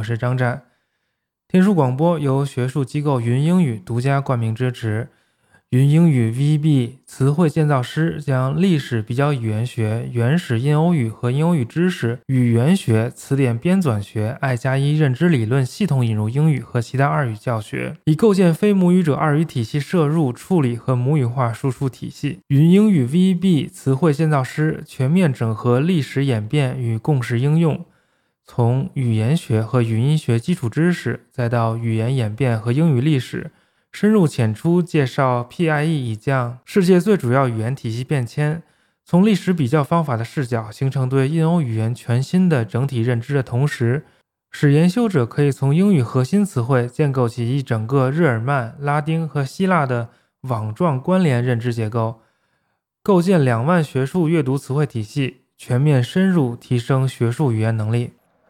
我是张湛。天书广播由学术机构云英语独家冠名支持。云英语 VB 词汇建造师将历史比较语言学、原始印欧语和印欧语知识、语言学、词典编纂学、爱加一认知理论系统引入英语和其他二语教学，以构建非母语者二语体系摄入、处理和母语化输出体系。云英语 VB 词汇建造师全面整合历史演变与共识应用，从语言学和语音学基础知识，再到语言演变和英语历史。深入浅出介绍 PIE 已降世界最主要语言体系变迁，从历史比较方法的视角形成对印欧语言全新的整体认知的同时，使研修者可以从英语核心词汇建构起一整个日耳曼、拉丁和希腊的网状关联认知结构，构建两万学术阅读词汇体系，全面深入提升学术语言能力。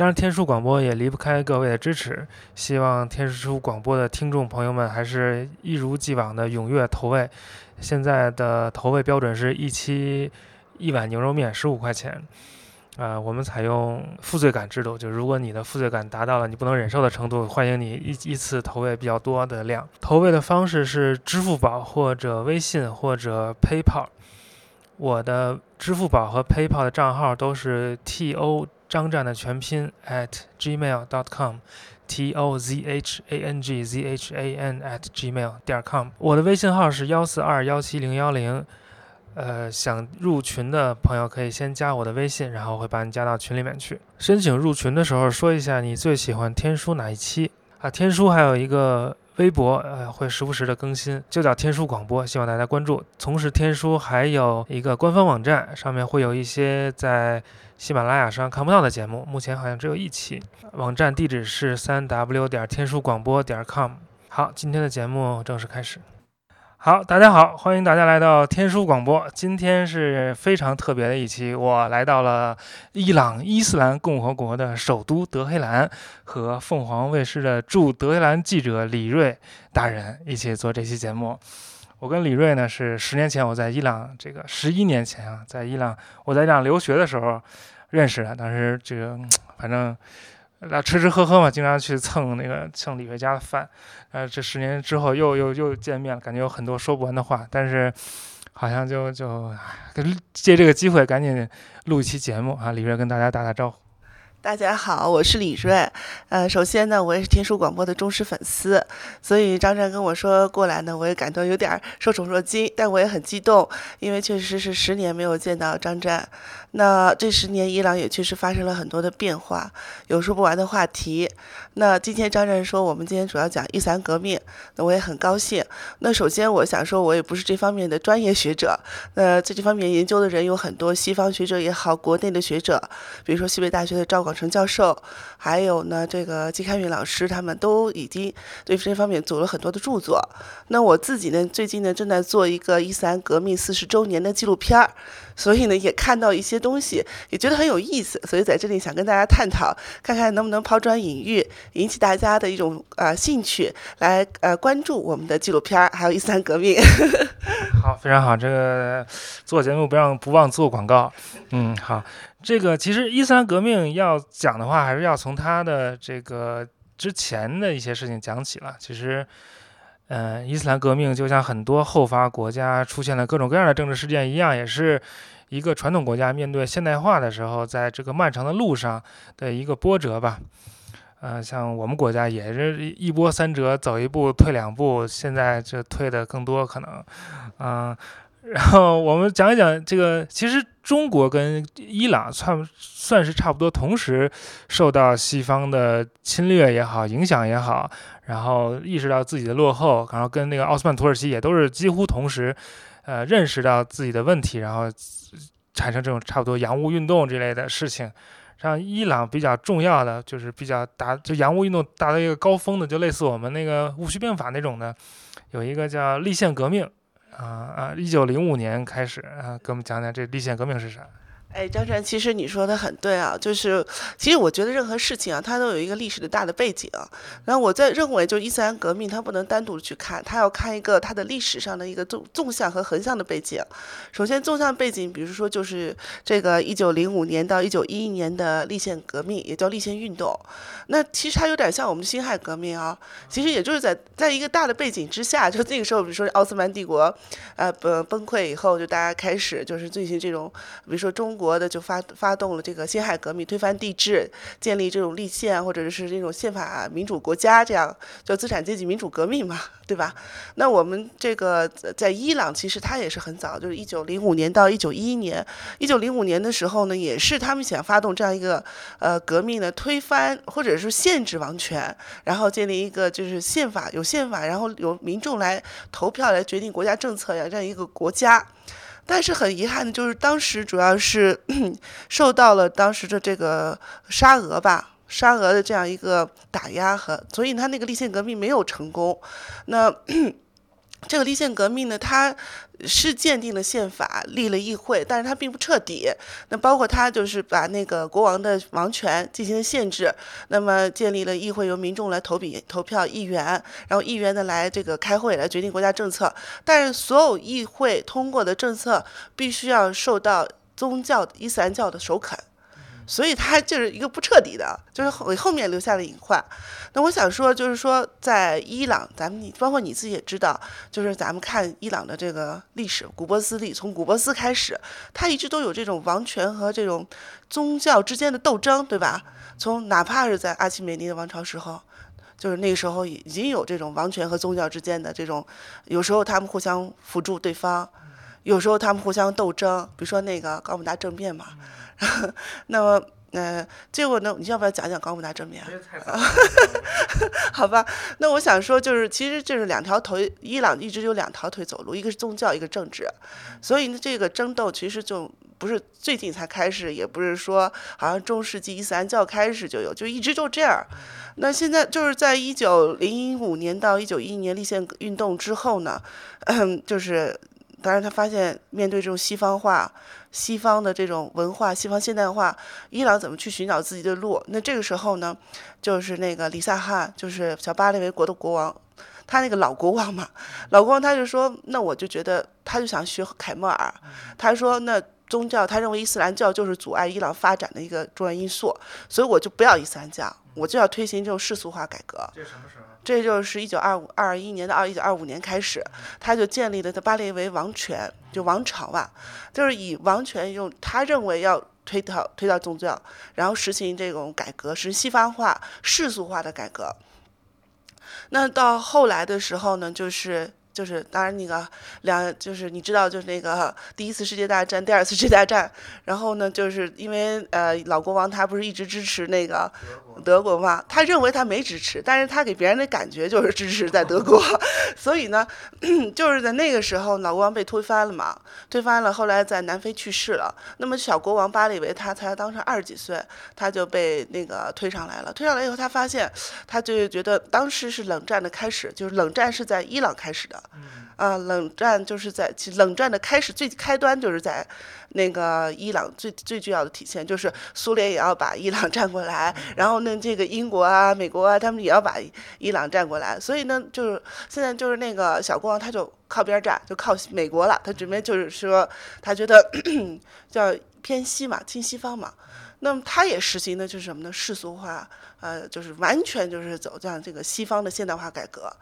当然，天书广播也离不开各位的支持。希望天书广播的听众朋友们还是一如既往的踊跃投喂。现在的投喂标准是一期一碗牛肉面十五块钱。啊，我们采用负罪感制度，就如果你的负罪感达到了你不能忍受的程度，欢迎你一一次投喂比较多的量。投喂的方式是支付宝或者微信或者 PayPal。我的支付宝和 PayPal 的账号都是 T O。张战的全拼 at gmail.com，t o z h a n g z h a n at gmail 点 com。我的微信号是幺四二幺七零幺零，呃，想入群的朋友可以先加我的微信，然后会把你加到群里面去。申请入群的时候说一下你最喜欢天书哪一期啊？天书还有一个微博，呃，会时不时的更新，就叫天书广播，希望大家关注。同时，天书还有一个官方网站，上面会有一些在。喜马拉雅上看不到的节目，目前好像只有一期。网站地址是三 w 点天书广播点 com。好，今天的节目正式开始。好，大家好，欢迎大家来到天书广播。今天是非常特别的一期，我来到了伊朗伊斯兰共和国的首都德黑兰，和凤凰卫视的驻德黑兰记者李瑞大人一起做这期节目。我跟李瑞呢是十年前我在伊朗，这个十一年前啊，在伊朗我在伊朗留学的时候认识的。当时这个反正那吃吃喝喝嘛，经常去蹭那个蹭李瑞家的饭。呃，这十年之后又又又见面了，感觉有很多说不完的话。但是好像就就借这个机会赶紧录一期节目啊！李瑞跟大家打打招呼。大家好，我是李瑞。呃，首先呢，我也是天书广播的忠实粉丝，所以张湛跟我说过来呢，我也感到有点受宠若惊，但我也很激动，因为确实是十年没有见到张湛。那这十年，伊朗也确实发生了很多的变化，有说不完的话题。那今天张湛说，我们今天主要讲伊斯兰革命，那我也很高兴。那首先我想说，我也不是这方面的专业学者，那在这方面研究的人有很多，西方学者也好，国内的学者，比如说西北大学的赵广成教授，还有呢这个季开云老师，他们都已经对这方面做了很多的著作。那我自己呢，最近呢正在做一个伊斯兰革命四十周年的纪录片儿。所以呢，也看到一些东西，也觉得很有意思，所以在这里想跟大家探讨，看看能不能抛砖引玉，引起大家的一种呃兴趣，来呃关注我们的纪录片儿，还有伊斯兰革命。好，非常好，这个做节目不让不忘做广告。嗯，好，这个其实伊斯兰革命要讲的话，还是要从他的这个之前的一些事情讲起了。其实。嗯，伊斯兰革命就像很多后发国家出现了各种各样的政治事件一样，也是一个传统国家面对现代化的时候，在这个漫长的路上的一个波折吧。呃，像我们国家也是一波三折，走一步退两步，现在这退的更多可能。嗯，然后我们讲一讲这个，其实中国跟伊朗算算是差不多，同时受到西方的侵略也好，影响也好。然后意识到自己的落后，然后跟那个奥斯曼土耳其也都是几乎同时，呃，认识到自己的问题，然后产生这种差不多洋务运动这类的事情，像伊朗比较重要的就是比较达就洋务运动达到一个高峰的，就类似我们那个戊戌变法那种的，有一个叫立宪革命，啊啊，一九零五年开始啊，给我们讲讲这立宪革命是啥。哎，张晨，其实你说的很对啊，就是其实我觉得任何事情啊，它都有一个历史的大的背景。然后我在认为，就伊斯兰革命，它不能单独去看，它要看一个它的历史上的一个纵纵向和横向的背景。首先，纵向背景，比如说就是这个一九零五年到一九一一年的立宪革命，也叫立宪运动。那其实它有点像我们辛亥革命啊，其实也就是在在一个大的背景之下，就那个时候，比如说奥斯曼帝国，呃，崩崩溃以后，就大家开始就是进行这种，比如说中。国的就发发动了这个辛亥革命，推翻帝制，建立这种立宪或者是这种宪法民主国家，这样叫资产阶级民主革命嘛，对吧？那我们这个在伊朗，其实它也是很早，就是一九零五年到一九一一年。一九零五年的时候呢，也是他们想发动这样一个呃革命呢，推翻或者是限制王权，然后建立一个就是宪法有宪法，然后有民众来投票来决定国家政策呀，这样一个国家。但是很遗憾的就是，当时主要是 受到了当时的这个沙俄吧，沙俄的这样一个打压和，所以他那个立宪革命没有成功。那。这个立宪革命呢，它是鉴定了宪法，立了议会，但是它并不彻底。那包括它就是把那个国王的王权进行了限制，那么建立了议会，由民众来投笔投票议员，然后议员呢来这个开会来决定国家政策。但是所有议会通过的政策必须要受到宗教伊斯兰教的首肯。所以它就是一个不彻底的，就是后后面留下了隐患。那我想说，就是说在伊朗，咱们你包括你自己也知道，就是咱们看伊朗的这个历史，古波斯历从古波斯开始，它一直都有这种王权和这种宗教之间的斗争，对吧？从哪怕是在阿契美尼的王朝时候，就是那个时候已经有这种王权和宗教之间的这种，有时候他们互相辅助对方，有时候他们互相斗争，比如说那个高姆达政变嘛。那么，呃，结果呢？你要不要讲讲高姆达政变？好吧，那我想说，就是其实就是两条腿，伊朗一直有两条腿走路，一个是宗教，一个政治。所以呢，这个争斗其实就不是最近才开始，也不是说好像中世纪伊斯兰教开始就有，就一直就这样。那现在就是在一九零五年到一九一一年立宪运动之后呢，就是。当然，他发现面对这种西方化、西方的这种文化、西方现代化，伊朗怎么去寻找自己的路？那这个时候呢，就是那个李萨汗，就是小巴列维国的国王，他那个老国王嘛，老国王他就说，那我就觉得，他就想学凯末尔，他说那。宗教，他认为伊斯兰教就是阻碍伊朗发展的一个重要因素，所以我就不要伊斯兰教，我就要推行这种世俗化改革。这什么时候？这就是一九二五二一年到二一九二五年开始，他就建立了他巴列维王权，就王朝吧，就是以王权用他认为要推到推到宗教，然后实行这种改革，是西方化、世俗化的改革。那到后来的时候呢，就是。就是当然那个两就是你知道就是那个第一次世界大战第二次世界大战，然后呢就是因为呃老国王他不是一直支持那个德国。嘛，他认为他没支持，但是他给别人的感觉就是支持在德国，所以呢 就是在那个时候老国王被推翻了嘛，推翻了，后来在南非去世了，那么小国王巴里维他才当时二十几岁，他就被那个推上来了，推上来以后他发现他就觉得当时是冷战的开始，就是冷战是在伊朗开始的。啊，冷战就是在其冷战的开始最开端就是在那个伊朗最最重要的体现就是苏联也要把伊朗 占过来，然后呢这个英国啊、美国啊他们也要把伊朗占过来，所以呢就是现在就是那个小国王他就靠边站，就靠美国了，他准备就是说他觉得 叫偏西嘛，亲西方嘛，那么他也实行的就是什么呢？世俗化，呃，就是完全就是走向这个西方的现代化改革。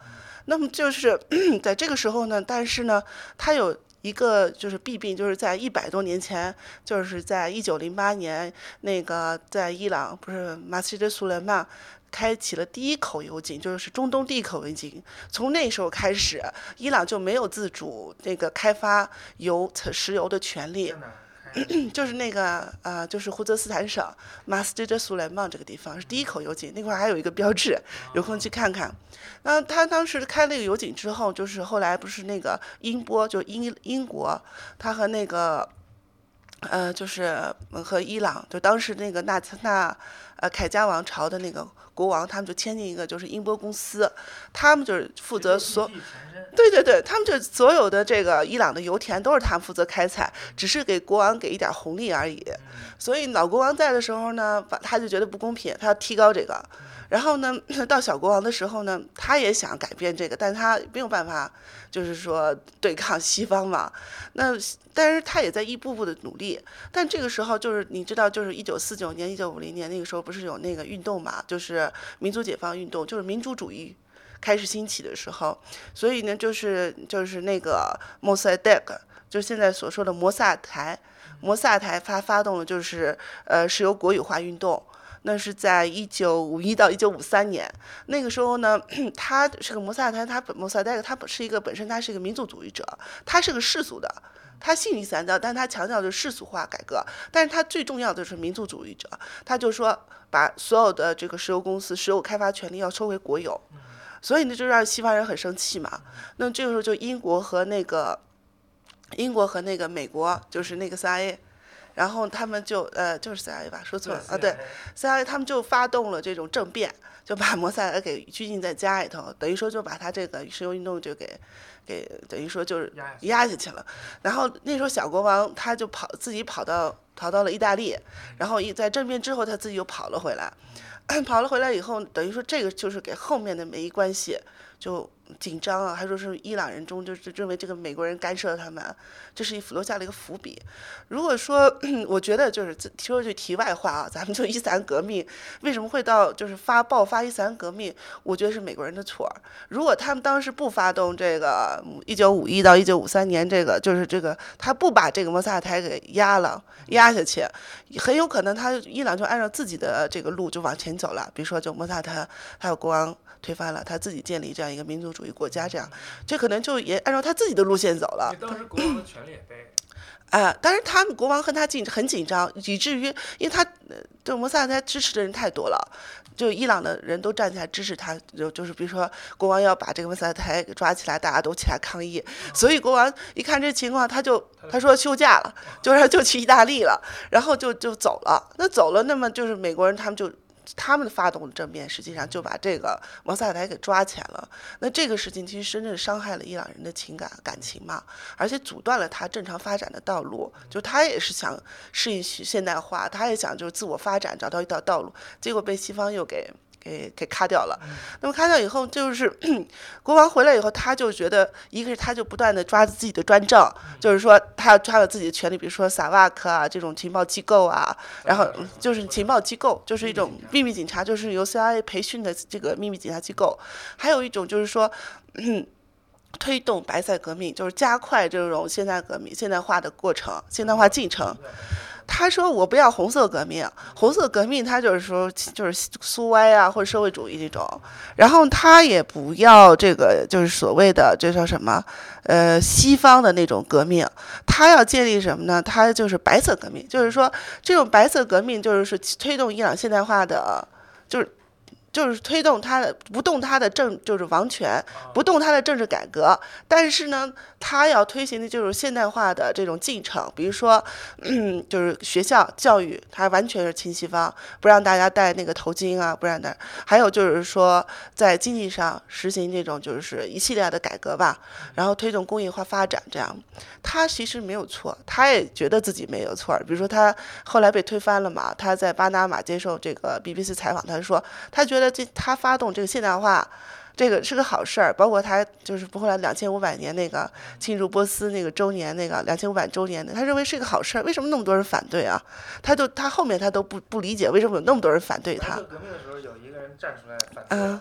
那么就是 在这个时候呢，但是呢，它有一个就是弊病，就是在一百多年前，就是在一九零八年，那个在伊朗不是马斯德苏莱曼开启了第一口油井，就是中东第一口油井。从那时候开始，伊朗就没有自主那个开发油、石油的权利。就是那个呃，就是胡泽斯坦省马斯德苏莱曼这个地方是第一口油井，那块还有一个标志，有空去看看。那他当时开那个油井之后，就是后来不是那个英波，就英英国，他和那个呃，就是和伊朗，就当时那个纳纳呃凯加王朝的那个国王，他们就签订一个就是英波公司，他们就是负责所。对对对，他们就所有的这个伊朗的油田都是他们负责开采，只是给国王给一点红利而已。所以老国王在的时候呢，他就觉得不公平，他要提高这个。然后呢，到小国王的时候呢，他也想改变这个，但他没有办法，就是说对抗西方嘛。那但是他也在一步步的努力。但这个时候就是你知道，就是一九四九年、一九五零年那个时候，不是有那个运动嘛，就是民族解放运动，就是民主主义开始兴起的时候。所以呢，就是就是那个莫萨德克，就现在所说的摩萨台，摩萨台发发动了就是呃石油国有化运动。那是在一九五一到一九五三年，那个时候呢，他是个摩萨台，他本摩萨代克，他本是一个本身他是一个民族主义者，他是个世俗的，他信伊斯兰教，但他强调的是世俗化改革，但是他最重要的是民族主义者，他就说把所有的这个石油公司石油开发权利要收回国有，所以呢就让西方人很生气嘛，那这个时候就英国和那个英国和那个美国就是那个 CIA。然后他们就呃就是 CIA 吧，说错了啊，对，CIA 他们就发动了这种政变，就把摩萨德给拘禁在家里头，等于说就把他这个石油运动就给给等于说就是压下去了。然后那时候小国王他就跑自己跑到逃到了意大利，然后一在政变之后他自己又跑了回来，跑了回来以后等于说这个就是给后面的梅伊关系就。紧张啊，还说是伊朗人中就是认为这个美国人干涉他们，这是一留下了一个伏笔。如果说 我觉得就是说句题外话啊，咱们就 伊斯兰革命为什么会到就是发爆发伊斯兰革命？我觉得是美国人的错。如果他们当时不发动这个一九五一到一九五三年这个就是这个他不把这个摩萨台给压了压下去，很有可能他伊朗就按照自己的这个路就往前走了。比如说就摩萨台还有国王。推翻了，他自己建立这样一个民族主义国家，这样，这可能就也按照他自己的路线走了。当时国王的权力也被，啊，但是他们国王和他紧很紧张，以至于因为他就摩萨他支持的人太多了，就伊朗的人都站起来支持他，就就是比如说国王要把这个摩萨台给抓起来，大家都起来抗议，所以国王一看这情况，他就他说休假了，就让就去意大利了，然后就就走了。那走了，那么就是美国人他们就。他们发动政变，实际上就把这个王萨台给抓起来了。那这个事情其实真正伤害了伊朗人的情感感情嘛，而且阻断了他正常发展的道路。就他也是想适应现代化，他也想就是自我发展，找到一条道路，结果被西方又给。给给咔掉了，那么咔掉以后，就是国王回来以后，他就觉得，一个是他就不断的抓自己的专政，就是说他要抓了自己的权利，比如说萨瓦克啊这种情报机构啊，然后就是情报机构，就是一种秘密警察，就是由 CIA 培训的这个秘密警察机构，还有一种就是说，推动白色革命，就是加快这种现代革命现代化的过程，现代化进程。他说：“我不要红色革命，红色革命他就是说就是苏歪啊，或者社会主义这种。然后他也不要这个就是所谓的这叫什么，呃，西方的那种革命。他要建立什么呢？他就是白色革命，就是说这种白色革命就是推动伊朗现代化的，就是。”就是推动他的不动他的政就是王权，不动他的政治改革，但是呢，他要推行的就是现代化的这种进程，比如说，就是学校教育，他完全是亲西方，不让大家戴那个头巾啊，不让戴，还有就是说，在经济上实行这种就是一系列的改革吧，然后推动工业化发展，这样，他其实没有错，他也觉得自己没有错，比如说他后来被推翻了嘛，他在巴拿马接受这个 BBC 采访，他说他觉得。这他发动这个现代化，这个是个好事儿。包括他就是后来两千五百年那个庆祝波斯那个周年那个两千五百周年的，他认为是一个好事儿。为什么那么多人反对啊？他就他后面他都不不理解为什么有那么多人反对他。革命的时候有一个人站出来反对。嗯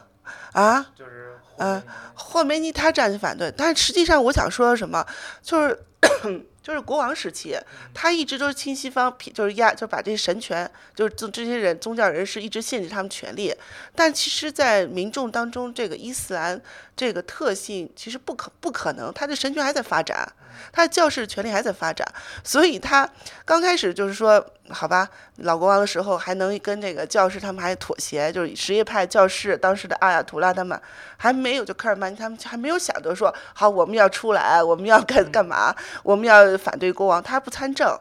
啊，就是嗯，霍梅尼他站起反对，但是实际上我想说什么，就是。就是国王时期，他一直都是亲西方，就是压，就把这些神权，就是这这些人宗教人士一直限制他们权利。但其实，在民众当中，这个伊斯兰这个特性其实不可不可能，他的神权还在发展。他的教士权力还在发展，所以他刚开始就是说，好吧，老国王的时候还能跟这个教士他们还妥协，就是什叶派教士当时的阿亚图拉他们还没有，就科尔曼他们还没有想着说，好，我们要出来，我们要干干嘛，我们要反对国王，他不参政。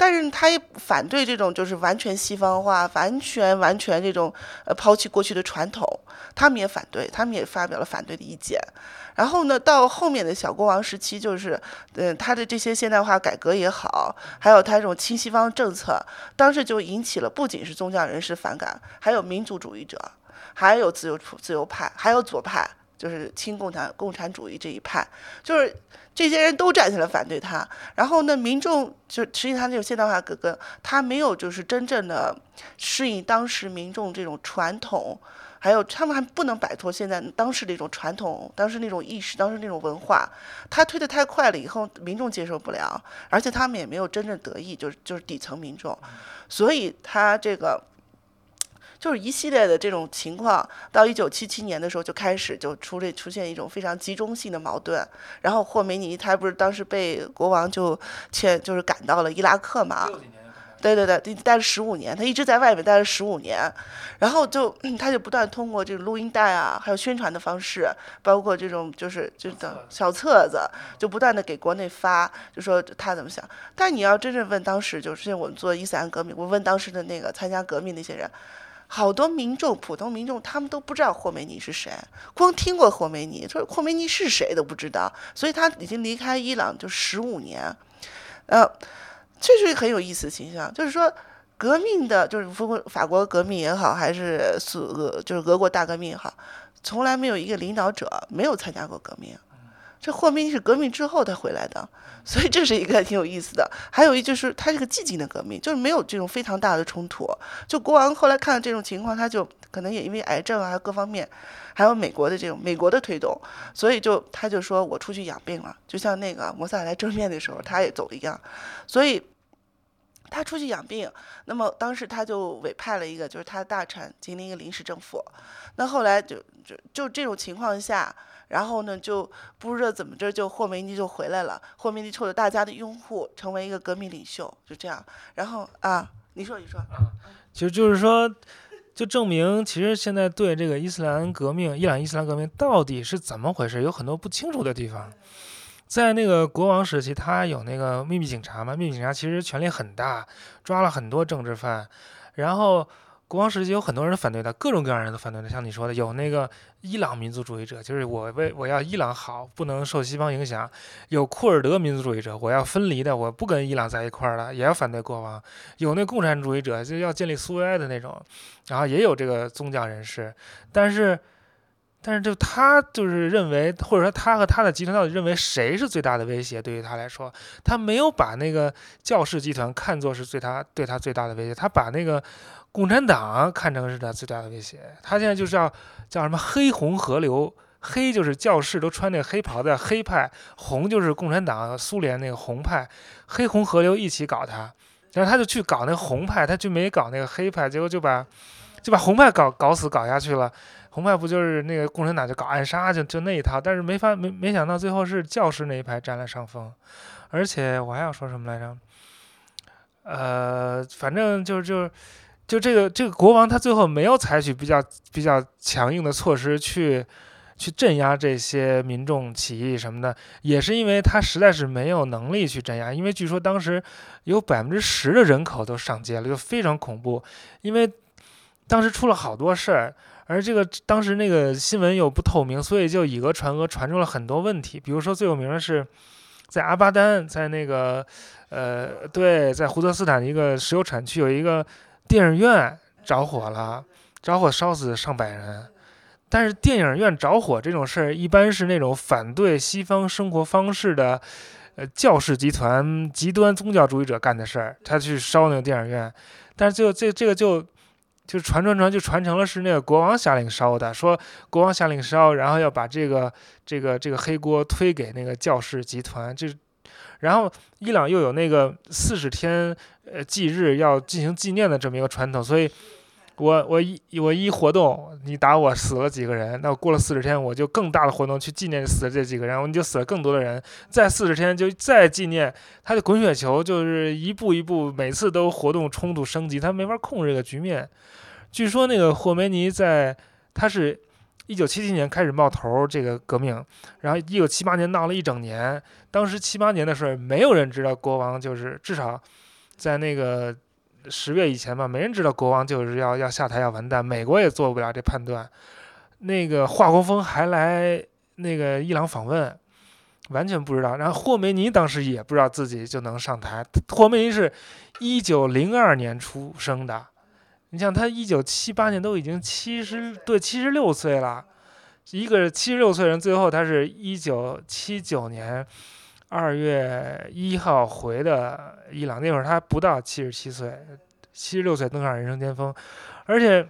但是他也反对这种就是完全西方化、完全完全这种呃抛弃过去的传统，他们也反对，他们也发表了反对的意见。然后呢，到后面的小国王时期，就是嗯，他的这些现代化改革也好，还有他这种亲西方政策，当时就引起了不仅是宗教人士反感，还有民族主义者，还有自由自由派，还有左派。就是亲共产共产主义这一派，就是这些人都站起来反对他。然后呢，民众就实际上这种现代化革革，他没有就是真正的适应当时民众这种传统，还有他们还不能摆脱现在当时那种传统，当时那种意识，当时那种文化。他推的太快了，以后民众接受不了，而且他们也没有真正得益，就是就是底层民众，所以他这个。就是一系列的这种情况，到一九七七年的时候就开始就出了出现一种非常集中性的矛盾。然后霍梅尼他不是当时被国王就遣就是赶到了伊拉克嘛？对对对，待了十五年，他一直在外面待了十五年。然后就他就不断通过这个录音带啊，还有宣传的方式，包括这种就是就等小册子，就不断的给国内发，就说他怎么想。但你要真正问当时，就是我们做伊斯兰革命，我问当时的那个参加革命那些人。好多民众，普通民众，他们都不知道霍梅尼是谁，光听过霍梅尼，说霍梅尼是谁都不知道，所以他已经离开伊朗就十五年，呃，这是很有意思的形象，就是说革命的，就是法国革命也好，还是苏俄，就是俄国大革命也好，从来没有一个领导者没有参加过革命。这霍梅尼是革命之后他回来的，所以这是一个挺有意思的。还有一就是他是个寂静的革命，就是没有这种非常大的冲突。就国王后来看到这种情况，他就可能也因为癌症啊各方面，还有美国的这种美国的推动，所以就他就说我出去养病了，就像那个摩萨来政变的时候他也走一样。所以他出去养病，那么当时他就委派了一个就是他的大臣进行一个临时政府。那后来就就就这种情况下。然后呢，就不知道怎么着，就霍梅尼就回来了。霍梅尼受到大家的拥护，成为一个革命领袖，就这样。然后啊，你说，你说啊，其实就是说，就证明，其实现在对这个伊斯兰革命、伊朗伊斯兰革命到底是怎么回事，有很多不清楚的地方。在那个国王时期，他有那个秘密警察嘛？秘密警察其实权力很大，抓了很多政治犯，然后。国王时期有很多人反对他，各种各样人都反对他。像你说的，有那个伊朗民族主义者，就是我为我要伊朗好，不能受西方影响；有库尔德民族主义者，我要分离的，我不跟伊朗在一块儿了，也要反对国王；有那共产主义者，就要建立苏维埃的那种。然后也有这个宗教人士，但是，但是就他就是认为，或者说他和他的集团到底认为谁是最大的威胁？对于他来说，他没有把那个教士集团看作是对他对他最大的威胁，他把那个。共产党看成是他最大的威胁，他现在就是要叫什么黑红河流，黑就是教士都穿那个黑袍的黑派，红就是共产党苏联那个红派，黑红河流一起搞他，然后他就去搞那个红派，他就没搞那个黑派，结果就把就把红派搞搞死搞下去了，红派不就是那个共产党就搞暗杀就就那一套，但是没法没没想到最后是教士那一派占了上风，而且我还要说什么来着？呃，反正就是就是。就这个这个国王，他最后没有采取比较比较强硬的措施去去镇压这些民众起义什么的，也是因为他实在是没有能力去镇压。因为据说当时有百分之十的人口都上街了，就非常恐怖。因为当时出了好多事儿，而这个当时那个新闻又不透明，所以就以讹传讹，传出了很多问题。比如说最有名的是在阿巴丹，在那个呃对，在胡德斯坦的一个石油产区有一个。电影院着火了，着火烧死上百人。但是电影院着火这种事儿，一般是那种反对西方生活方式的，呃，教士集团、极端宗教主义者干的事儿。他去烧那个电影院，但是就这这个就就传传传就传成了是那个国王下令烧的，说国王下令烧，然后要把这个这个这个黑锅推给那个教士集团。就然后伊朗又有那个四十天。呃，忌日要进行纪念的这么一个传统，所以，我我一我一活动，你打我死了几个人，那过了四十天，我就更大的活动去纪念死了这几个人，然后你就死了更多的人，再四十天就再纪念，他的滚雪球就是一步一步，每次都活动冲突升级，他没法控制这个局面。据说那个霍梅尼在，他是一九七七年开始冒头这个革命，然后一九七八年闹了一整年，当时七八年的事儿，没有人知道国王就是至少。在那个十月以前吧，没人知道国王就是要要下台要完蛋，美国也做不了这判断。那个华国锋还来那个伊朗访问，完全不知道。然后霍梅尼当时也不知道自己就能上台。霍梅尼是一九零二年出生的，你想他一九七八年都已经七十对七十六岁了，一个七十六岁人，最后他是一九七九年二月一号回的伊朗，那会儿他不到七十七岁，七十六岁登上人生巅峰，而且。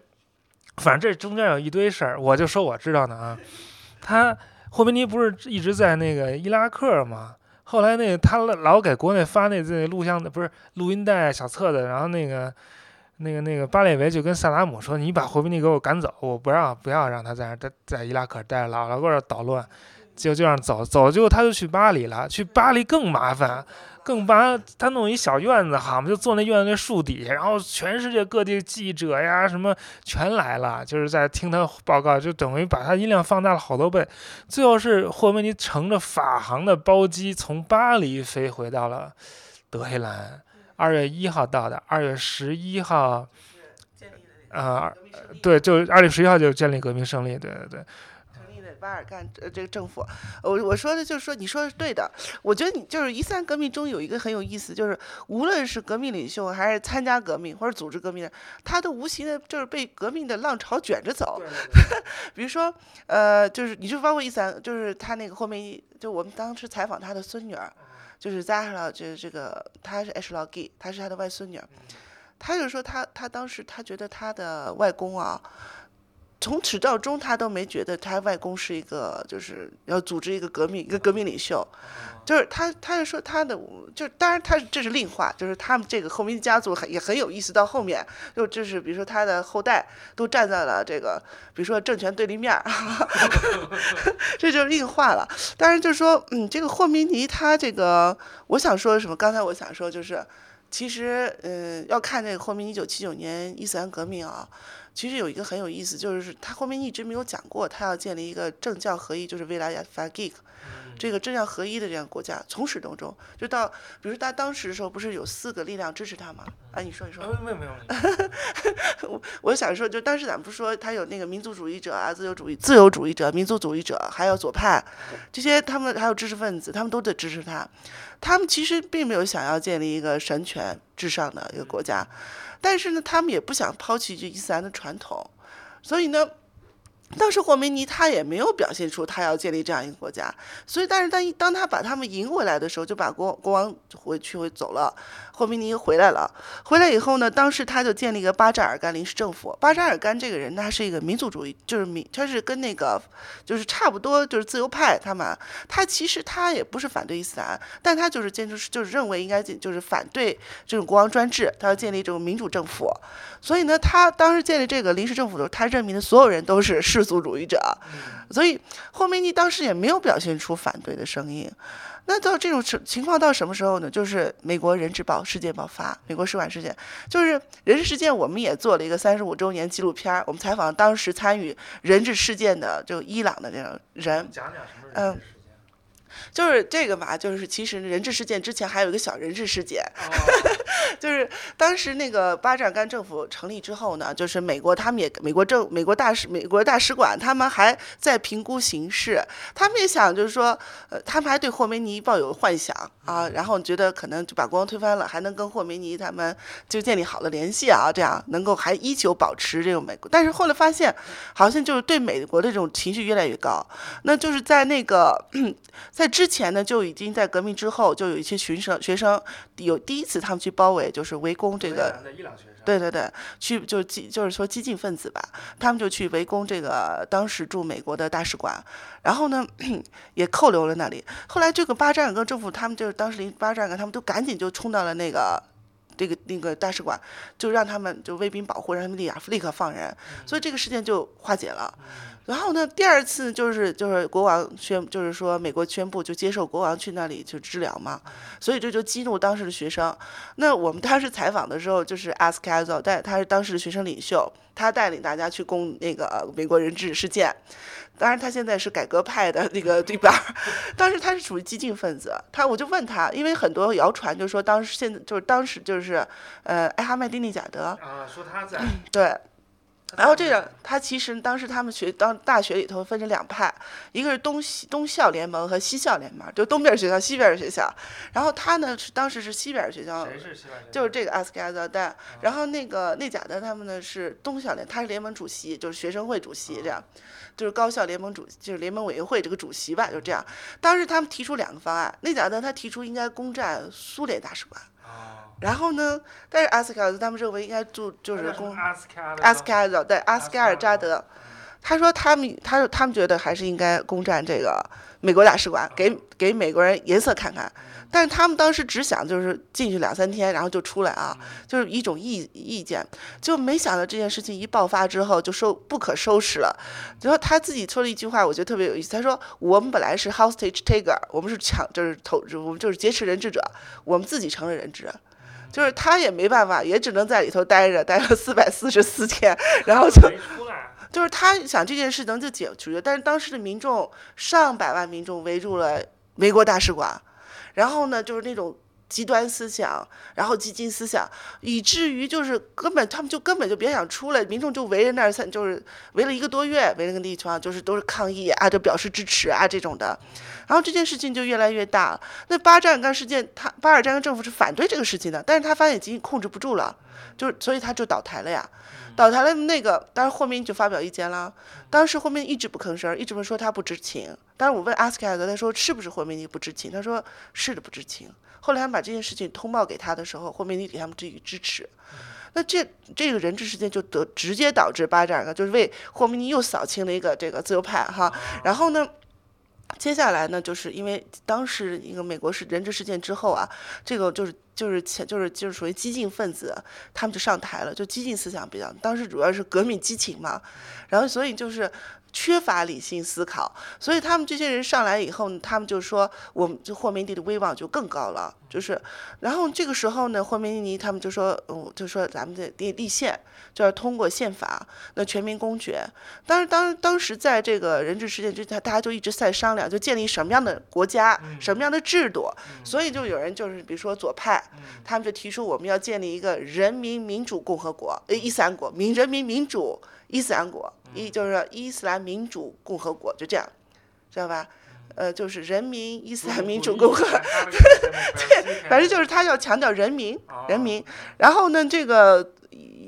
反正这中间有一堆事儿，我就说我知道的啊。他霍梅尼不是一直在那个伊拉克吗？后来那个他老给国内发那那录像的不是录音带小册子，然后那个那个那个巴列维就跟萨达姆说：“你把霍梅尼给我赶走，我不让不要让他在那在在伊拉克待着，老老搁这捣乱。”就就让走走，结果他就去巴黎了，去巴黎更麻烦。更把他弄一小院子，好嘛，就坐那院子那树底下，然后全世界各地记者呀什么全来了，就是在听他报告，就等于把他音量放大了好多倍。最后是霍梅尼乘着法航的包机从巴黎飞回到了德黑兰，二月一号到的，二月十一号，啊，对，就是二月十一号就建立革命胜利，对对对。巴尔干呃这个政府，我我说的就是说你说的是对的，我觉得你就是伊斯兰革命中有一个很有意思，就是无论是革命领袖还是参加革命或者组织革命的，他都无形的就是被革命的浪潮卷着走。比如说呃就是你就包括伊斯兰，就是他那个后面就我们当时采访他的孙女儿，就是扎哈拉，就是这个她是 Hlogi，，她是她的外孙女，她就说她她当时她觉得她的外公啊。从始到终，他都没觉得他外公是一个，就是要组织一个革命，一个革命领袖，就是他，他就说他的，就当然他这是另话，就是他们这个后面家族很也很有意思，到后面就就是比如说他的后代都站在了这个，比如说政权对立面，这就是另话了。当然就是说，嗯，这个霍梅尼他这个，我想说什么？刚才我想说就是，其实，嗯，要看这个霍梅尼一九七九年伊斯兰革命啊。其实有一个很有意思，就是他后面一直没有讲过，他要建立一个政教合一，就是未来亚法 g 这个政教合一的这样国家，从始到终，就到，比如他当时的时候，不是有四个力量支持他吗？啊，你说你说。没有没有。我我想说，就当时咱们不说他有那个民族主义者啊，自由主义自由主义者、民族主义者，还有左派，这些他们还有知识分子，他们都得支持他。他们其实并没有想要建立一个神权至上的一个国家。但是呢，他们也不想抛弃这伊斯兰的传统，所以呢。当时霍梅尼他也没有表现出他要建立这样一个国家，所以但是当当他把他们赢回来的时候，就把国国王回去回走了，霍梅尼回来了。回来以后呢，当时他就建立一个巴扎尔干临时政府。巴扎尔干这个人，他是一个民族主义，就是民，他是跟那个就是差不多，就是自由派。他们他其实他也不是反对伊斯兰，但他就是坚持就是认为应该就是反对这种国王专制，他要建立这种民主政府。所以呢，他当时建立这个临时政府的时候，他任命的所有人都是是。世俗主义者，所以霍梅尼当时也没有表现出反对的声音。那到这种情情况到什么时候呢？就是美国人质爆事件爆发，美国使馆事件，就是人质事件。我们也做了一个三十五周年纪录片，我们采访当时参与人质事件的就伊朗的这种人，嗯。就是这个吧，就是其实人质事件之前还有一个小人质事件，就是当时那个巴扎尔干政府成立之后呢，就是美国他们也美国政美国大使美国大使馆他们还在评估形势，他们也想就是说，呃，他们还对霍梅尼抱有幻想啊，然后觉得可能就把国王推翻了，还能跟霍梅尼他们就建立好的联系啊，这样能够还依旧保持这种美国，但是后来发现，好像就是对美国的这种情绪越来越高，那就是在那个在。之前呢，就已经在革命之后，就有一些学生学生有第一次他们去包围，就是围攻这个，对对对，去就激就是说激进分子吧，他们就去围攻这个当时驻美国的大使馆，然后呢 也扣留了那里。后来这个巴扎尔根政府他们就是当时临巴扎尔根他们都赶紧就冲到了那个这个那个大使馆，就让他们就卫兵保护，让他们立立刻放人，所以这个事件就化解了。然后呢，第二次就是就是国王宣，就是说美国宣布就接受国王去那里就治疗嘛，所以这就激怒当时的学生。那我们当时采访的时候，就是阿斯卡佐带他是当时的学生领袖，他带领大家去攻那个美国人质事件。当然他现在是改革派的那个对吧？当时他是属于激进分子，他我就问他，因为很多谣传就说当时现在就是当时就是呃艾哈迈丁内贾德啊，说他在 对。然后这个他其实当时他们学当大学里头分成两派，一个是东西东校联盟和西校联盟，就东边学校西边学校。然后他呢是当时是西边学校，谁是西边学校？就是这个阿斯加德代。然后那个内贾德他们呢是东校联，他是联盟主席，就是学生会主席这样，就是高校联盟主就是联盟委员会这个主席吧，就这样。当时他们提出两个方案，内贾德他提出应该攻占苏联大使馆。然后呢？但是阿斯卡德他们认为应该就就是攻阿斯卡德，对阿斯卡尔扎德，他说他们他说他们觉得还是应该攻占这个美国大使馆，给给美国人颜色看看。但是他们当时只想就是进去两三天，然后就出来啊，就是一种意意见，就没想到这件事情一爆发之后就收不可收拾了。然后他自己说了一句话，我觉得特别有意思。他说：“我们本来是 hostage taker，我们是抢，就是投，我们就是劫持人质者，我们自己成了人质。”就是他也没办法，也只能在里头待着，待了 四百四十四天，然后就，就是他想这件事能就解决，但是当时的民众上百万民众围住了美国大使馆，然后呢，就是那种。极端思想，然后激进思想，以至于就是根本他们就根本就别想出来，民众就围着那儿，就是围了一个多月，围那个地方，就是都是抗议啊，就表示支持啊这种的，然后这件事情就越来越大。那巴尔干事件，他巴尔干政府是反对这个事情的，但是他发现已经控制不住了，就是所以他就倒台了呀。倒台了那个，当时霍明就发表意见了，当时霍明一直不吭声，一直不说他不知情。但是我问阿斯凯德，他说是不是霍明尼不知情？他说是的，不知情。后来他们把这件事情通报给他的时候，霍梅尼给他们给予支持。那这这个人质事件就得直接导致巴扎尔就是为霍梅尼又扫清了一个这个自由派哈。然后呢，接下来呢，就是因为当时一个美国是人质事件之后啊，这个就是就是前就是就是属于激进分子，他们就上台了，就激进思想比较，当时主要是革命激情嘛。然后所以就是。缺乏理性思考，所以他们这些人上来以后，他们就说，我们就霍梅尼的威望就更高了。就是，然后这个时候呢，霍梅尼他们就说，嗯，就说咱们的立立宪，就要通过宪法，那全民公决。当时当当时在这个人质事件之前，大家就一直在商量，就建立什么样的国家，什么样的制度。所以就有人就是，比如说左派，他们就提出我们要建立一个人民民主共和国，呃，伊斯兰国，民人民民主伊斯兰国。一就是伊斯兰民主共和国，就这样，知道吧？呃，就是人民伊斯兰民主共和，对，反正就是他要强调人民，人民。然后呢，这个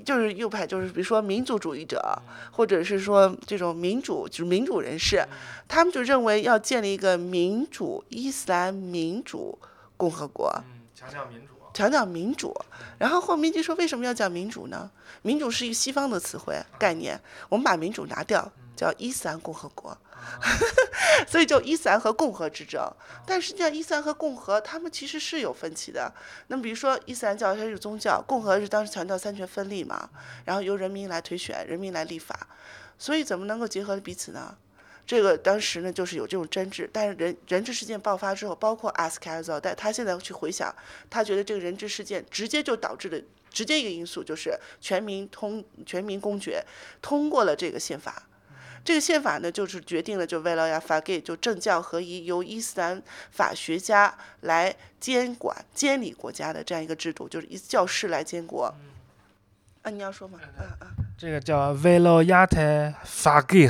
就是右派，就是比如说民族主义者，或者是说这种民主，就是民主人士，他们就认为要建立一个民主伊斯兰民主共和国，强调民主。强调民主，然后霍明基说：“为什么要讲民主呢？民主是一个西方的词汇概念，我们把民主拿掉，叫伊斯兰共和国，所以就伊斯兰和共和之争。但实际上，伊斯兰和共和他们其实是有分歧的。那么，比如说伊斯兰教它是宗教，共和是当时强调三权分立嘛，然后由人民来推选，人民来立法，所以怎么能够结合彼此呢？”这个当时呢，就是有这种争执，但是人人质事件爆发之后，包括阿斯凯尔造但他现在去回想，他觉得这个人质事件直接就导致的直接一个因素就是全民通全民公决通过了这个宪法，这个宪法呢就是决定了就为了要法给就政教合一，由伊斯兰法学家来监管监理国家的这样一个制度，就是教士来监国。啊，你要说吗？嗯嗯，这个叫维罗亚特法给。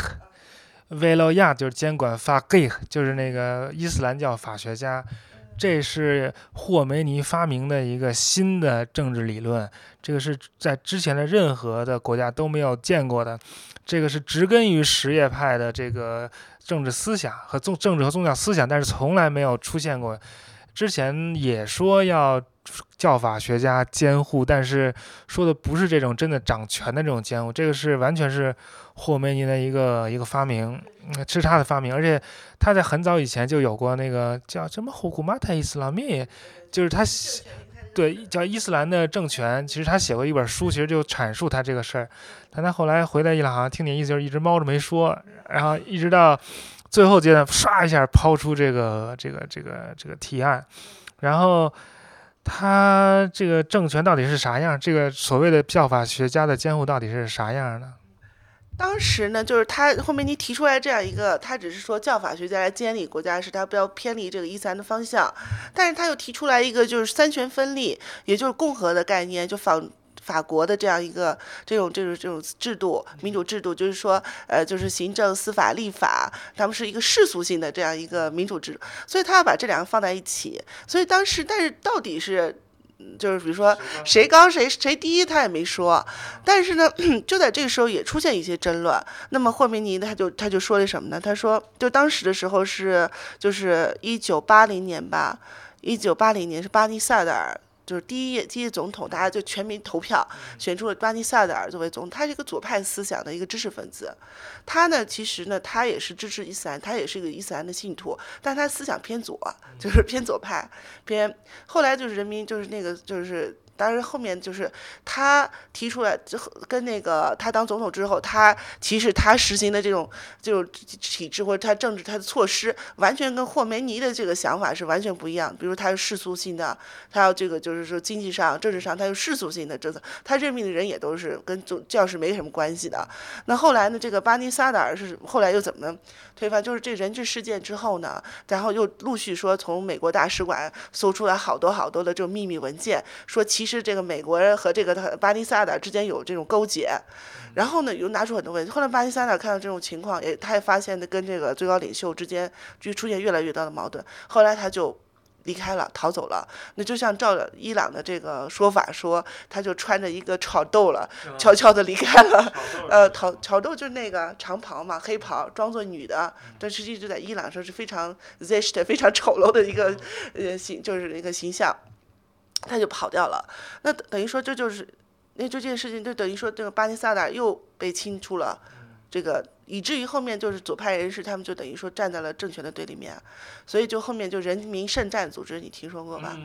维罗亚就是监管法给，就是那个伊斯兰教法学家，这是霍梅尼发明的一个新的政治理论，这个是在之前的任何的国家都没有见过的，这个是植根于什叶派的这个政治思想和宗政治和宗教思想，但是从来没有出现过。之前也说要教法学家监护，但是说的不是这种真的掌权的这种监护，这个是完全是霍梅尼的一个一个发明，是他的发明，而且他在很早以前就有过那个叫什么胡古马泰伊斯兰密，就是他对叫伊斯兰的政权，其实他写过一本书，其实就阐述他这个事儿，但他后来回来伊朗，好像听你意思就是一直猫着没说，然后一直到。最后阶段，唰一下抛出这个这个这个这个提案，然后他这个政权到底是啥样？这个所谓的教法学家的监护到底是啥样的？当时呢，就是他后面你提出来这样一个，他只是说教法学家来监理国家，是他不要偏离这个伊斯兰的方向，但是他又提出来一个就是三权分立，也就是共和的概念，就仿法国的这样一个这种这种这种制度，民主制度，就是说，呃，就是行政、司法、立法，他们是一个世俗性的这样一个民主制度，所以他要把这两个放在一起，所以当时，但是到底是。就是比如说谁高谁谁第一，他也没说，但是呢，就在这个时候也出现一些争论。那么霍梅尼他就他就说了什么呢？他说，就当时的时候是就是一九八零年吧，一九八零年是巴尼萨德尔。就是第一届第一总统，大家就全民投票选出了巴尼萨德尔作为总统。他是一个左派思想的一个知识分子，他呢，其实呢，他也是支持伊斯兰，他也是一个伊斯兰的信徒，但他思想偏左，就是偏左派，偏。后来就是人民，就是那个，就是。但是后面就是他提出来，之后跟那个他当总统之后，他其实他实行的这种这种体制或者他政治他的措施，完全跟霍梅尼的这个想法是完全不一样。比如他是世俗性的，他要这个就是说经济上、政治上，他有世俗性的政策。他任命的人也都是跟宗教是没什么关系的。那后来呢，这个巴尼萨达尔是后来又怎么推翻？就是这人质事件之后呢，然后又陆续说从美国大使馆搜出来好多好多的这种秘密文件，说其。实实这个美国人和这个他巴尼萨达之间有这种勾结，然后呢又拿出很多问题。后来巴尼萨达看到这种情况，也他也发现的跟这个最高领袖之间就出现越来越大的矛盾。后来他就离开了，逃走了。那就像照伊朗的这个说法说，他就穿着一个炒豆了，悄悄的离开了。呃，炒炒豆就是那个长袍嘛，黑袍，装作女的，但实际就在伊朗说是非常 zist 非常丑陋的一个呃形，就是一个形象。他就跑掉了，那等于说这就是，那这件事情就等于说这个巴尼萨达又被清出了，这个以至于后面就是左派人士他们就等于说站在了政权的对立面，所以就后面就人民圣战组织你听说过吧？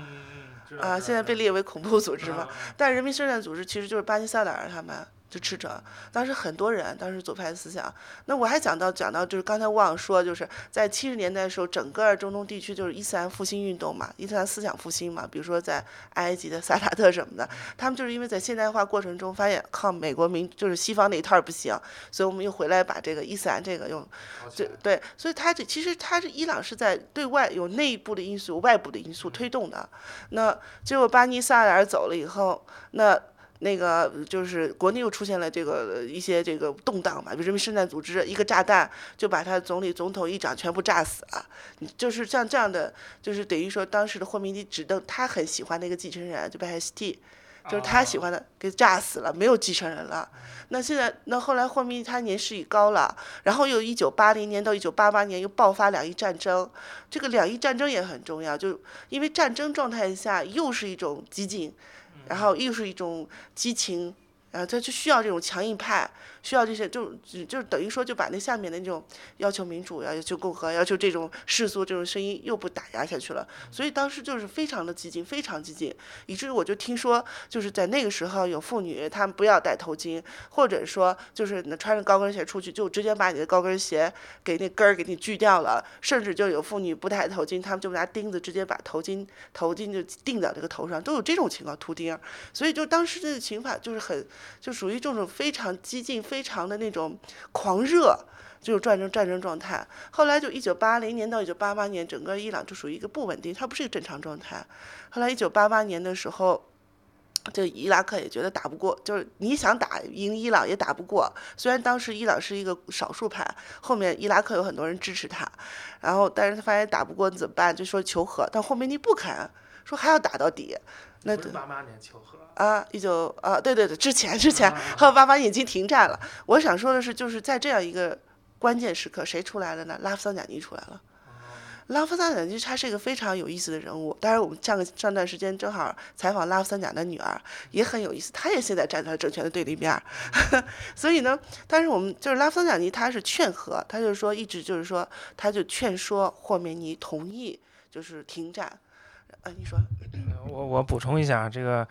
啊，现在被列为恐怖组织嘛，但人民圣战组织其实就是巴尼萨达人他们。就吃着，当时很多人，当时左派思想。那我还讲到讲到，就是刚才忘了说，就是在七十年代的时候，整个中东地区就是伊斯兰复兴运动嘛，伊斯兰思想复兴嘛。比如说在埃及的萨达特什么的，他们就是因为在现代化过程中发现靠美国民就是西方那一套不行，所以我们又回来把这个伊斯兰这个用，对对，所以他这其实他这伊朗是在对外有内部的因素、外部的因素推动的。那结果巴尼萨尔走了以后，那。那个就是国内又出现了这个一些这个动荡嘛，比如人民圣战组织一个炸弹就把他总理、总统、议长全部炸死了，就是像这样的，就是等于说当时的霍梅尼只等他很喜欢的一个继承人就被 ST，就是他喜欢的给炸死了，没有继承人了。那现在那后来霍梅尼他年事已高了，然后又一九八零年到一九八八年又爆发两伊战争，这个两伊战争也很重要，就因为战争状态下又是一种激进。然后又是一种激情，然后他就需要这种强硬派。需要这些，就就等于说就把那下面的那种要求民主、要求共和、要求这种世俗这种声音又不打压下去了，所以当时就是非常的激进，非常激进，以至于我就听说，就是在那个时候有妇女她们不要戴头巾，或者说就是穿着高跟鞋出去，就直接把你的高跟鞋给那根儿给你锯掉了，甚至就有妇女不戴头巾，她们就拿钉子直接把头巾头巾就钉到这个头上，都有这种情况秃钉，所以就当时这个情法就是很就属于这种非常激进非。非常的那种狂热，就是战争战争状态。后来就一九八零年到一九八八年，整个伊朗就属于一个不稳定，它不是一个正常状态。后来一九八八年的时候，这伊拉克也觉得打不过，就是你想打赢伊朗也打不过。虽然当时伊朗是一个少数派，后面伊拉克有很多人支持他，然后但是他发现打不过怎么办？就说求和，但后面你不肯，说还要打到底。那八八年求和。啊，一九啊，对对对，之前之前，后八八已经停战了。我想说的是，就是在这样一个关键时刻，谁出来了呢？拉夫桑贾尼出来了。拉夫桑贾尼他是一个非常有意思的人物。当然，我们上个上段时间正好采访拉夫桑贾的女儿，也很有意思。她也现在站在政权的对立面。所以呢，但是我们就是拉夫桑贾尼，他是劝和，他就是说一直就是说，他就劝说霍梅尼同意就是停战。你说。我我补充一下这个。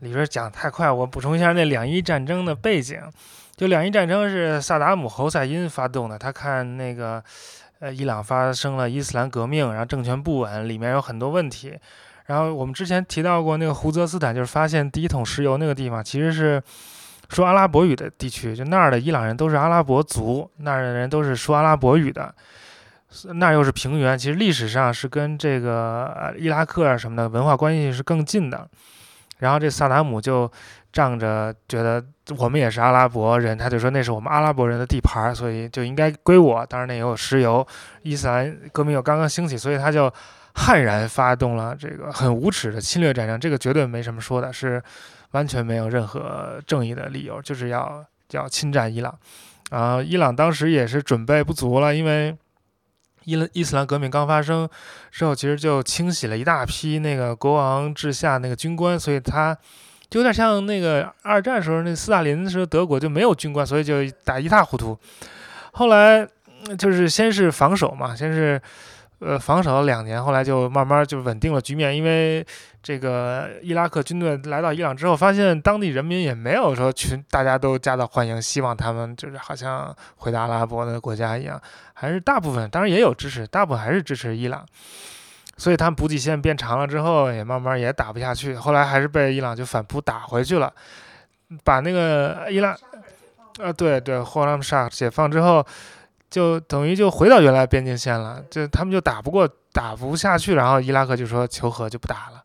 李瑞讲太快，我补充一下那两伊战争的背景。就两伊战争是萨达姆侯赛因发动的，他看那个呃伊朗发生了伊斯兰革命，然后政权不稳，里面有很多问题。然后我们之前提到过那个胡泽斯坦，就是发现第一桶石油那个地方，其实是说阿拉伯语的地区，就那儿的伊朗人都是阿拉伯族，那儿的人都是说阿拉伯语的。那又是平原，其实历史上是跟这个伊拉克啊什么的文化关系是更近的。然后这萨达姆就仗着觉得我们也是阿拉伯人，他就说那是我们阿拉伯人的地盘，所以就应该归我。当然那也有石油，伊斯兰革命又刚刚兴起，所以他就悍然发动了这个很无耻的侵略战争。这个绝对没什么说的，是完全没有任何正义的理由，就是要要侵占伊朗。啊，伊朗当时也是准备不足了，因为。伊伊斯兰革命刚发生之后，其实就清洗了一大批那个国王治下那个军官，所以他就有点像那个二战时候那斯大林时候德国就没有军官，所以就打一塌糊涂。后来就是先是防守嘛，先是。呃，防守了两年，后来就慢慢就稳定了局面。因为这个伊拉克军队来到伊朗之后，发现当地人民也没有说群大家都夹道欢迎，希望他们就是好像回到阿拉伯的国家一样，还是大部分当然也有支持，大部分还是支持伊朗。所以他们补给线变长了之后，也慢慢也打不下去。后来还是被伊朗就反扑打回去了，把那个伊拉，呃，对对，霍拉姆沙解放之后。就等于就回到原来边境线了，就他们就打不过，打不下去，然后伊拉克就说求和就不打了。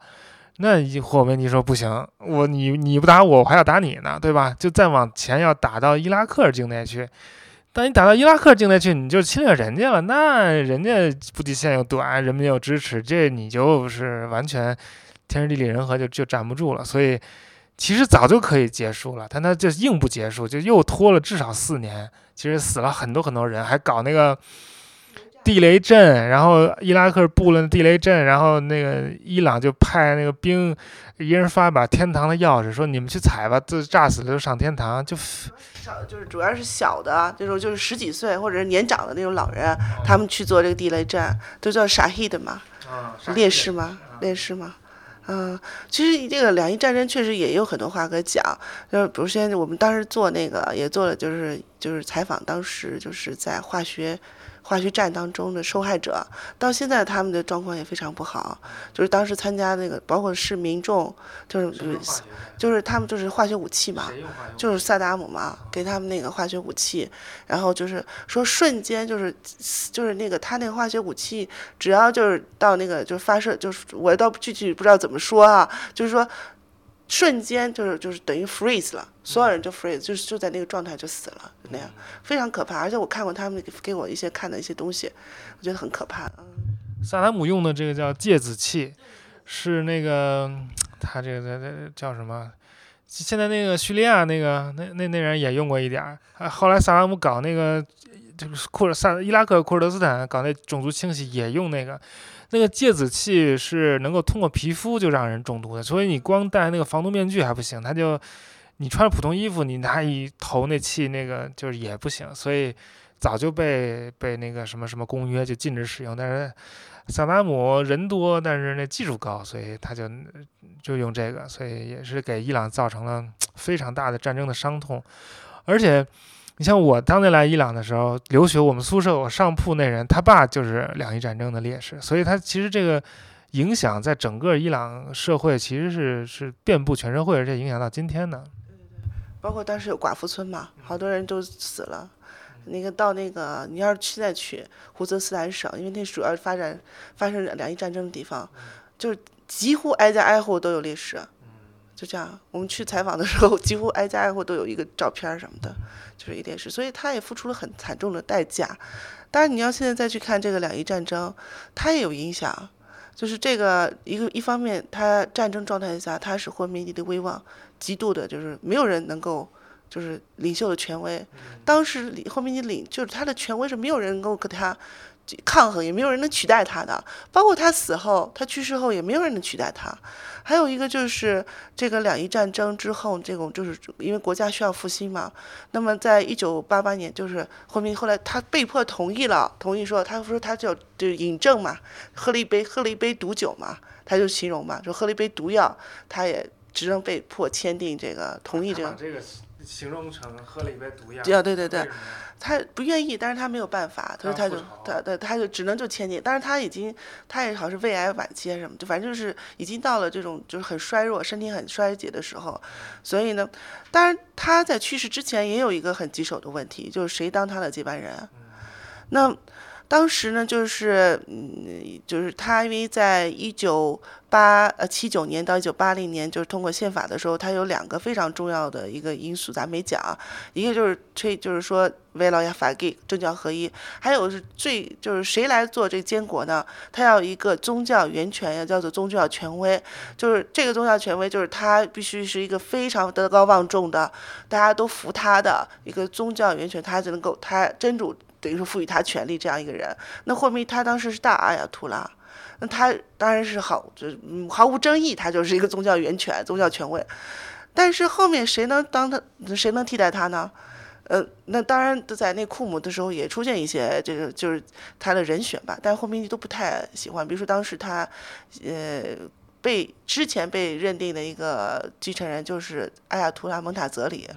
那霍梅尼说不行，我你你不打我，我还要打你呢，对吧？就再往前要打到伊拉克境内去。当你打到伊拉克境内去，你就侵略人家了，那人家补给线又短，人民又支持，这你就是完全天时地利人和就就站不住了。所以其实早就可以结束了，但他就硬不结束，就又拖了至少四年。其实死了很多很多人，还搞那个地雷阵，然后伊拉克布了地雷阵，然后那个伊朗就派那个兵，一人发一把天堂的钥匙，说你们去踩吧，这炸死了就上天堂。就小就是主要是小的这种，就是十几岁或者是年长的那种老人，他们去做这个地雷阵，都叫傻黑的嘛，烈士吗？烈士吗？嗯，其实这个两伊战争确实也有很多话可讲，就是比如现在我们当时做那个也做了，就是就是采访当时就是在化学。化学战当中的受害者，到现在他们的状况也非常不好。就是当时参加那个，包括是民众，就是就是他们就是化学武器嘛，就是萨达姆嘛，给他们那个化学武器，然后就是说瞬间就是就是那个他那个化学武器，只要就是到那个就是发射，就是我倒具体不知道怎么说啊，就是说。瞬间就是就是等于 freeze 了，所有人就 freeze，就是就在那个状态就死了，那样非常可怕。而且我看过他们给我一些看的一些东西，我觉得很可怕。嗯，萨达姆用的这个叫芥子气，是那个他这个这这叫什么？现在那个叙利亚那个那那那人也用过一点儿。后来萨达姆搞那个就是库尔萨伊拉克库尔德斯坦搞那种族清洗也用那个。那个芥子气是能够通过皮肤就让人中毒的，所以你光戴那个防毒面具还不行，它就你穿普通衣服，你拿一头那气，那个就是也不行，所以早就被被那个什么什么公约就禁止使用。但是萨达姆人多，但是那技术高，所以他就就用这个，所以也是给伊朗造成了非常大的战争的伤痛，而且。你像我当年来伊朗的时候留学，我们宿舍我上铺那人，他爸就是两伊战争的烈士，所以他其实这个影响在整个伊朗社会其实是是遍布全社会，而且影响到今天的。对对对，包括当时有寡妇村嘛，好多人都死了。那个到那个你要是现在去胡泽斯坦省，因为那主要发展发生两伊战争的地方，就是几乎挨家挨户都有烈士。就这样，我们去采访的时候，几乎挨家挨户都有一个照片什么的，就是一电视，所以他也付出了很惨重的代价。当然，你要现在再去看这个两伊战争，它也有影响。就是这个一个一方面，它战争状态下，它使霍梅尼的威望极度的，就是没有人能够，就是领袖的权威。当时霍梅尼领，就是他的权威是没有人能够跟他。抗衡也没有人能取代他的，包括他死后，他去世后也没有人能取代他。还有一个就是这个两伊战争之后，这种就是因为国家需要复兴嘛。那么在一九八八年，就是后面后来他被迫同意了，同意说他说他就就引证嘛，喝了一杯喝了一杯毒酒嘛，他就形容嘛，说喝了一杯毒药，他也只能被迫签订这个同意这个。形容成喝了一杯毒药。对对对他不愿意，但是他没有办法，所以他就他他他他就只能就签订，但是他已经他也好像是胃癌晚期什么，就反正就是已经到了这种就是很衰弱、身体很衰竭的时候，所以呢，当然他在去世之前也有一个很棘手的问题，就是谁当他的接班人啊？那当时呢，就是嗯，就是他因为在一九八呃七九年到一九八零年，就是通过宪法的时候，他有两个非常重要的一个因素，咱没讲，一个就是推就是说为了要法给政教合一，还有是最就是谁来做这个监国呢？他要一个宗教源泉，要叫做宗教权威，就是这个宗教权威，就是他必须是一个非常德高望重的，大家都服他的一个宗教源泉，他才能够他真主等于说赋予他权力这样一个人。那霍梅他当时是大阿亚图拉，那他当然是好，就是嗯毫无争议，他就是一个宗教源泉、宗教权威。但是后面谁能当他，谁能替代他呢？呃，那当然，在那库姆的时候也出现一些这个就是他的人选吧，但霍梅尼都不太喜欢。比如说当时他，呃，被之前被认定的一个继承人就是艾亚图拉蒙塔泽里，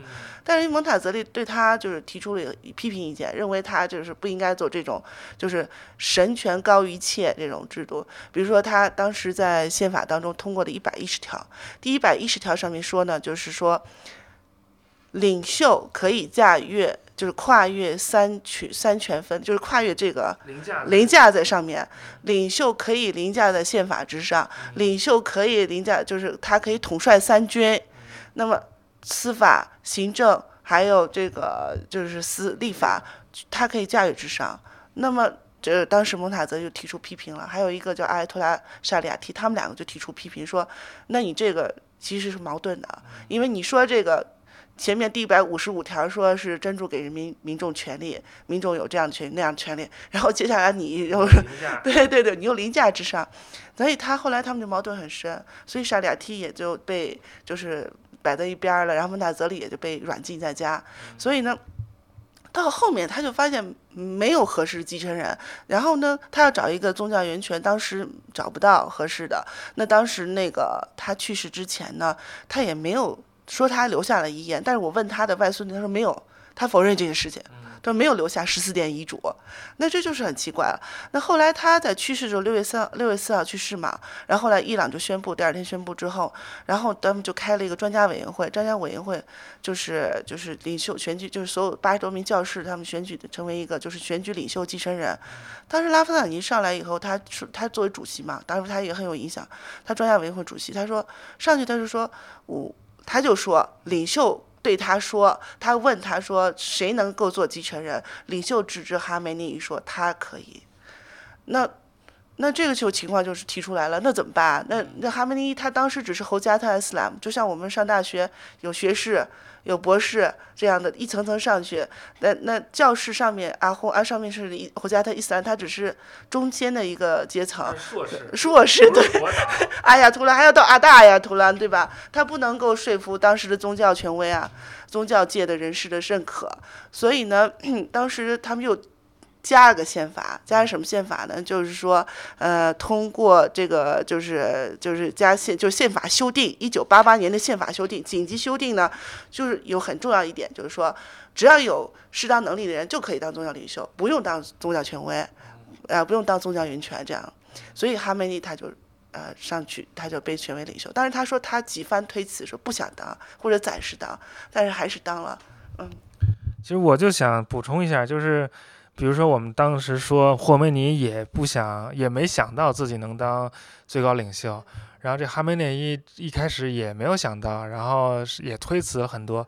但是蒙塔泽里对他就是提出了批评意见，认为他就是不应该做这种就是神权高于一切这种制度。比如说他当时在宪法当中通过的一百一十条，第一百一十条上面说呢，就是说领袖可以驾驭，就是跨越三权三权分，就是跨越这个凌驾在上面，领袖可以凌驾在宪法之上，领袖可以凌驾，就是他可以统帅三军，那么司法、行政还有这个就是司立法，他可以驾驭之上。那么这当时蒙塔泽就提出批评了，还有一个叫阿埃托拉沙里亚提，他们两个就提出批评说，那你这个其实是矛盾的，因为你说这个。前面第一百五十五条说是真主给人民民众权利，民众有这样权利那样权利，然后接下来你又 对对对，你又凌驾之上，所以他后来他们就矛盾很深，所以沙里亚提也就被就是摆在一边了，然后蒙塔泽里也就被软禁在家，所以呢。到后面他就发现没有合适的继承人，然后呢，他要找一个宗教源泉，当时找不到合适的。那当时那个他去世之前呢，他也没有说他留下了遗言，但是我问他的外孙女，他说没有，他否认这件事情。他说没有留下十四点遗嘱，那这就是很奇怪了。那后来他在去世的时候，六月三号六月四号去世嘛，然后后来伊朗就宣布，第二天宣布之后，然后他们就开了一个专家委员会，专家委员会就是就是领袖选举，就是所有八十多名教士他们选举的成为一个就是选举领袖继承人。当时拉夫纳尼上来以后，他是他作为主席嘛，当时他也很有影响，他专家委员会主席，他说上去他就说我他就说领袖。对他说，他问他说谁能够做继承人？领袖指着哈梅内伊说他可以。那那这个就情况就是提出来了，那怎么办？那那哈梅内伊他当时只是侯加特 ·S· 兰，就像我们上大学有学士、有博士这样的一层层上去。那那教室上面阿訇啊上面是一侯家特伊斯兰，他只是中间的一个阶层。硕士，硕士对，国长阿亚图兰还要到阿大阿亚图兰，对吧？他不能够说服当时的宗教权威啊，宗教界的人士的认可，所以呢，当时他们又加了个宪法，加了什么宪法呢？就是说，呃，通过这个就是就是加宪就是宪法修订，一九八八年的宪法修订，紧急修订呢，就是有很重要一点，就是说，只要有适当能力的人就可以当宗教领袖，不用当宗教权威，呃，不用当宗教源泉这样。所以哈梅尼他就呃上去，他就被选为领袖。但是他说他几番推辞，说不想当或者暂时当，但是还是当了。嗯其实我就想补充一下，就是比如说我们当时说霍梅尼也不想，也没想到自己能当最高领袖，然后这哈梅内伊一开始也没有想到，然后也推辞了很多。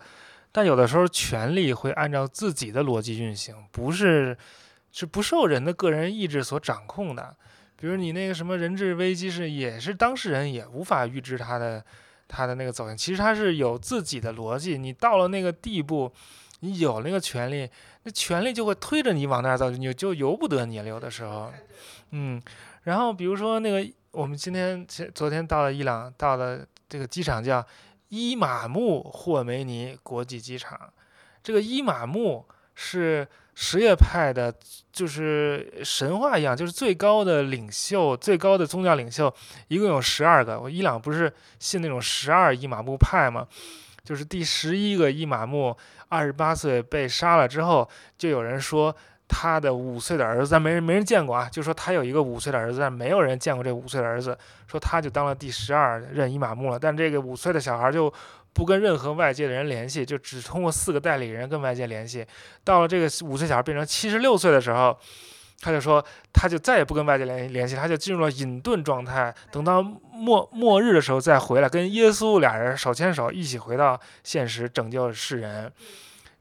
但有的时候权力会按照自己的逻辑运行，不是是不受人的个人意志所掌控的。比如你那个什么人质危机是也是当事人也无法预知他的他的那个走向，其实他是有自己的逻辑。你到了那个地步，你有那个权利，那权力就会推着你往那儿走，你就由不得你了。有的时候，嗯，然后比如说那个我们今天前昨天到了伊朗，到了这个机场叫伊玛目霍梅尼国际机场，这个伊玛目是什叶派的，就是神话一样，就是最高的领袖，最高的宗教领袖，一共有十二个。我伊朗不是信那种十二伊玛目派吗？就是第十一个伊玛目二十八岁被杀了之后，就有人说他的五岁的儿子，但没人没人见过啊，就说他有一个五岁的儿子，但没有人见过这五岁的儿子，说他就当了第十二任伊玛目了，但这个五岁的小孩就。不跟任何外界的人联系，就只通过四个代理人跟外界联系。到了这个五岁小孩变成七十六岁的时候，他就说，他就再也不跟外界联联系，他就进入了隐遁状态。等到末末日的时候再回来，跟耶稣俩人手牵手一起回到现实，拯救世人。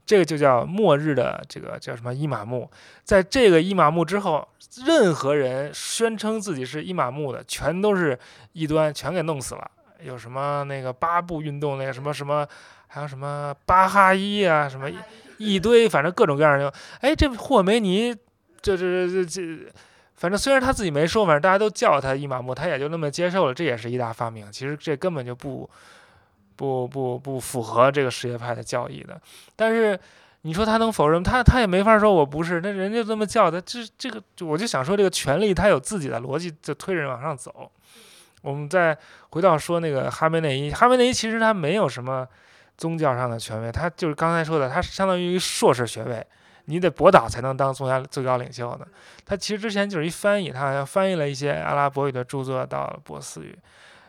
这个就叫末日的这个叫什么伊玛目。在这个伊玛目之后，任何人宣称自己是伊玛目的，全都是异端，全给弄死了。有什么那个八部运动，那个什么什么，还有什么巴哈伊啊，什么一堆，反正各种各样的。哎，这霍梅尼，这这这这，反正虽然他自己没说，反正大家都叫他伊玛目，他也就那么接受了。这也是一大发明。其实这根本就不不不不符合这个什叶派的教义的。但是你说他能否认？他他也没法说我不是。那人家这么叫他，这这个我就想说，这个权利他有自己的逻辑，就推人往上走。我们再回到说那个哈梅内伊，哈梅内伊其实他没有什么宗教上的权威，他就是刚才说的，他相当于硕士学位，你得博导才能当宗教最高领袖呢。他其实之前就是一翻译，他好像翻译了一些阿拉伯语的著作到波斯语。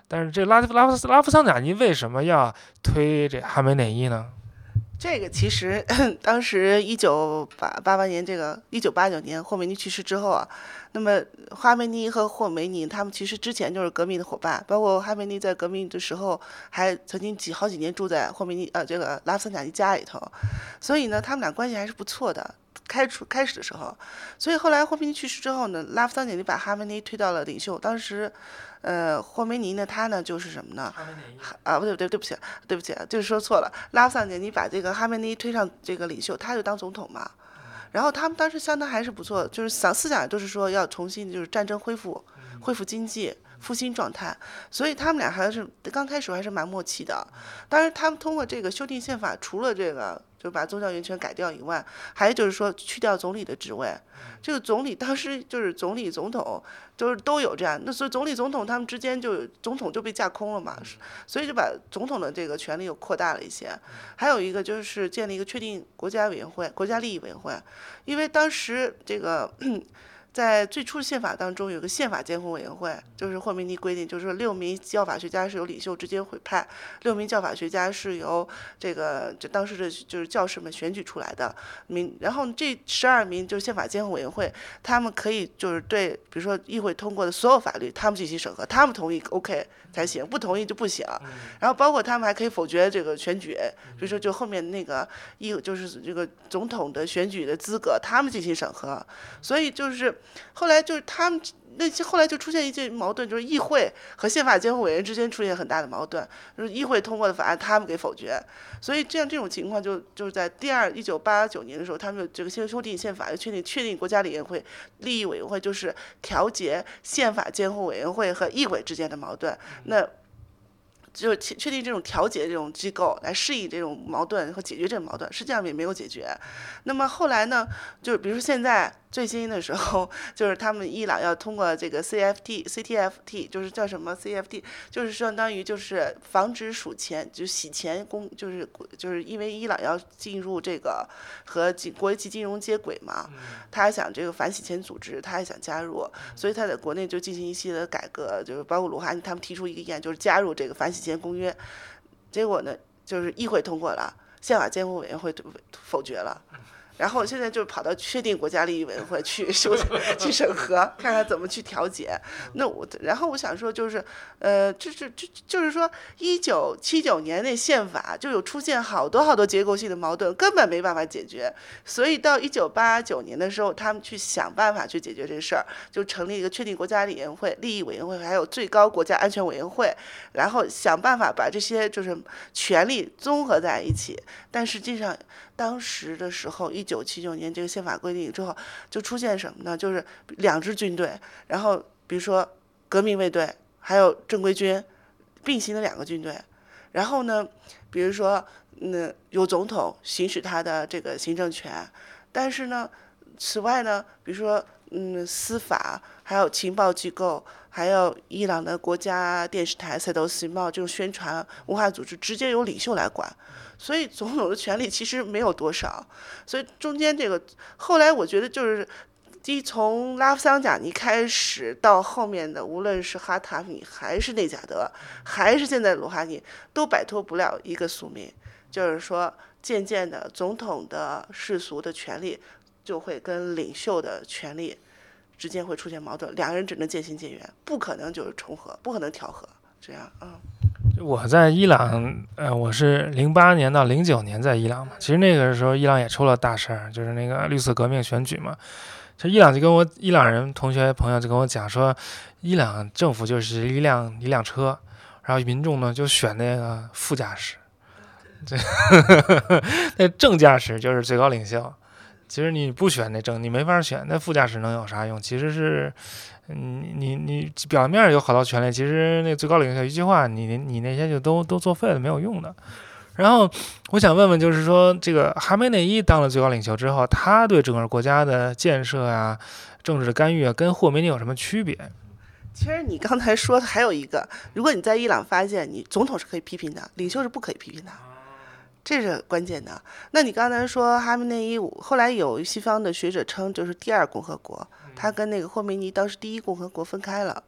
但是这拉夫拉夫拉夫桑贾尼为什么要推这哈梅内伊呢？这个其实 当时一九八八八年，这个一九八九年霍梅尼去世之后啊，那么哈梅尼和霍梅尼他们其实之前就是革命的伙伴，包括哈梅尼在革命的时候还曾经几好几年住在霍梅尼呃这个拉夫桑贾尼家里头，所以呢他们俩关系还是不错的。开除开始的时候，所以后来霍梅尼去世之后呢，拉夫桑贾尼把哈梅尼推到了领袖，当时。呃，霍梅尼呢？他呢就是什么呢？啊，不对不对，对不起，对不起，就是说错了。拉夫桑贾尼把这个哈梅尼推上这个领袖，他就当总统嘛。然后他们当时相当还是不错，就是想思想就是说要重新就是战争恢复，恢复经济复兴状态。所以他们俩还是刚开始还是蛮默契的。当然，他们通过这个修订宪法，除了这个。就把宗教源权改掉以外，还有就是说去掉总理的职位。这个总理当时就是总理、总统，就是都有这样。那所以总理、总统他们之间就总统就被架空了嘛，所以就把总统的这个权力又扩大了一些。还有一个就是建立一个确定国家委员会、国家利益委员会，因为当时这个。在最初的宪法当中，有个宪法监护委员会，就是霍梅尼规定，就是说六名教法学家是由领袖直接委派，六名教法学家是由这个就当时的就是教士们选举出来的名，然后这十二名就是宪法监护委员会，他们可以就是对比如说议会通过的所有法律，他们进行审核，他们同意 OK 才行，不同意就不行。然后包括他们还可以否决这个选举，比如说就后面那个议就是这个总统的选举的资格，他们进行审核，所以就是。后来就是他们那些后来就出现一些矛盾，就是议会和宪法监护委员之间出现很大的矛盾，就是议会通过的法案他们给否决，所以这样这种情况就就是在第二一九八九年的时候，他们这个修修订宪法，又确定确定国家委员会利益委员会，就是调节宪法监护委员会和议会之间的矛盾，那。就确确定这种调解这种机构来适应这种矛盾和解决这种矛盾，实际上也没有解决。那么后来呢，就是比如说现在。最新的时候，就是他们伊朗要通过这个 CFT、CTFT，就是叫什么 CFT，就是相当于就是防止数钱，就洗钱公，就是就是因为伊朗要进入这个和国际金融接轨嘛，他还想这个反洗钱组织，他还想加入，所以他在国内就进行一系列的改革，就是包括鲁哈尼他们提出一个议案，就是加入这个反洗钱公约，结果呢，就是议会通过了，宪法监护委员会否决了。然后现在就跑到确定国家利益委员会去修去审核，看看怎么去调解。那我然后我想说就是，呃，就是就就是说，一九七九年那宪法就有出现好多好多结构性的矛盾，根本没办法解决。所以到一九八九年的时候，他们去想办法去解决这事儿，就成立一个确定国家委员会、利益委员会，还有最高国家安全委员会，然后想办法把这些就是权力综合在一起。但实际上。当时的时候，一九七九年这个宪法规定之后，就出现什么呢？就是两支军队，然后比如说革命卫队还有正规军并行的两个军队，然后呢，比如说那有总统行使他的这个行政权，但是呢，此外呢，比如说嗯司法，还有情报机构，还有伊朗的国家电视台赛都西贸这种宣传文化组织，直接由领袖来管，所以总统的权力其实没有多少，所以中间这个后来我觉得就是。第一，从拉夫桑贾尼开始到后面的，无论是哈塔米还是内贾德，还是现在鲁哈尼，都摆脱不了一个宿命，就是说，渐渐的，总统的世俗的权利就会跟领袖的权利之间会出现矛盾，两个人只能渐行渐远，不可能就是重合，不可能调和，这样啊。我在伊朗，呃，我是零八年到零九年在伊朗嘛，其实那个时候伊朗也出了大事儿，就是那个绿色革命选举嘛。就伊朗就跟我伊朗人同学朋友就跟我讲说，伊朗政府就是一辆一辆车，然后民众呢就选那个副驾驶，这 那正驾驶就是最高领袖。其实你不选那正，你没法选那副驾驶能有啥用？其实是，你你你表面有好多权利，其实那最高领袖一句话，你你那些就都都作废了，没有用的。然后我想问问，就是说，这个哈梅内伊当了最高领袖之后，他对整个国家的建设啊、政治的干预啊，跟霍梅尼有什么区别？其实你刚才说的还有一个，如果你在伊朗发现你总统是可以批评的，领袖是不可以批评的，这是关键的。那你刚才说哈梅内伊，后来有西方的学者称就是第二共和国，他跟那个霍梅尼当时第一共和国分开了。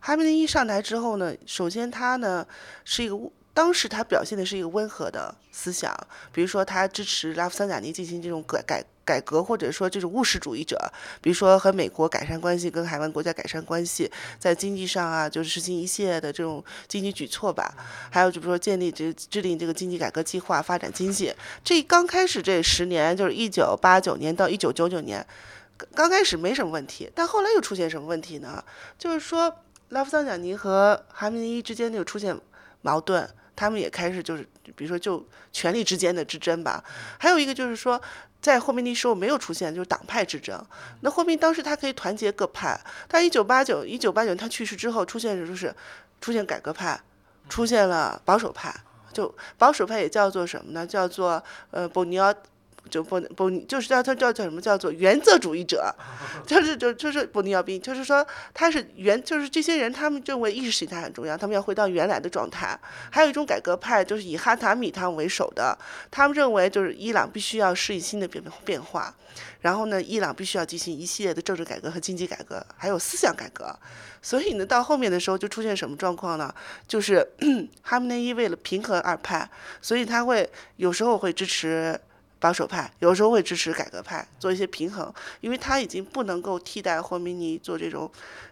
哈梅内伊上台之后呢，首先他呢是一个。当时他表现的是一个温和的思想，比如说他支持拉夫桑贾尼进行这种改改改革，或者说这种务实主义者，比如说和美国改善关系，跟海湾国家改善关系，在经济上啊，就是实行一系列的这种经济举措吧。还有就比如说建立这制定这个经济改革计划，发展经济。这刚开始这十年，就是一九八九年到一九九九年，刚开始没什么问题，但后来又出现什么问题呢？就是说拉夫桑贾尼和哈梅内伊之间就出现矛盾。他们也开始就是，比如说就权力之间的之争吧。还有一个就是说，在霍梅尼时候没有出现就是党派之争。那霍梅尼当时他可以团结各派，但一九八九一九八九他去世之后出现的就是出现改革派，出现了保守派。就保守派也叫做什么呢？叫做呃波尼奥。就不不，就是叫他叫叫什么叫做原则主义者，就是就就是布尼奥宾，就是说他是原，就是这些人他们认为意识形态很重要，他们要回到原来的状态。还有一种改革派，就是以哈塔米他们为首的，他们认为就是伊朗必须要适应新的变变化，然后呢，伊朗必须要进行一系列的政治改革和经济改革，还有思想改革。所以呢，到后面的时候就出现什么状况呢？就是 哈梅内伊为了平衡二派，所以他会有时候会支持。保守派有时候会支持改革派，做一些平衡，因为他已经不能够替代霍梅尼做这种，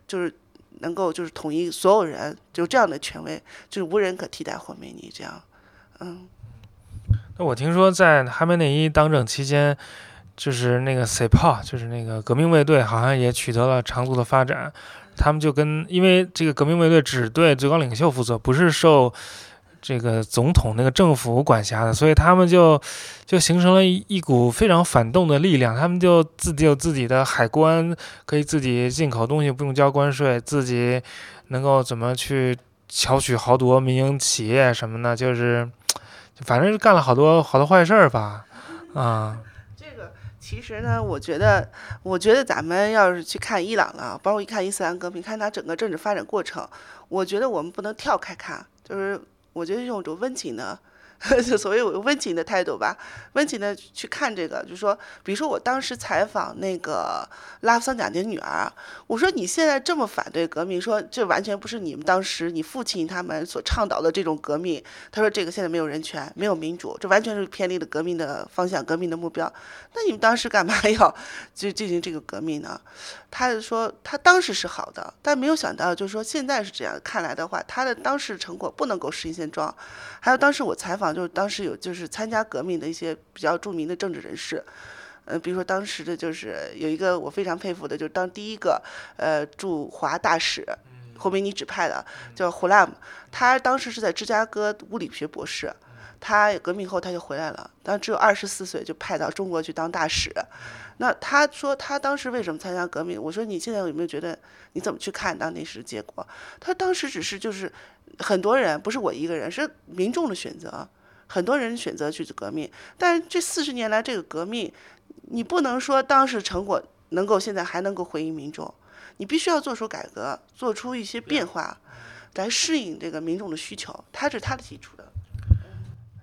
就是能够就是统一所有人，就这样的权威，就是无人可替代霍梅尼这样，嗯。那我听说在哈梅内伊当政期间，就是那个 CPA，就是那个革命卫队，好像也取得了长足的发展。他们就跟因为这个革命卫队只对最高领袖负责，不是受。这个总统那个政府管辖的，所以他们就就形成了一一股非常反动的力量。他们就自己有自己的海关，可以自己进口东西不用交关税，自己能够怎么去巧取豪夺民营企业什么的，就是反正是干了好多好多坏事儿吧，啊。这个其实呢，我觉得，我觉得咱们要是去看伊朗了，包括一看伊斯兰革命，看它整个政治发展过程，我觉得我们不能跳开看，就是。我觉得这种种温情呢。所谓我温情的态度吧，温情的去看这个，就说，比如说我当时采访那个拉夫桑贾尼女儿，我说你现在这么反对革命，说这完全不是你们当时你父亲他们所倡导的这种革命。他说这个现在没有人权，没有民主，这完全是偏离了革命的方向、革命的目标。那你们当时干嘛 要就进行这个革命呢？他说他当时是好的，但没有想到就是说现在是这样。看来的话，他的当时成果不能够实现现状。还有当时我采访。就是当时有就是参加革命的一些比较著名的政治人士，呃，比如说当时的就是有一个我非常佩服的，就是当第一个呃驻华大使，霍梅尼指派的叫胡拉姆，他当时是在芝加哥物理学博士，他革命后他就回来了，但只有二十四岁就派到中国去当大使。那他说他当时为什么参加革命？我说你现在有没有觉得你怎么去看当那时结果？他当时只是就是很多人不是我一个人，是民众的选择。很多人选择去革命，但是这四十年来这个革命，你不能说当时成果能够现在还能够回应民众，你必须要做出改革，做出一些变化，来适应这个民众的需求。他是他的提出的。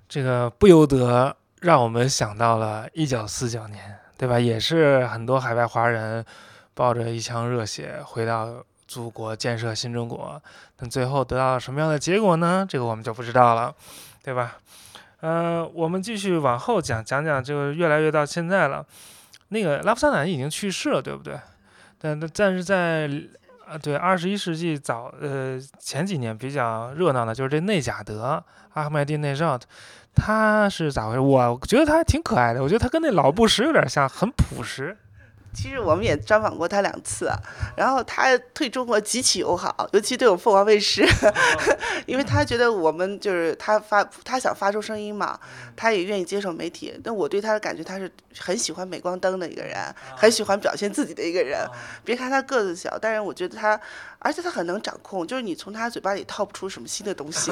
这个不由得让我们想到了一九四九年，对吧？也是很多海外华人抱着一腔热血回到祖国建设新中国，但最后得到了什么样的结果呢？这个我们就不知道了，对吧？呃，我们继续往后讲，讲讲就越来越到现在了。那个拉夫桑坦已经去世了，对不对？但但是在啊，对二十一世纪早呃前几年比较热闹的，就是这内贾德阿赫迈蒂内绍。他是咋回事？我觉得他还挺可爱的。我觉得他跟那老布什有点像，很朴实。其实我们也专访过他两次，然后他对中国极其友好，尤其对我们凤凰卫视，因为他觉得我们就是他发他想发出声音嘛，他也愿意接受媒体。但我对他的感觉，他是很喜欢镁光灯的一个人，很喜欢表现自己的一个人。别看他个子小，但是我觉得他，而且他很能掌控，就是你从他嘴巴里套不出什么新的东西。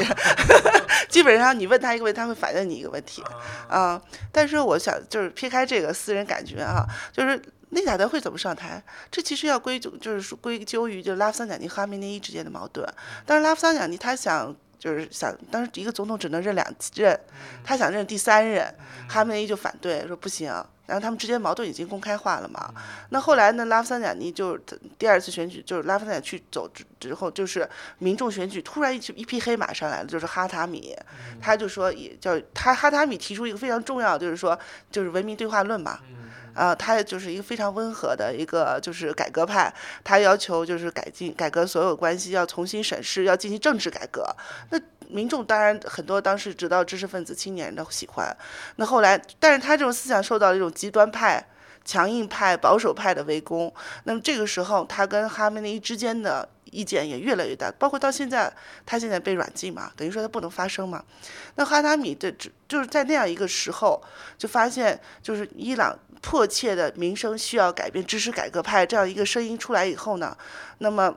基本上你问他一个问题，他会反问你一个问题。啊，但是我想就是撇开这个私人感觉啊，就是。内贾德会怎么上台？这其实要归咎，就是说归咎于就是拉夫桑贾尼和哈梅内伊之间的矛盾。但是拉夫桑贾尼他想就是想，当时一个总统只能任两任，他想任第三任，哈梅内伊就反对说不行。然后他们之间矛盾已经公开化了嘛？那后来呢？拉夫桑贾尼就第二次选举，就是拉夫桑贾去走之之后，就是民众选举突然一一匹黑马上来了，就是哈塔米，他就说也叫他哈塔米提出一个非常重要，就是说就是文明对话论嘛。啊，他就是一个非常温和的一个，就是改革派。他要求就是改进、改革所有关系，要重新审视，要进行政治改革。那民众当然很多，当时知道知识分子、青年的喜欢。那后来，但是他这种思想受到了一种极端派、强硬派、保守派的围攻。那么这个时候，他跟哈梅内之间的意见也越来越大，包括到现在，他现在被软禁嘛，等于说他不能发声嘛。那哈塔米的，就是在那样一个时候，就发现就是伊朗。迫切的民生需要改变，支持改革派这样一个声音出来以后呢，那么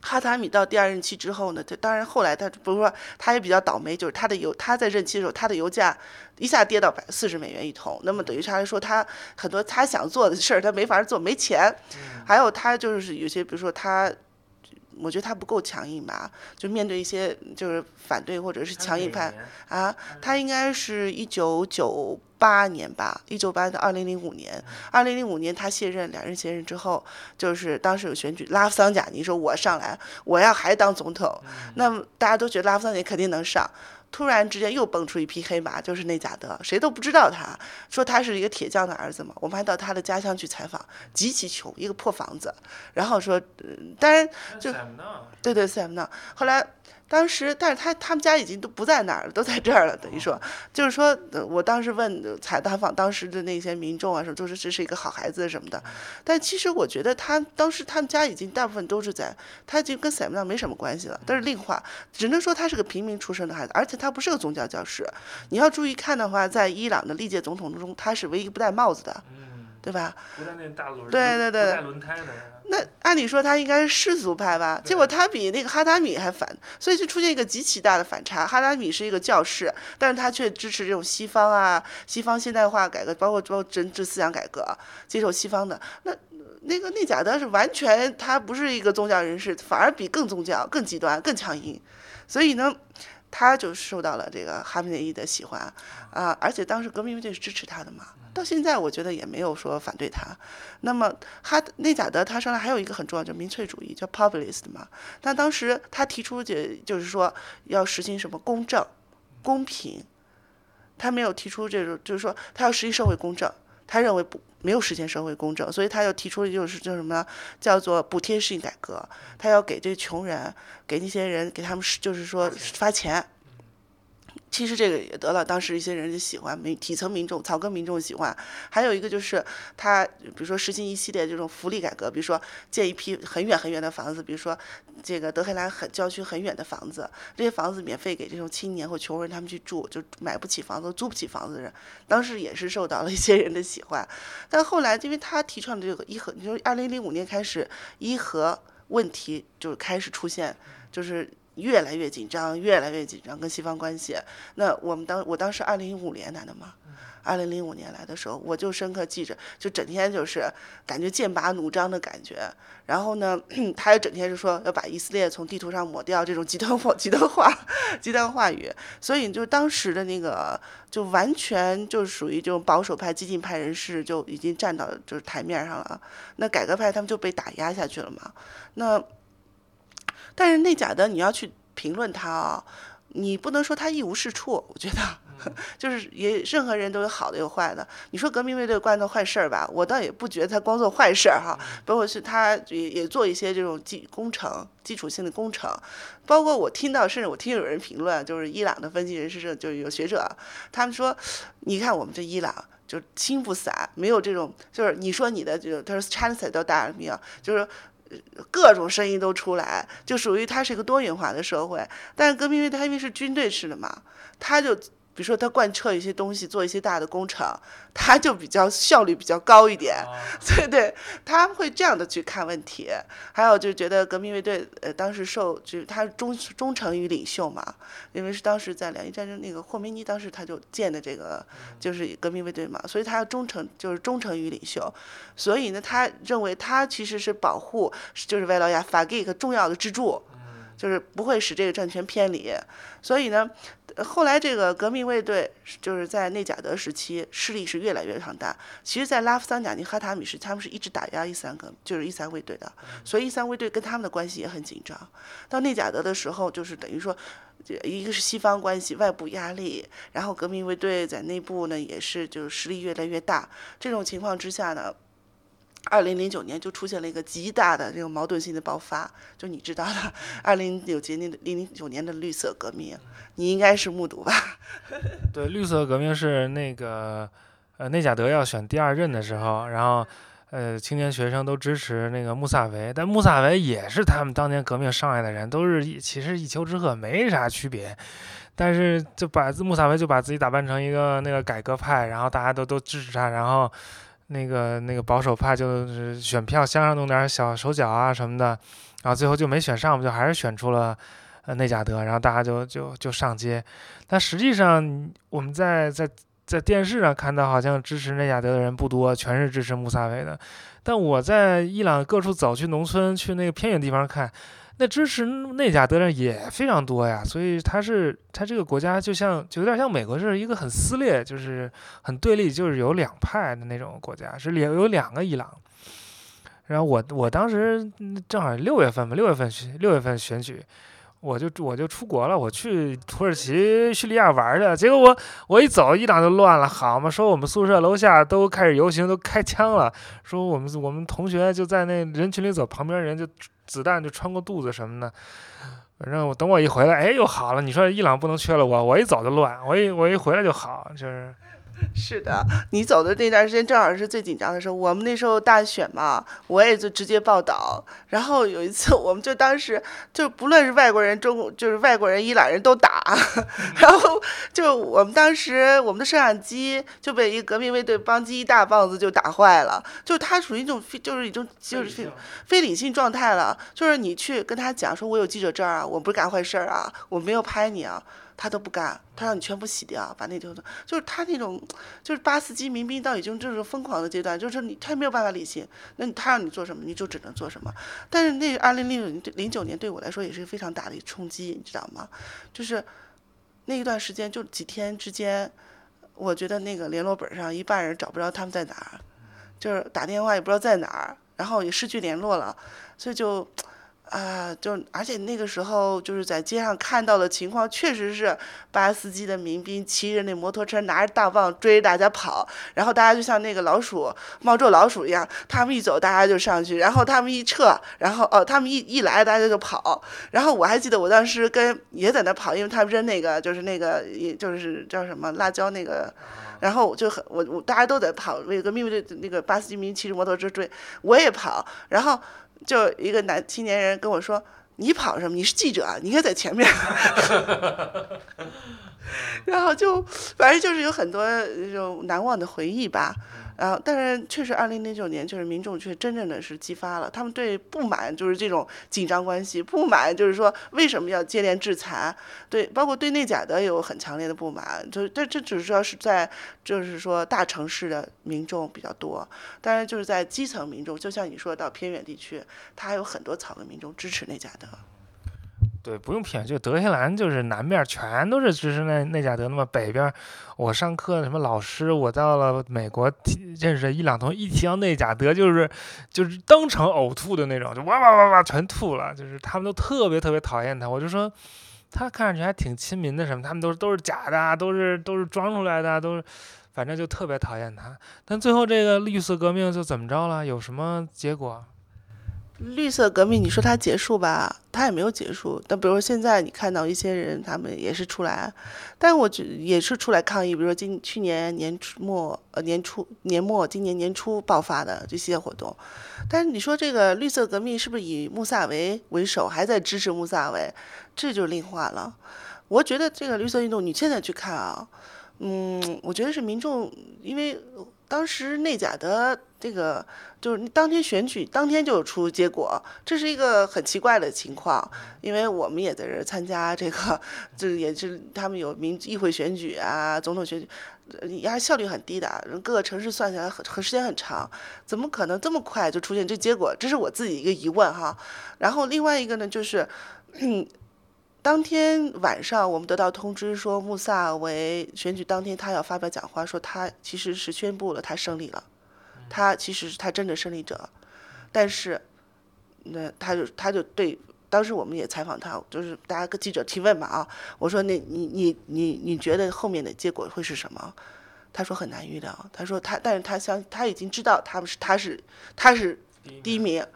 哈塔米到第二任期之后呢，他当然后来他不是说他也比较倒霉，就是他的油他在任期的时候，他的油价一下跌到百四十美元一桶，那么等于他来说他很多他想做的事儿他没法做，没钱，还有他就是有些比如说他。我觉得他不够强硬吧，就面对一些就是反对或者是强硬派啊，他应该是一九九八年吧，一九八到二零零五年，二零零五年他卸任，两人卸任之后，就是当时有选举，拉夫桑贾尼说我上来，我要还当总统，那么大家都觉得拉夫桑贾尼肯定能上。突然之间又蹦出一匹黑马，就是内贾德，谁都不知道他，说他是一个铁匠的儿子嘛。我们还到他的家乡去采访，极其穷，一个破房子。然后说，当然就对对塞姆纳。后来。当时，但是他他们家已经都不在那儿了，都在这儿了。等于说，就是说，我当时问采访当时的那些民众啊，说就是这是一个好孩子什么的。但其实我觉得他当时他们家已经大部分都是在，他就跟塞姆纳没什么关系了，但是另话。只能说他是个平民出身的孩子，而且他不是个宗教教师。你要注意看的话，在伊朗的历届总统中，他是唯一不戴帽子的。对吧？不带那大轮，对对对，轮胎的。那按理说他应该是世俗派吧？结果他比那个哈达米还反，所以就出现一个极其大的反差。哈达米是一个教士，但是他却支持这种西方啊，西方现代化改革，包括包括政治思想改革，接受西方的。那那个内贾德是完全他不是一个宗教人士，反而比更宗教、更极端、更强硬，所以呢。他就受到了这个哈梅内伊的喜欢，啊，而且当时革命卫队是支持他的嘛，到现在我觉得也没有说反对他。那么哈内贾德他上来还有一个很重要，就民粹主义，叫 populist 嘛。但当时他提出就就是说要实行什么公正、公平，他没有提出这种，就是说他要实行社会公正。他认为不没有实现社会公正，所以他又提出就是叫什么呢？叫做补贴性改革。他要给这穷人，给那些人，给他们就是说发钱。其实这个也得了当时一些人的喜欢，民底层民众、草根民众喜欢。还有一个就是他，比如说实行一系列这种福利改革，比如说建一批很远很远的房子，比如说这个德黑兰很郊区很远的房子，这些房子免费给这种青年或穷人他们去住，就买不起房子、租不起房子的人，当时也是受到了一些人的喜欢。但后来因为他提倡的这个伊核，你说二零零五年开始伊核问题就开始出现，就是。越来越紧张，越来越紧张，跟西方关系。那我们当我当时二零零五年来的嘛，二零零五年来的时候，我就深刻记着，就整天就是感觉剑拔弩张的感觉。然后呢，他又整天就说要把以色列从地图上抹掉，这种极端话、极端话、极端话语。所以就当时的那个，就完全就属于这种保守派、激进派人士就已经站到就是台面上了。那改革派他们就被打压下去了嘛。那但是内贾的你要去评论他啊，你不能说他一无是处，我觉得。就是也，任何人都有好的有坏的。你说革命卫队干的坏事儿吧，我倒也不觉得他光做坏事儿哈，包括是他也也做一些这种基工程、基础性的工程。包括我听到，甚至我听有人评论，就是伊朗的分析人士，就是有学者，他们说，你看我们这伊朗就心不散，没有这种，就是你说你的这种，他说 China 都大没有，就是各种声音都出来，就属于它是一个多元化的社会。但是革命卫队它因为是军队式的嘛，它就。比如说他贯彻一些东西，做一些大的工程，他就比较效率比较高一点，对对，他会这样的去看问题。还有就觉得革命卫队，呃，当时受就是他忠忠诚于领袖嘛，因为是当时在两伊战争那个霍梅尼当时他就建的这个就是革命卫队嘛，所以他要忠诚就是忠诚于领袖，所以呢，他认为他其实是保护就是外劳亚法给一个重要的支柱，就是不会使这个政权偏离，所以呢。后来这个革命卫队就是在内贾德时期势力是越来越强大。其实，在拉夫桑贾尼哈塔米时，他们是一直打压伊斯兰革，就是伊斯兰卫队的，所以伊斯兰卫队跟他们的关系也很紧张。到内贾德的时候，就是等于说，一个是西方关系、外部压力，然后革命卫队在内部呢也是就是实力越来越大。这种情况之下呢。二零零九年就出现了一个极大的这种矛盾性的爆发，就你知道的，二零九年零零九年的绿色革命，你应该是目睹吧？对，绿色革命是那个呃内贾德要选第二任的时候，然后呃青年学生都支持那个穆萨维，但穆萨维也是他们当年革命上来的人，都是其实一丘之貉，没啥区别，但是就把穆萨维就把自己打扮成一个那个改革派，然后大家都都支持他，然后。那个那个保守派就是选票箱上弄点小手脚啊什么的，然后最后就没选上，我们就还是选出了呃内贾德，然后大家就就就上街。但实际上我们在在在电视上看到，好像支持内贾德的人不多，全是支持穆萨维的。但我在伊朗各处走，去农村，去那个偏远地方看。那支持内贾德人也非常多呀，所以他是他这个国家就像就有点像美国是一个很撕裂，就是很对立，就是有两派的那种国家，是两有两个伊朗。然后我我当时正好六月份嘛，六月份选六月份选举，我就我就出国了，我去土耳其叙利亚玩去，结果我我一走，伊朗就乱了，好嘛，说我们宿舍楼下都开始游行，都开枪了，说我们我们同学就在那人群里走，旁边人就。子弹就穿过肚子什么的，反正我等我一回来，哎，又好了。你说伊朗不能缺了我，我一走就乱，我一我一回来就好，就是。是的，你走的那段时间正好是最紧张的时候。我们那时候大选嘛，我也就直接报道。然后有一次，我们就当时就不论是外国人、中就是外国人、伊朗人都打。然后就我们当时我们的摄像机就被一个革命卫队帮机一大棒子就打坏了。就他属于一种非就是一种就是非理性状态了。就是你去跟他讲说，我有记者证啊，我不是干坏事儿啊，我没有拍你啊。他都不干，他让你全部洗掉，把那头的，就是他那种，就是八四级民兵到已经就是疯狂的阶段，就是你他没有办法理性，那他让你做什么你就只能做什么。但是那二零零九零九年对我来说也是非常大的冲击，你知道吗？就是那一段时间就几天之间，我觉得那个联络本上一半人找不着他们在哪儿，就是打电话也不知道在哪儿，然后也失去联络了，所以就。啊，就而且那个时候就是在街上看到的情况，确实是巴斯基的民兵骑着那摩托车，拿着大棒追着大家跑，然后大家就像那个老鼠冒咒老鼠一样，他们一走大家就上去，然后他们一撤，然后哦他们一一来大家就跑，然后我还记得我当时跟也在那跑，因为他们扔那个就是那个也就是叫什么辣椒那个，然后就很我我大家都在跑，有个秘密的那个巴斯基民骑着摩托车追，我也跑，然后。就一个男青年人跟我说：“你跑什么？你是记者，你应该在前面。” 然后就反正就是有很多那种难忘的回忆吧。然后，但是确实，二零零九年就是民众却真正的是激发了他们对不满，就是这种紧张关系不满，就是说为什么要接连制裁？对，包括对内贾德有很强烈的不满。就这这只是要是在就是说大城市的民众比较多，当然就是在基层民众，就像你说到偏远地区，他还有很多草根民众支持内贾德。对，不用骗，就德黑兰就是南边全都是支持内内贾德，那么北边，我上课什么老师，我到了美国认识伊朗同学，一提到内贾德就是就是当场呕吐的那种，就哇哇哇哇全吐了，就是他们都特别特别讨厌他。我就说他看上去还挺亲民的什么，他们都都是假的，都是都是装出来的，都是反正就特别讨厌他。但最后这个绿色革命就怎么着了？有什么结果？绿色革命，你说它结束吧，它也没有结束。但比如说现在你看到一些人，他们也是出来，但我觉也是出来抗议。比如说今去年年末呃年初年末，今年年初爆发的这些活动。但是你说这个绿色革命是不是以穆萨维为首，还在支持穆萨维？这就另话了。我觉得这个绿色运动，你现在去看啊，嗯，我觉得是民众，因为当时内贾的这个。就是当天选举，当天就出结果，这是一个很奇怪的情况。因为我们也在这参加这个，这也是他们有民议会选举啊，总统选举，也效率很低的，各个城市算起来很很时间很长，怎么可能这么快就出现这结果？这是我自己一个疑问哈。然后另外一个呢，就是当天晚上我们得到通知说，穆萨为选举当天他要发表讲话，说他其实是宣布了他胜利了。他其实是他真的胜利者，但是，那他就他就对，当时我们也采访他，就是大家跟记者提问嘛啊，我说那你你你你觉得后面的结果会是什么？他说很难预料，他说他但是他相他已经知道他们是他是他是第一名，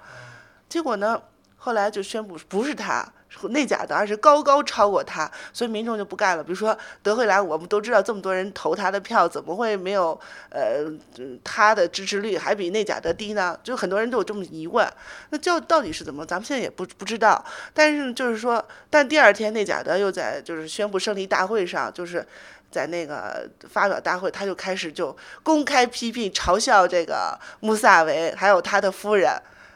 结果呢后来就宣布不是他。内贾德，而是高高超过他，所以民众就不干了。比如说德惠兰，我们都知道这么多人投他的票，怎么会没有呃他的支持率还比内假的低呢？就很多人都有这么疑问。那就到底是怎么？咱们现在也不不知道。但是就是说，但第二天内贾德又在就是宣布胜利大会上，就是在那个发表大会，他就开始就公开批评、嘲笑这个穆萨维还有他的夫人。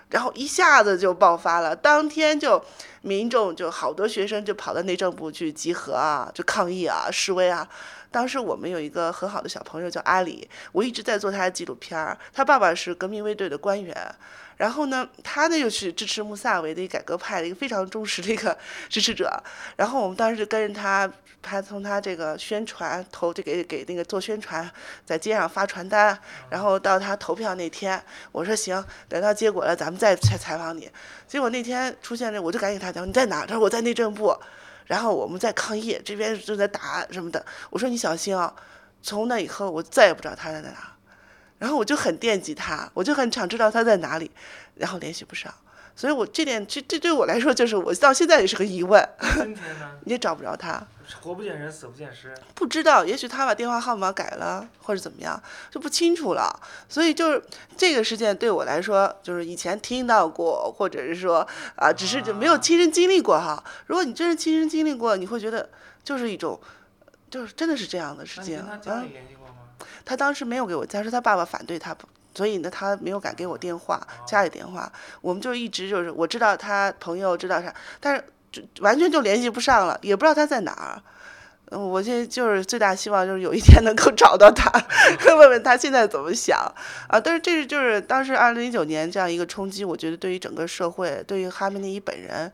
然后一下子就爆发了，当天就民众就好多学生就跑到内政部去集合啊，就抗议啊、示威啊。当时我们有一个很好的小朋友叫阿里，我一直在做他的纪录片儿。他爸爸是革命卫队的官员，然后呢，他呢又去支持穆萨维的一个改革派的一个非常忠实的一个支持者。然后我们当时就跟着他。他从他这个宣传投就给给那个做宣传，在街上发传单，然后到他投票那天，我说行，等到结果了咱们再采采访你。结果那天出现这，我就赶紧他讲你在哪？他说我在内政部，然后我们在抗议，这边正在打什么的。我说你小心啊！从那以后我再也不知道他在哪，然后我就很惦记他，我就很想知道他在哪里，然后联系不上。所以，我这点这这对我来说，就是我到现在也是个疑问。今天呢？也找不着他。活不见人，死不见尸。不知道，也许他把电话号码改了，或者怎么样，就不清楚了。所以，就是这个事件对我来说，就是以前听到过，或者是说啊，只是就没有亲身经历过哈。如果你真是亲身经历过，你会觉得就是一种，就是真的是这样的事情。他家里联系过吗？他当时没有给我，他说他爸爸反对他。所以呢，他没有敢给我电话，家里电话，我们就一直就是我知道他朋友知道啥，但是就完全就联系不上了，也不知道他在哪儿。嗯，我现在就是最大希望就是有一天能够找到他，问问他现在怎么想啊。但是这是就是当时二零一九年这样一个冲击，我觉得对于整个社会，对于哈梅内伊本人。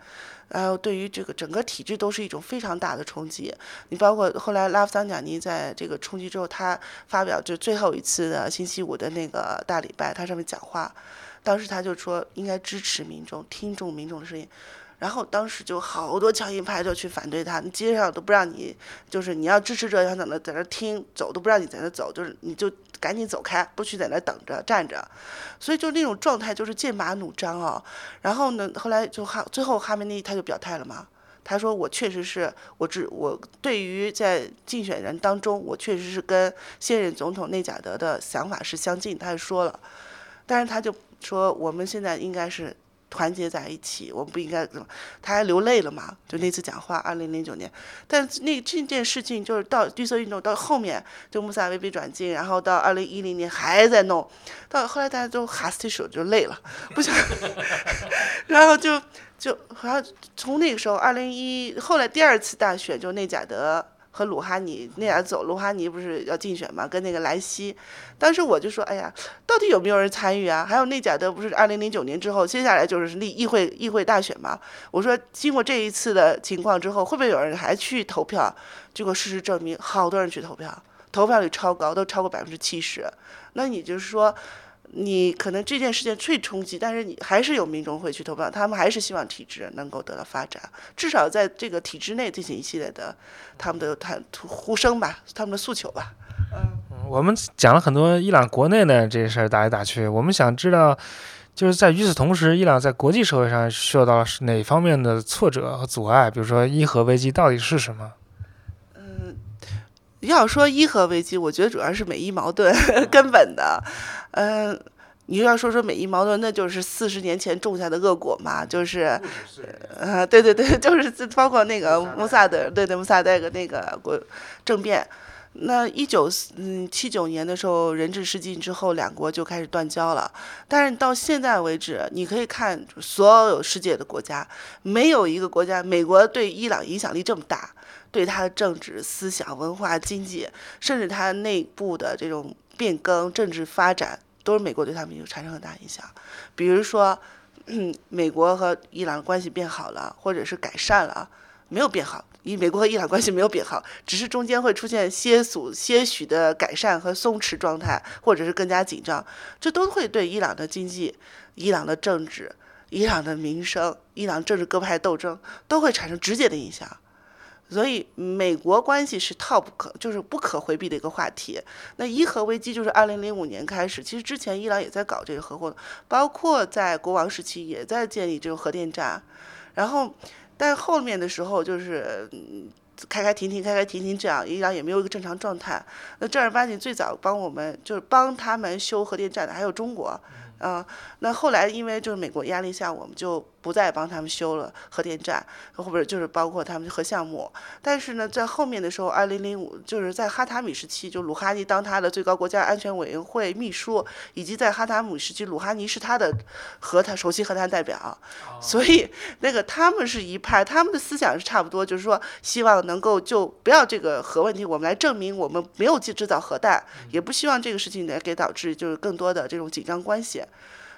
然后对于这个整个体制都是一种非常大的冲击。你包括后来拉夫桑贾尼在这个冲击之后，他发表就最后一次的星期五的那个大礼拜，他上面讲话，当时他就说应该支持民众，听众民众的声音。然后当时就好多强硬派就去反对他，街上都不让你，就是你要支持者想在那在那听，走都不让你在那走，就是你就赶紧走开，不许在那等着站着。所以就那种状态就是剑拔弩张啊。然后呢，后来就哈最后哈梅内他就表态了嘛，他说我确实是我只我对于在竞选人当中，我确实是跟现任总统内贾德的想法是相近，他就说了，但是他就说我们现在应该是。团结在一起，我们不应该怎么？他还流泪了嘛？就那次讲话，二零零九年。但那这件事情就是到绿色运动到后面，就穆萨维被转进，然后到二零一零年还在弄，到后来大家都哈斯提手就累了，不想，然后就就好像从那个时候，二零一后来第二次大选就内贾德。和鲁哈尼那俩走，鲁哈尼不是要竞选嘛？跟那个莱西，当时我就说，哎呀，到底有没有人参与啊？还有内贾德不是二零零九年之后，接下来就是立议会议会大选嘛？我说，经过这一次的情况之后，会不会有人还去投票？结果事实证明，好多人去投票，投票率超高，都超过百分之七十。那你就是说。你可能这件事情最冲击，但是你还是有民众会去投票，他们还是希望体制能够得到发展，至少在这个体制内进行一系列的他们的谈呼声吧，他们的诉求吧。嗯，我们讲了很多伊朗国内的这事儿打来打去，我们想知道，就是在与此同时，伊朗在国际社会上受到了哪方面的挫折和阻碍？比如说伊核危机到底是什么？要说伊核危机，我觉得主要是美伊矛盾 根本的，嗯，你要说说美伊矛盾，那就是四十年前种下的恶果嘛，就是，呃，对对对，就是包括那个穆萨德，对对穆萨德那个国政变，那一九嗯七九年的时候人质失禁之后，两国就开始断交了，但是到现在为止，你可以看所有世界的国家，没有一个国家，美国对伊朗影响力这么大。对他的政治、思想、文化、经济，甚至他内部的这种变更、政治发展，都是美国对他们有产生很大影响。比如说，嗯美国和伊朗关系变好了，或者是改善了，没有变好。以美国和伊朗关系没有变好，只是中间会出现些许些许的改善和松弛状态，或者是更加紧张，这都会对伊朗的经济、伊朗的政治、伊朗的民生、伊朗政治各派斗争都会产生直接的影响。所以，美国关系是 top 可，就是不可回避的一个话题。那伊核危机就是二零零五年开始，其实之前伊朗也在搞这个核活动包括在国王时期也在建立这种核电站。然后，但后面的时候就是开开停停，开开停停这样，伊朗也没有一个正常状态。那正儿八经最早帮我们就是帮他们修核电站的还有中国，嗯，那后来因为就是美国压力下，我们就。不再帮他们修了核电站，或者就是包括他们核项目。但是呢，在后面的时候，二零零五就是在哈塔米时期，就鲁哈尼当他的最高国家安全委员会秘书，以及在哈塔米时期，鲁哈尼是他的和他首席和谈代表。所以那个他们是一派，他们的思想是差不多，就是说希望能够就不要这个核问题，我们来证明我们没有制制造核弹，也不希望这个事情来给导致就是更多的这种紧张关系。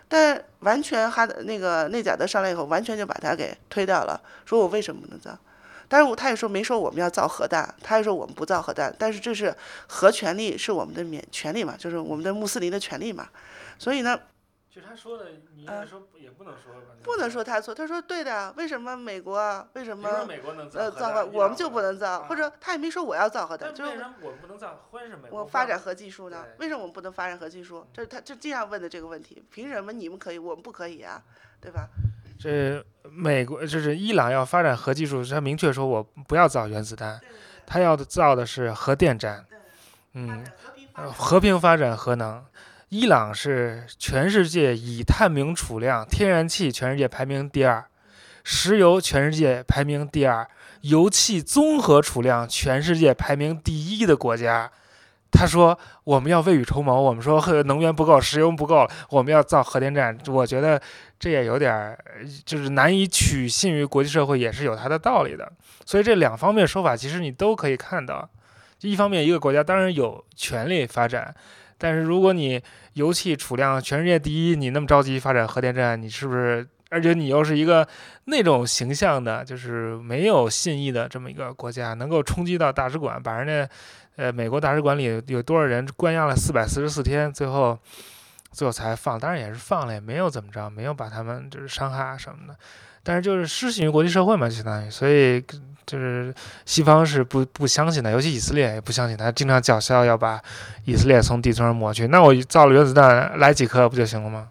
但完全哈那个内贾德上来以后，完全就把他给推掉了，说我为什么不能造？但是他也说没说我们要造核弹，他也说我们不造核弹，但是这是核权利是我们的免权利嘛，就是我们的穆斯林的权利嘛，所以呢。就他说的，你应该说也不能说。不能说他错，他说对的。为什么美国？为什么？美国能造？呃，造我们就不能造，或者他也没说我要造核弹。为什么我们不能造？为什么？我发展核技术呢？为什么我们不能发展核技术？这他就这样问的这个问题，凭什么你们可以，我们不可以啊？对吧？这美国就是伊朗要发展核技术，他明确说我不要造原子弹，他要造的是核电站。嗯，和平发展核能。伊朗是全世界以探明储量，天然气全世界排名第二，石油全世界排名第二，油气综合储量全世界排名第一的国家。他说我们要未雨绸缪，我们说能源不够，石油不够，我们要造核电站。我觉得这也有点就是难以取信于国际社会，也是有它的道理的。所以这两方面说法，其实你都可以看到。一方面，一个国家当然有权利发展。但是如果你油气储量全世界第一，你那么着急发展核电站，你是不是？而且你又是一个那种形象的，就是没有信义的这么一个国家，能够冲击到大使馆，把人家呃美国大使馆里有多少人关押了四百四十四天，最后最后才放，当然也是放了，也没有怎么着，没有把他们就是伤害啊什么的。但是就是失信于国际社会嘛，相当于，所以。就是西方是不不相信的，尤其以色列也不相信，他经常叫嚣要把以色列从地图上抹去。那我造了原子弹来几颗不就行了吗？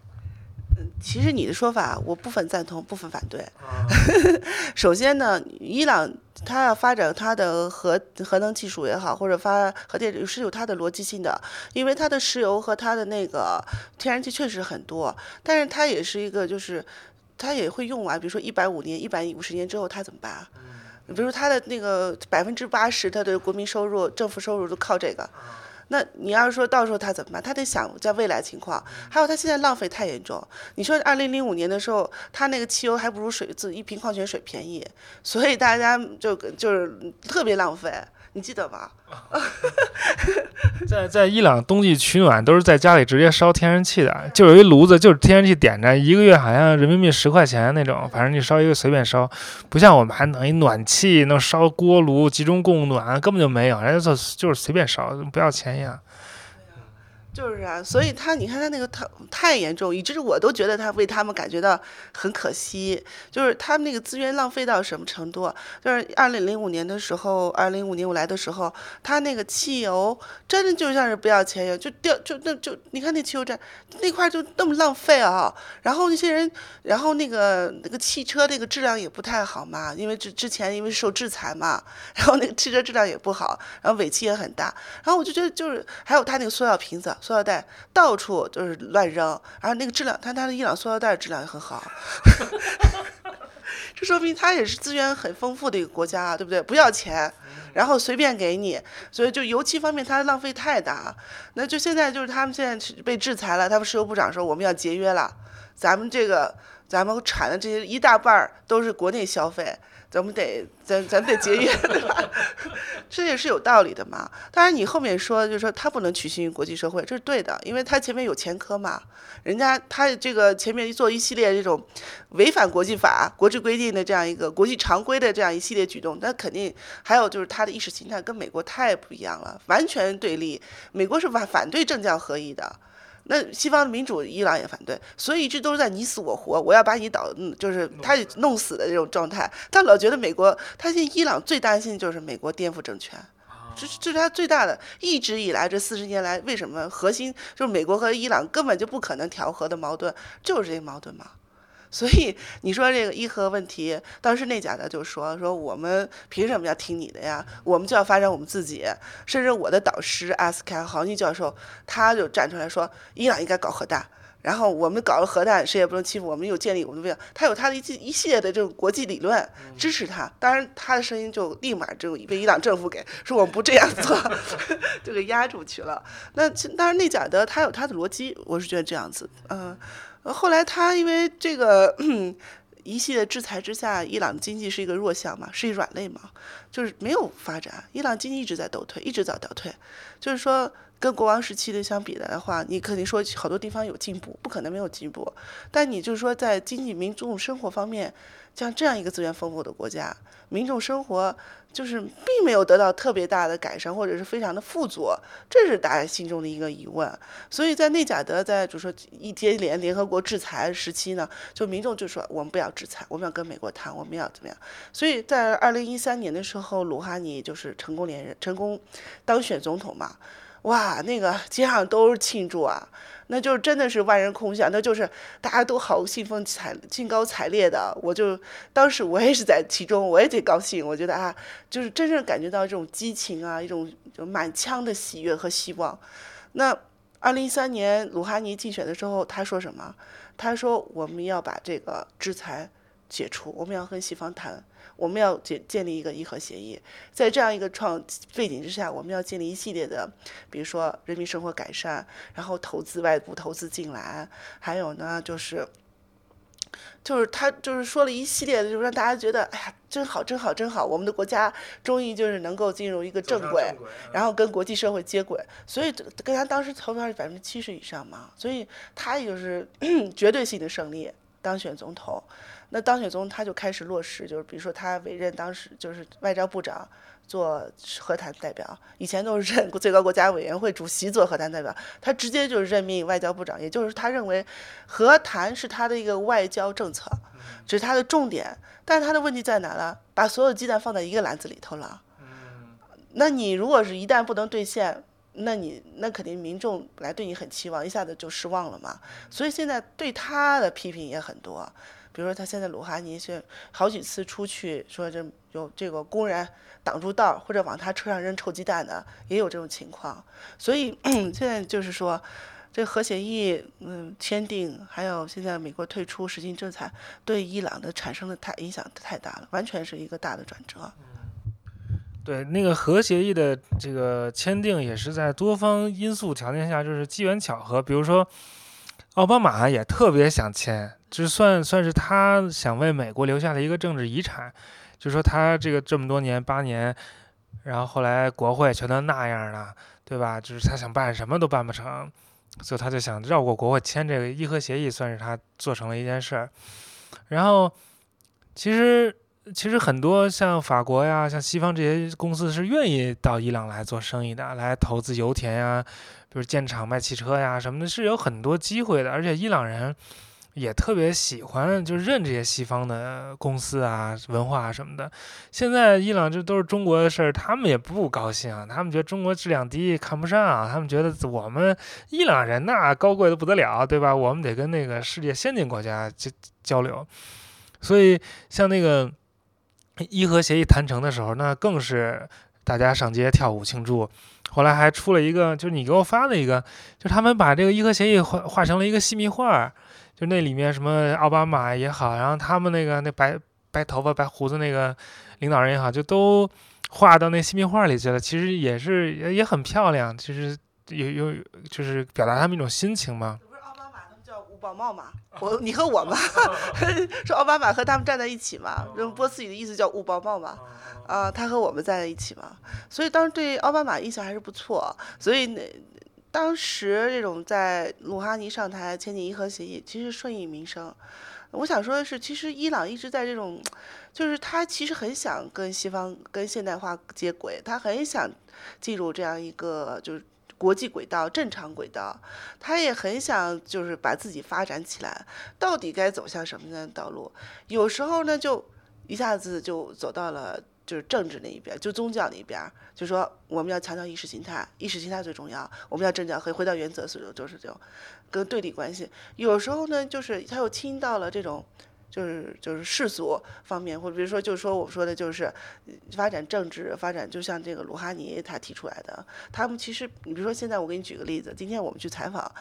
嗯，其实你的说法我部分赞同，部分反对。首先呢，伊朗它要发展它的核核能技术也好，或者发核电是有它的逻辑性的，因为它的石油和它的那个天然气确实很多，但是它也是一个就是。它也会用完，比如说一百五年、一百五十年之后它怎么办？比如他的那个百分之八十他的国民收入、政府收入都靠这个。那你要是说到时候他怎么办？他得想在未来情况，还有他现在浪费太严重。你说二零零五年的时候，他那个汽油还不如水自一瓶矿泉水便宜，所以大家就就是特别浪费。你记得吧？在在伊朗冬季取暖都是在家里直接烧天然气的，就有一炉子，就是天然气点着，一个月好像人民币十块钱那种，反正你烧一个随便烧，不像我们还弄一暖气，弄烧锅炉集中供暖，根本就没有，人家就就是随便烧，不要钱一样。就是啊，所以他你看他那个太太严重，以至于我都觉得他为他们感觉到很可惜。就是他们那个资源浪费到什么程度？就是二零零五年的时候，二零零五年我来的时候，他那个汽油真的就像是不要钱一样，就掉就那就你看那汽油站那块就那么浪费啊。然后那些人，然后那个那个汽车那个质量也不太好嘛，因为之之前因为受制裁嘛，然后那个汽车质量也不好，然后尾气也很大。然后我就觉得就是还有他那个塑料瓶子。塑料袋到处就是乱扔，然后那个质量，他他的伊朗塑料袋质量也很好，这说明它也是资源很丰富的一个国家，对不对？不要钱，然后随便给你，所以就油气方面它浪费太大。那就现在就是他们现在被制裁了，他们石油部长说我们要节约了，咱们这个咱们产的这些一大半儿都是国内消费。咱们得，咱咱得节约，对吧？这也是有道理的嘛。当然，你后面说，就是说他不能取信于国际社会，这是对的，因为他前面有前科嘛。人家他这个前面做一系列这种违反国际法、国际规定的这样一个国际常规的这样一系列举动，那肯定还有就是他的意识形态跟美国太不一样了，完全对立。美国是反反对政教合一的。那西方的民主，伊朗也反对，所以一直都是在你死我活，我要把你倒，嗯，就是他弄死的这种状态。他老觉得美国，他现在伊朗最担心就是美国颠覆政权，这是这是他最大的。一直以来这四十年来，为什么核心就是美国和伊朗根本就不可能调和的矛盾，就是这个矛盾嘛。所以你说这个伊核问题，当时内贾德就说说我们凭什么要听你的呀？我们就要发展我们自己。甚至我的导师阿斯凯豪尼教授，他就站出来说，伊朗应该搞核弹，然后我们搞了核弹，谁也不能欺负我们，有建立我们的威他有他的一一系列的这种国际理论支持他。当然，他的声音就立马就被伊朗政府给说我们不这样做，就给压住去了。那当然，内贾德他有他的逻辑，我是觉得这样子，嗯。后来他因为这个 一系列制裁之下，伊朗经济是一个弱项嘛，是一软肋嘛，就是没有发展。伊朗经济一直在倒退，一直在倒退。就是说，跟国王时期的相比的话，你肯定说好多地方有进步，不可能没有进步。但你就是说，在经济民众生活方面，像这样一个资源丰富的国家，民众生活。就是并没有得到特别大的改善，或者是非常的富足，这是大家心中的一个疑问。所以在内贾德在就是说一接连联合国制裁时期呢，就民众就说我们不要制裁，我们要跟美国谈，我们要怎么样？所以在二零一三年的时候，鲁哈尼就是成功连任，成功当选总统嘛，哇，那个街上都是庆祝啊。那就真的是万人空巷，那就是大家都好兴奋采兴高采烈的。我就当时我也是在其中，我也挺高兴。我觉得啊，就是真正感觉到这种激情啊，一种就满腔的喜悦和希望。那二零一三年鲁哈尼竞选的时候，他说什么？他说我们要把这个制裁解除，我们要和西方谈。我们要建建立一个伊核协议，在这样一个创背景之下，我们要建立一系列的，比如说人民生活改善，然后投资外部投资进来，还有呢就是，就是他就是说了一系列的，就是让大家觉得哎呀真好真好真好，我们的国家终于就是能够进入一个正轨，然后跟国际社会接轨，所以跟他当时投票是百分之七十以上嘛，所以他也就是 绝对性的胜利当选总统。那当选总统他就开始落实，就是比如说他委任当时就是外交部长做和谈代表，以前都是任 最高国家委员会主席做和谈代表，他直接就是任命外交部长，也就是他认为和谈是他的一个外交政策，这是他的重点。但是他的问题在哪了？把所有鸡蛋放在一个篮子里头了。那你如果是一旦不能兑现，那你那肯定民众本来对你很期望，一下子就失望了嘛。所以现在对他的批评也很多。比如说，他现在鲁哈尼是好几次出去说这有这个公然挡住道或者往他车上扔臭鸡蛋的，也有这种情况。所以 现在就是说，这核协议嗯签订，还有现在美国退出实行制裁，对伊朗的产生的太影响太大了，完全是一个大的转折。对，那个核协议的这个签订也是在多方因素条件下，就是机缘巧合。比如说，奥巴马也特别想签，就算算是他想为美国留下的一个政治遗产。就说他这个这么多年八年，然后后来国会全都那样了，对吧？就是他想办什么都办不成，所以他就想绕过国会签这个伊核协议，算是他做成了一件事儿。然后，其实。其实很多像法国呀，像西方这些公司是愿意到伊朗来做生意的，来投资油田呀，比如建厂卖汽车呀什么的，是有很多机会的。而且伊朗人也特别喜欢，就认这些西方的公司啊、文化什么的。现在伊朗这都是中国的事儿，他们也不高兴啊，他们觉得中国质量低，看不上啊。他们觉得我们伊朗人那高贵的不得了，对吧？我们得跟那个世界先进国家交交流。所以像那个。伊核协议谈成的时候，那更是大家上街跳舞庆祝。后来还出了一个，就是你给我发的一个，就他们把这个伊核协议画画成了一个细密画，就那里面什么奥巴马也好，然后他们那个那白白头发白胡子那个领导人也好，就都画到那细密画里去了。其实也是也也很漂亮，其实有有就是表达他们一种心情嘛。宝茂嘛，我你和我嘛，说奥巴马和他们站在一起嘛，用波斯语的意思叫五宝茂嘛，啊，他和我们在一起嘛，所以当时对奥巴马印象还是不错，所以那当时这种在鲁哈尼上台签订伊核协议，其实顺应民生。我想说的是，其实伊朗一直在这种，就是他其实很想跟西方跟现代化接轨，他很想进入这样一个就是。国际轨道正常轨道，他也很想就是把自己发展起来，到底该走向什么样的道路？有时候呢，就一下子就走到了就是政治那一边，就宗教那一边，就说我们要强调意识形态，意识形态最重要，我们要政教合一，回到原则，所以就是这种跟对立关系。有时候呢，就是他又听到了这种。就是就是世俗方面，或者比如说，就是说我们说的，就是发展政治发展，就像这个鲁哈尼他提出来的，他们其实，你比如说现在我给你举个例子，今天我们去采访。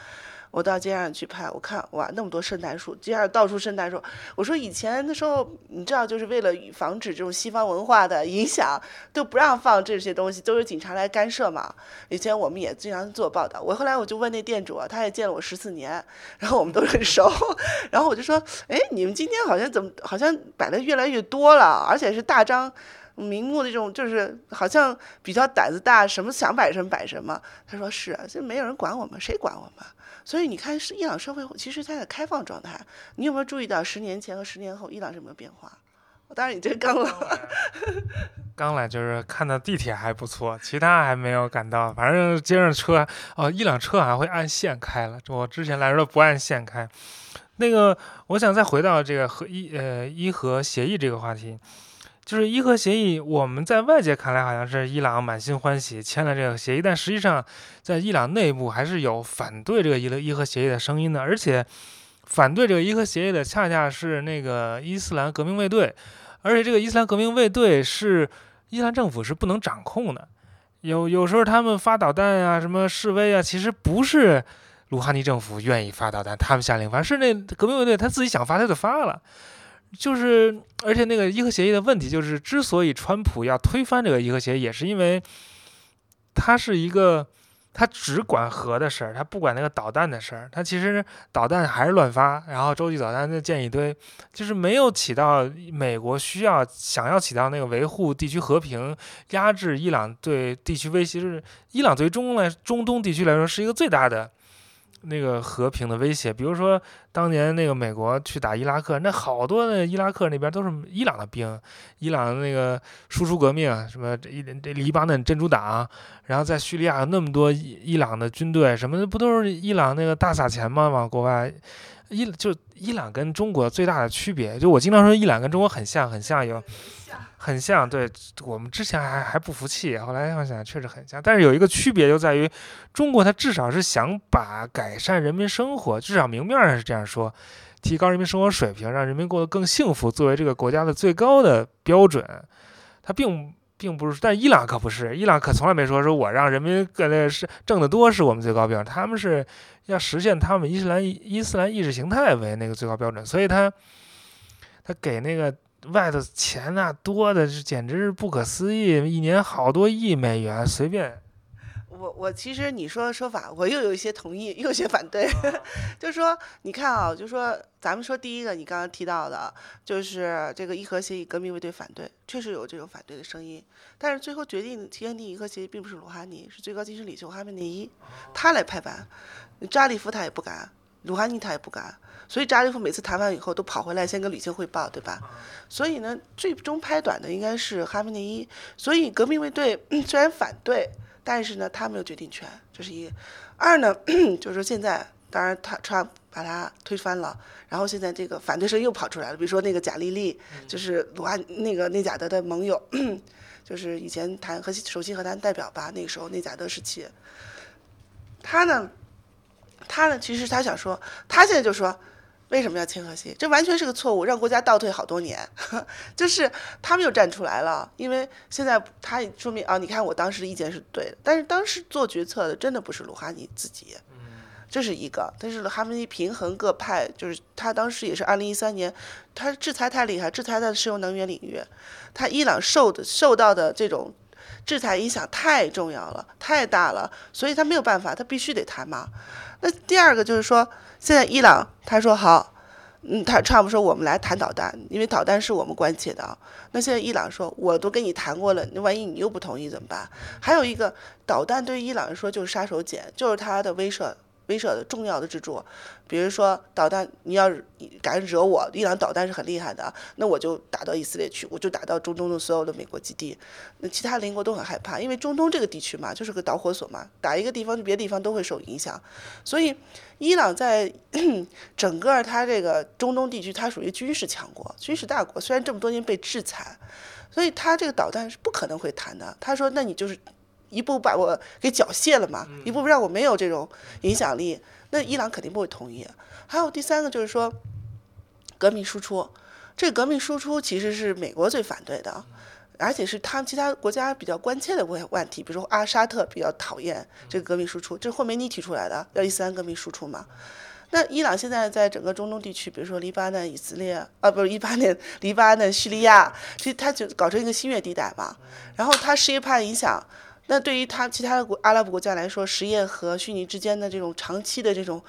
我到街上去拍，我看哇，那么多圣诞树，街上到处圣诞树。我说以前的时候，你知道，就是为了防止这种西方文化的影响，都不让放这些东西，都是警察来干涉嘛。以前我们也经常做报道。我后来我就问那店主，他也见了我十四年，然后我们都很熟。然后我就说，哎，你们今天好像怎么好像摆的越来越多了，而且是大张明目的这种，就是好像比较胆子大，什么想摆什么摆什么。他说是，现在没有人管我们，谁管我们？所以你看，是伊朗社会其实它在开放状态。你有没有注意到十年前和十年后伊朗是有没有变化？当然，你这刚来，刚来就是看到地铁还不错，其他还没有感到。反正街上车哦，伊朗车好像会按线开了，我之前来时候不按线开。那个，我想再回到这个和伊呃伊核协议这个话题。就是伊核协议，我们在外界看来好像是伊朗满心欢喜签了这个协议，但实际上在伊朗内部还是有反对这个伊核伊核协议的声音的，而且反对这个伊核协议的恰恰是那个伊斯兰革命卫队，而且这个伊斯兰革命卫队是伊斯兰政府是不能掌控的，有有时候他们发导弹啊，什么示威啊，其实不是鲁哈尼政府愿意发导弹，他们下令发，是那革命卫队他自己想发他就发了。就是，而且那个伊核协议的问题就是，之所以川普要推翻这个伊核协议，也是因为他是一个，他只管核的事儿，他不管那个导弹的事儿。他其实导弹还是乱发，然后洲际导弹再建一堆，就是没有起到美国需要想要起到那个维护地区和平、压制伊朗对地区威胁。就是伊朗对中来中东地区来说是一个最大的。那个和平的威胁，比如说当年那个美国去打伊拉克，那好多的伊拉克那边都是伊朗的兵，伊朗的那个输出革命，什么这这黎巴嫩真主党，然后在叙利亚那么多伊伊朗的军队，什么的不都是伊朗那个大撒钱吗？往国外，伊就伊朗跟中国最大的区别，就我经常说伊朗跟中国很像，很像有。很像，对我们之前还还不服气，后来想想确实很像，但是有一个区别就在于，中国它至少是想把改善人民生活，至少明面上是这样说，提高人民生活水平，让人民过得更幸福，作为这个国家的最高的标准，它并并不是，但伊朗可不是，伊朗可从来没说说我让人民各类是挣得多是我们最高标准，他们是要实现他们伊斯兰伊斯兰意识形态为那个最高标准，所以他他给那个外头钱呐多的是简直是不可思议，一年好多亿美元，随便。我我其实你说的说法，我又有一些同意，又有些反对。就是说，你看啊，就说咱们说第一个，你刚刚提到的，就是这个伊核协议，革命卫队反对，确实有这种反对的声音。但是最后决定签订伊核协议，并不是鲁哈尼，是最高精神领袖哈梅内伊，他来拍板。扎里夫他也不敢，鲁哈尼他也不敢。所以扎里夫每次谈完以后，都跑回来先跟吕青汇报，对吧？所以呢，最终拍短的应该是哈梅内伊。所以革命卫队 虽然反对。但是呢，他没有决定权，这是一。二呢，就是说现在，当然他川把他推翻了，然后现在这个反对声又跑出来了，比如说那个贾丽丽，就是鲁安那个内贾德的盟友，就是以前谈和首席和谈代表吧，那个时候内贾德时期。他呢，他呢，其实他想说，他现在就说。为什么要签核心？这完全是个错误，让国家倒退好多年。就是他们又站出来了，因为现在他说明啊，你看我当时的意见是对的，但是当时做决策的真的不是鲁哈尼自己，这是一个。但是哈梅尼平衡各派，就是他当时也是二零一三年，他制裁太厉害，制裁在石油能源领域，他伊朗受的受到的这种制裁影响太重要了，太大了，所以他没有办法，他必须得谈嘛。那第二个就是说。现在伊朗他说好，嗯，他差不多说我们来谈导弹，因为导弹是我们关切的啊。那现在伊朗说我都跟你谈过了，那万一你又不同意怎么办？还有一个导弹对伊朗来说就是杀手锏，就是他的威慑。威慑的重要的支柱，比如说导弹，你要敢惹我，伊朗导弹是很厉害的，那我就打到以色列去，我就打到中东的所有的美国基地，那其他邻国都很害怕，因为中东这个地区嘛，就是个导火索嘛，打一个地方，别的地方都会受影响，所以伊朗在 整个它这个中东地区，它属于军事强国、军事大国，虽然这么多年被制裁，所以它这个导弹是不可能会谈的。他说，那你就是。一步把我给缴械了嘛？一步让我没有这种影响力，那伊朗肯定不会同意。还有第三个就是说，革命输出，这个革命输出其实是美国最反对的，而且是他们其他国家比较关切的问问题，比如说阿沙特比较讨厌这个革命输出，这是霍梅尼提出来的，要伊斯兰革命输出嘛。那伊朗现在在整个中东地区，比如说黎巴嫩、以色列啊，不是黎巴嫩、黎巴嫩、叙利亚，其实他就搞成一个新月地带嘛。然后他什叶派影响。那对于他其他的国阿拉伯国家来说，什叶和逊尼之间的这种长期的这种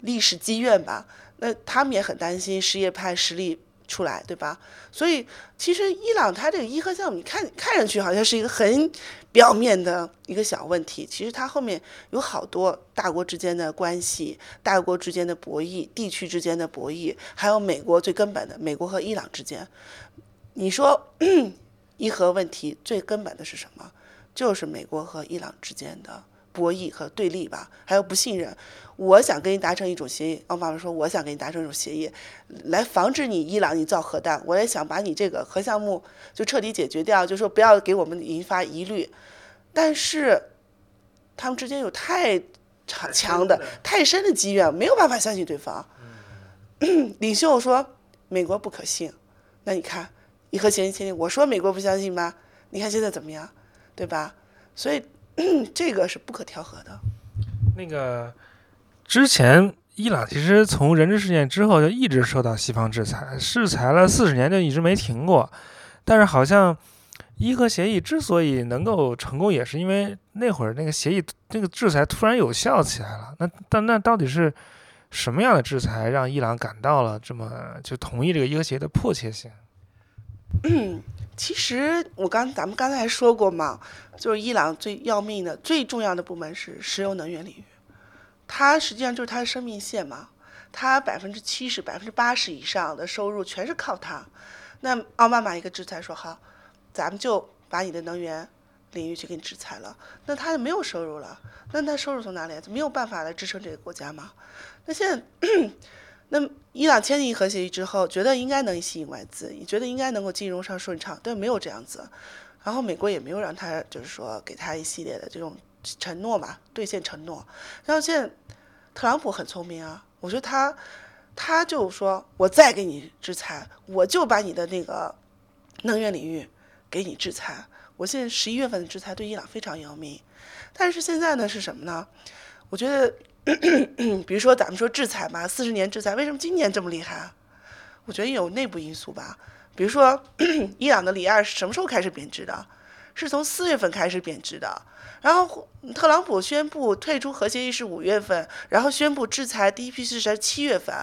历史积怨吧，那他们也很担心什叶派实力出来，对吧？所以其实伊朗它这个伊核项目，你看看上去好像是一个很表面的一个小问题，其实它后面有好多大国之间的关系、大国之间的博弈、地区之间的博弈，还有美国最根本的美国和伊朗之间，你说 伊核问题最根本的是什么？就是美国和伊朗之间的博弈和对立吧，还有不信任。我想跟你达成一种协议，奥巴马说我想跟你达成一种协议，来防止你伊朗你造核弹。我也想把你这个核项目就彻底解决掉，就说不要给我们引发疑虑。但是他们之间有太强强的、太深的积怨，没有办法相信对方。领袖说美国不可信，那你看伊核协议签订，我说美国不相信吗？你看现在怎么样？对吧？所以 这个是不可调和的。那个之前，伊朗其实从人质事件之后就一直受到西方制裁，制裁了四十年就一直没停过。但是好像伊核协议之所以能够成功，也是因为那会儿那个协议那个制裁突然有效起来了。那但那到底是什么样的制裁让伊朗感到了这么就同意这个伊核协议的迫切性？其实我刚咱们刚才说过嘛，就是伊朗最要命的、最重要的部门是石油能源领域，它实际上就是它的生命线嘛，它百分之七十、百分之八十以上的收入全是靠它。那奥巴马一个制裁说好，咱们就把你的能源领域去给你制裁了，那他就没有收入了。那他收入从哪里来？没有办法来支撑这个国家嘛？那现在。那伊朗签订核协议之后，觉得应该能吸引外资，也觉得应该能够金融上顺畅，但没有这样子。然后美国也没有让他，就是说给他一系列的这种承诺嘛，兑现承诺。然后现在特朗普很聪明啊，我觉得他他就说，我再给你制裁，我就把你的那个能源领域给你制裁，我现在十一月份的制裁对伊朗非常要命，但是现在呢是什么呢？我觉得，比如说咱们说制裁嘛，四十年制裁，为什么今年这么厉害？我觉得有内部因素吧。比如说，伊朗的里亚是什么时候开始贬值的？是从四月份开始贬值的。然后特朗普宣布退出核协议是五月份，然后宣布制裁第一批是在七月份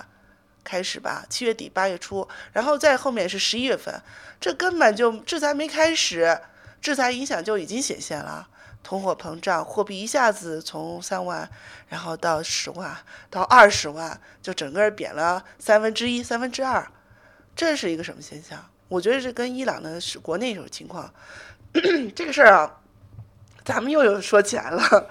开始吧，七月底八月初，然后再后面是十一月份，这根本就制裁没开始。制裁影响就已经显现了，通货膨胀，货币一下子从三万，然后到十万，到二十万，就整个贬了三分之一、三分之二，这是一个什么现象？我觉得这跟伊朗的是国内一种情况，这个事儿啊，咱们又有说起来了，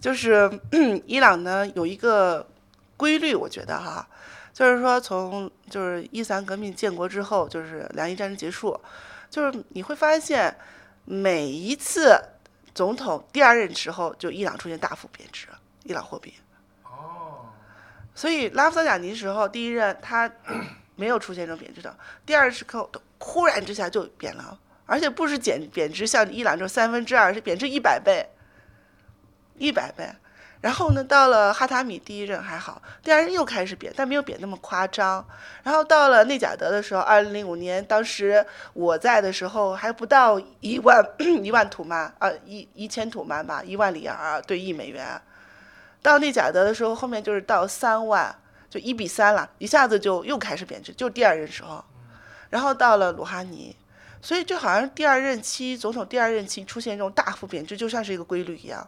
就是 伊朗呢有一个规律，我觉得哈，就是说从就是伊斯兰革命建国之后，就是两伊战争结束，就是你会发现。每一次总统第二任时候，就伊朗出现大幅贬值，伊朗货币。哦。所以拉夫桑贾尼时候第一任他没有出现这种贬值的，第二时刻忽然之下就贬了，而且不是减贬值像伊朗这种三分之二，是贬值一百倍，一百倍。然后呢，到了哈塔米第一任还好，第二任又开始贬，但没有贬那么夸张。然后到了内贾德的时候，二零零五年，当时我在的时候还不到一万 一万土曼啊，一一千土曼吧，一万里尔兑一美元。到内贾德的时候，后面就是到三万，就一比三了，一下子就又开始贬值，就第二任时候。然后到了鲁哈尼，所以就好像第二任期总统第二任期出现这种大幅贬值，就像是一个规律一样。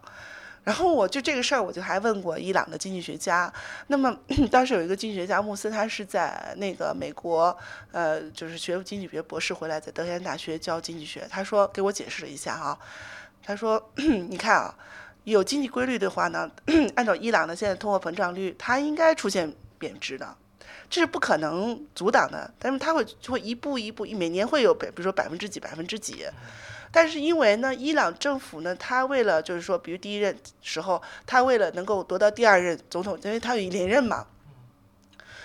然后我就这个事儿，我就还问过伊朗的经济学家。那么 当时有一个经济学家穆斯，他是在那个美国，呃，就是学经济学博士回来，在德黑兰大学教经济学。他说给我解释了一下哈，他说 你看啊，有经济规律的话呢，按照伊朗的现在通货膨胀率，它应该出现贬值的，这是不可能阻挡的。但是它会会一步一步，每年会有，比如说百分之几，百分之几。但是因为呢，伊朗政府呢，他为了就是说，比如第一任时候，他为了能够夺到第二任总统，因为他有连任嘛，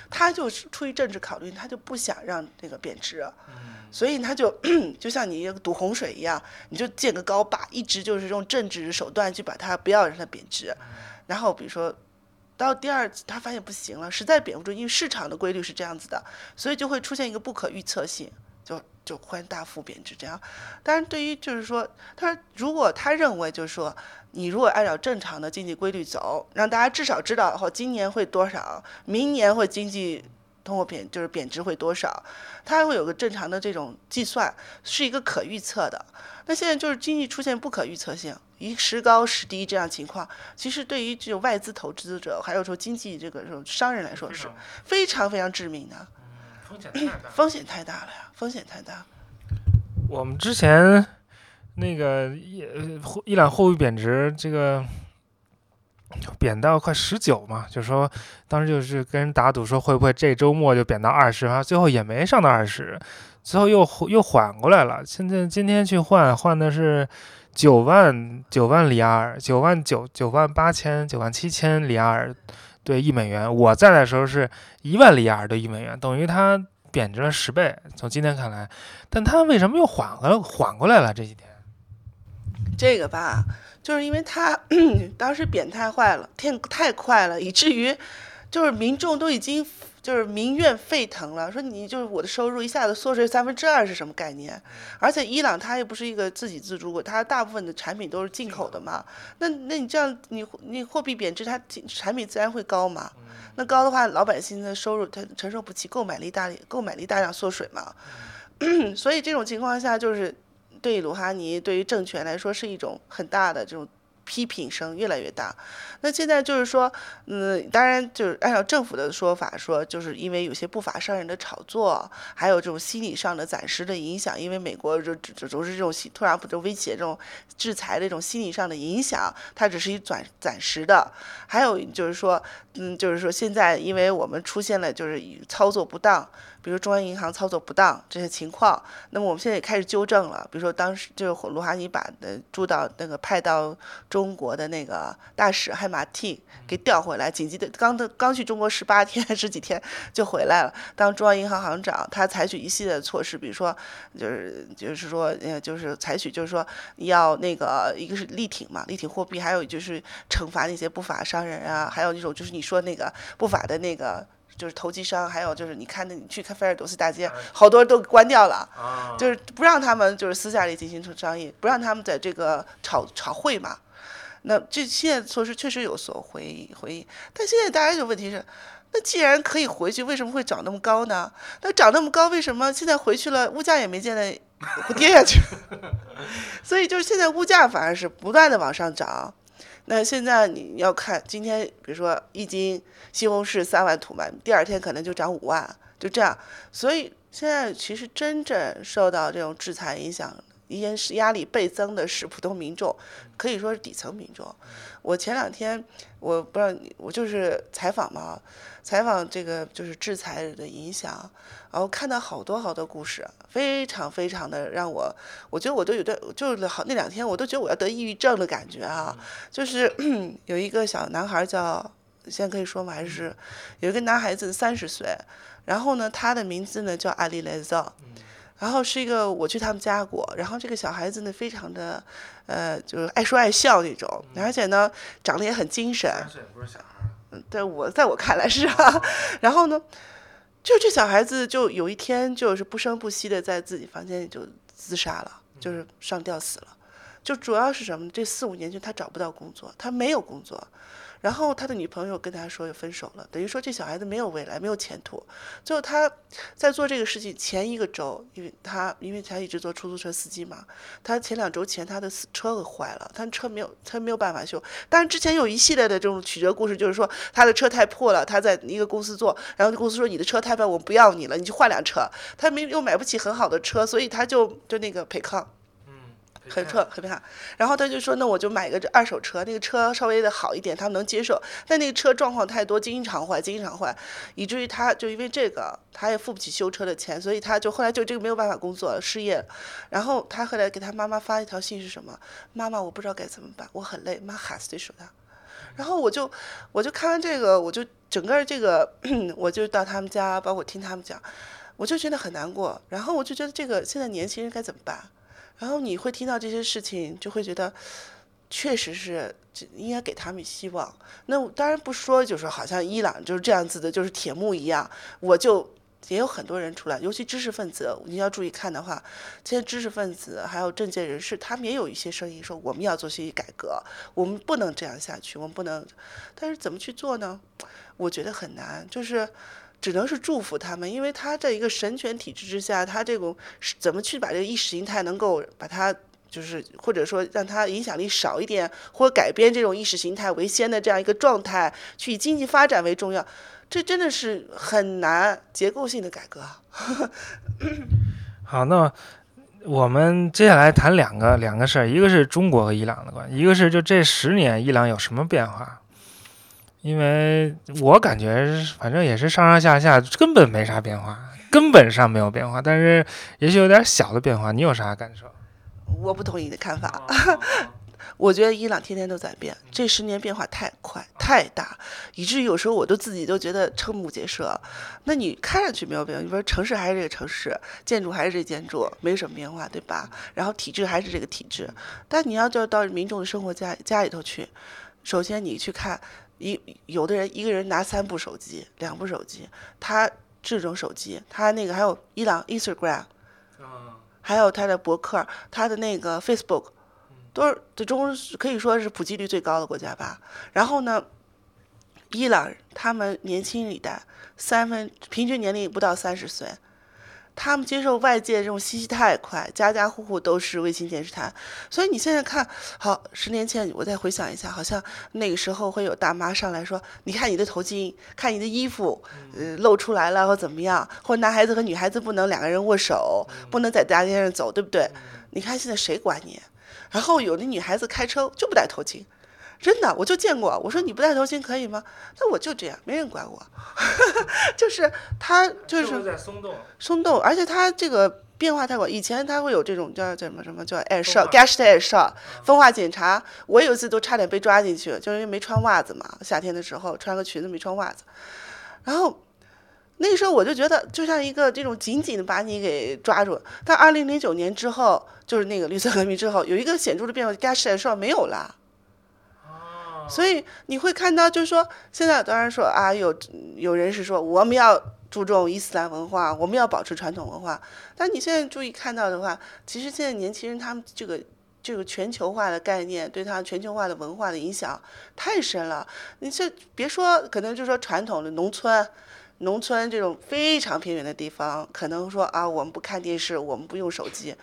他就是出于政治考虑，他就不想让那个贬值，所以他就 就像你堵洪水一样，你就建个高坝，一直就是用政治手段去把它不要让它贬值，然后比如说到第二次他发现不行了，实在贬不住，因为市场的规律是这样子的，所以就会出现一个不可预测性。就就忽然大幅贬值这样，但是对于就是说，他说如果他认为就是说，你如果按照正常的经济规律走，让大家至少知道后今年会多少，明年会经济通货贬就是贬值会多少，他会有个正常的这种计算，是一个可预测的。那现在就是经济出现不可预测性，一时高时低这样情况，其实对于这种外资投资者，还有说经济这个这种商人来说是非常非常致命的。风险太大，风险太大了呀！风险太大。我们之前那个伊伊朗货币贬值，这个贬到快十九嘛，就说当时就是跟人打赌说会不会这周末就贬到二十，然后最后也没上到二十，最后又又缓过来了。现在今天去换换的是九万九万里亚尔，九万九九万八千九万七千里亚尔。对一美元，我在的时候是一万里亚尔兑一美元，等于它贬值了十倍。从今天看来，但它为什么又缓了缓过来了？这几天，这个吧，就是因为它 当时贬太坏了，太太快了，以至于就是民众都已经。就是民怨沸腾了，说你就是我的收入一下子缩水三分之二是什么概念？而且伊朗它又不是一个自给自足国，它大部分的产品都是进口的嘛。那那你这样，你你货币贬值，它产品自然会高嘛。那高的话，老百姓的收入他承受不起，购买力大购买力大量缩水嘛。所以这种情况下，就是对鲁哈尼对于政权来说是一种很大的这种。批评声越来越大，那现在就是说，嗯，当然就是按照政府的说法说，就是因为有些不法商人的炒作，还有这种心理上的暂时的影响，因为美国就就总是这种突然这种威胁、这种制裁的这种心理上的影响，它只是一暂暂时的。还有就是说，嗯，就是说现在因为我们出现了就是操作不当。比如中央银行操作不当这些情况，那么我们现在也开始纠正了。比如说当时就是鲁哈尼把的驻到那个派到中国的那个大使海马蒂给调回来，紧急的刚的刚去中国十八天 十几天就回来了，当中央银行行长，他采取一系列的措施，比如说就是就是说呃就是采取就是说要那个一个是力挺嘛，力挺货币，还有就是惩罚那些不法商人啊，还有那种就是你说那个不法的那个。就是投机商，还有就是你看那，你去看菲尔德斯大街，好多都关掉了，就是不让他们就是私下里进行商议，不让他们在这个炒炒汇嘛。那这现在措施确实有所回回应，但现在大家就问题是，那既然可以回去，为什么会涨那么高呢？那涨那么高，为什么现在回去了，物价也没见得不跌下去？所以就是现在物价反而是不断的往上涨。那现在你要看今天，比如说一斤西红柿三万土嘛，第二天可能就涨五万，就这样。所以现在其实真正受到这种制裁影响，压是压力倍增的是普通民众，可以说是底层民众。我前两天我不知道你，我就是采访嘛，采访这个就是制裁的影响。然后看到好多好多故事，非常非常的让我，我觉得我都有点，就是好那两天我都觉得我要得抑郁症的感觉啊。就是 有一个小男孩叫，现在可以说吗？还是有一个男孩子三十岁，然后呢，他的名字呢叫阿里莱造，然后是一个我去他们家过，然后这个小孩子呢非常的，呃，就是爱说爱笑那种，而且呢长得也很精神。三岁不是小孩。嗯，对我在我看来是啊，然后呢。就这小孩子，就有一天就是不声不息的在自己房间里就自杀了，就是上吊死了。就主要是什么？这四五年就他找不到工作，他没有工作。然后他的女朋友跟他说要分手了，等于说这小孩子没有未来，没有前途。最后他在做这个事情前一个周，因为他因为他一直做出租车司机嘛，他前两周前他的车给坏了，他车没有他没有办法修。但是之前有一系列的这种曲折故事，就是说他的车太破了，他在一个公司做，然后公司说你的车太破，我不要你了，你去换辆车。他没又买不起很好的车，所以他就就那个陪抗。很破很怕，然后他就说：“那我就买个这二手车，那个车稍微的好一点，他们能接受。但那个车状况太多，经常坏，经常坏，以至于他就因为这个，他也付不起修车的钱，所以他就后来就这个没有办法工作，失业。然后他后来给他妈妈发一条信是什么？妈妈，我不知道该怎么办，我很累。妈哈斯就说他。然后我就我就看完这个，我就整个这个，我就到他们家，包括听他们讲，我就觉得很难过。然后我就觉得这个现在年轻人该怎么办？”然后你会听到这些事情，就会觉得，确实是应该给他们希望。那当然不说，就是好像伊朗就是这样子的，就是铁幕一样。我就也有很多人出来，尤其知识分子，你要注意看的话，这些知识分子还有政界人士，他们也有一些声音说，我们要做学习改革，我们不能这样下去，我们不能。但是怎么去做呢？我觉得很难，就是。只能是祝福他们，因为他在一个神权体制之下，他这种怎么去把这个意识形态能够把它，就是或者说让他影响力少一点，或改变这种意识形态为先的这样一个状态，去以经济发展为重要，这真的是很难结构性的改革。好，那我们接下来谈两个两个事儿，一个是中国和伊朗的关系，一个是就这十年伊朗有什么变化。因为我感觉，反正也是上上下下，根本没啥变化，根本上没有变化。但是也许有点小的变化，你有啥感受？我不同意你的看法。我觉得伊朗天天都在变，这十年变化太快太大，以至于有时候我都自己都觉得瞠目结舌。那你看上去没有变化，你说城市还是这个城市，建筑还是这建筑，没什么变化，对吧？然后体制还是这个体制，但你要就到民众的生活家家里头去，首先你去看。一有的人一个人拿三部手机，两部手机，他这种手机，他那个还有伊朗 Instagram，还有他的博客，他的那个 Facebook，都是最终可以说是普及率最高的国家吧。然后呢，伊朗他们年轻一代三分平均年龄不到三十岁。他们接受外界这种信息太快，家家户户都是卫星电视台，所以你现在看好十年前，我再回想一下，好像那个时候会有大妈上来说：“你看你的头巾，看你的衣服，呃，露出来了或怎么样？或男孩子和女孩子不能两个人握手，不能在大街上走，对不对？你看现在谁管你？然后有的女孩子开车就不戴头巾。”真的，我就见过。我说你不戴头巾可以吗？那我就这样，没人管我。就是他就是在松动，松动，而且他这个变化太快。以前他会有这种叫叫什么什么叫 air shot gas air shot 风化检查。我有一次都差点被抓进去，就是因为没穿袜子嘛，夏天的时候穿个裙子没穿袜子，然后。那个时候我就觉得，就像一个这种紧紧的把你给抓住。但二零零九年之后，就是那个绿色革命之后，有一个显著的变化，gas h 没有了。所以你会看到，就是说，现在当然说啊，有有人是说我们要注重伊斯兰文化，我们要保持传统文化。但你现在注意看到的话，其实现在年轻人他们这个这个全球化的概念，对他全球化的文化的影响太深了。你这别说，可能就是说传统的农村。农村这种非常偏远的地方，可能说啊，我们不看电视，我们不用手机。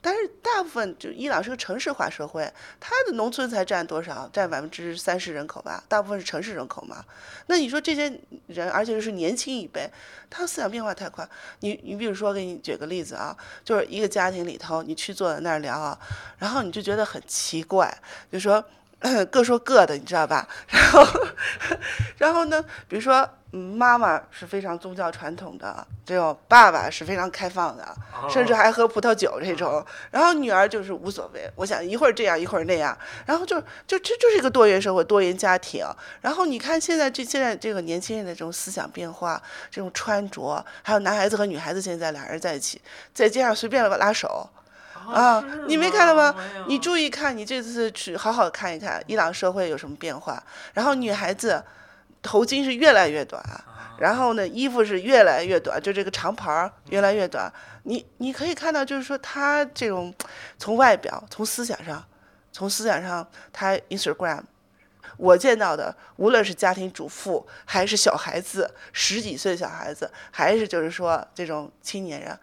但是大部分就伊朗是个城市化社会，它的农村才占多少？占百分之三十人口吧，大部分是城市人口嘛。那你说这些人，而且又是年轻一辈，他思想变化太快。你你比如说，给你举个例子啊，就是一个家庭里头，你去坐在那儿聊啊，然后你就觉得很奇怪，就说。各说各的，你知道吧？然后，然后呢？比如说，妈妈是非常宗教传统的，这种爸爸是非常开放的，甚至还喝葡萄酒这种。然后女儿就是无所谓，我想一会儿这样，一会儿那样。然后就就这就是一个多元社会、多元家庭。然后你看现在这现在这个年轻人的这种思想变化、这种穿着，还有男孩子和女孩子现在俩人在一起，在街上随便拉手。啊，你没看到吗？你注意看，你这次去好好看一看伊朗社会有什么变化。然后女孩子头巾是越来越短，然后呢衣服是越来越短，就这个长袍儿越来越短。你你可以看到，就是说她这种从外表、从思想上、从思想上，她 Instagram 我见到的，无论是家庭主妇还是小孩子，十几岁小孩子，还是就是说这种青年人。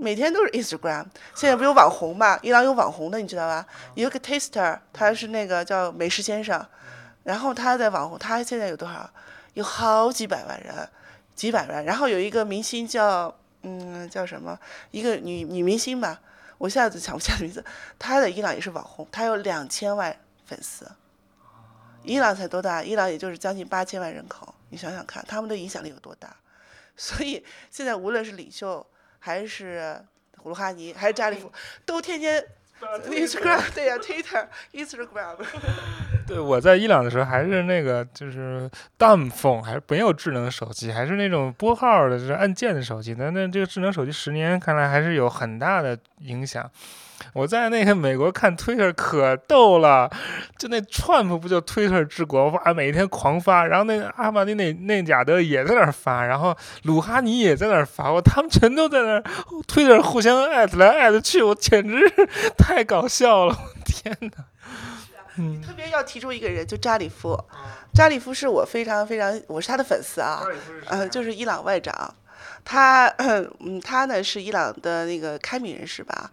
每天都是 Instagram，现在不有网红嘛？伊朗有网红的，你知道吧？有个 Taster，他是那个叫美食先生，然后他在网红，他现在有多少？有好几百万人，几百万。然后有一个明星叫嗯叫什么？一个女女明星吧，我一下子想不起来名字。她在伊朗也是网红，她有两千万粉丝。伊朗才多大？伊朗也就是将近八千万人口，你想想看，他们的影响力有多大？所以现在无论是领袖。还是鲁哈尼，还是扎里夫，都天天 Instagram 对呀，Twitter Instagram。对，我在伊朗的时候还是那个就是 dumb phone，还是没有智能手机，还是那种拨号的，就是按键的手机。那那这个智能手机十年看来还是有很大的影响。我在那个美国看 Twitter 可逗了，就那 Trump 不就 Twitter 治国哇，每天狂发，然后那个阿玛尼那那贾德也在那儿发，然后鲁哈尼也在那儿发，我他们全都在那儿 Twitter 互相艾特来艾特去，我简直太搞笑了，我天哪！嗯，特别要提出一个人，就扎里夫，扎里夫是我非常非常，我是他的粉丝啊，嗯，就是伊朗外长。他，嗯，他呢是伊朗的那个开明人士吧？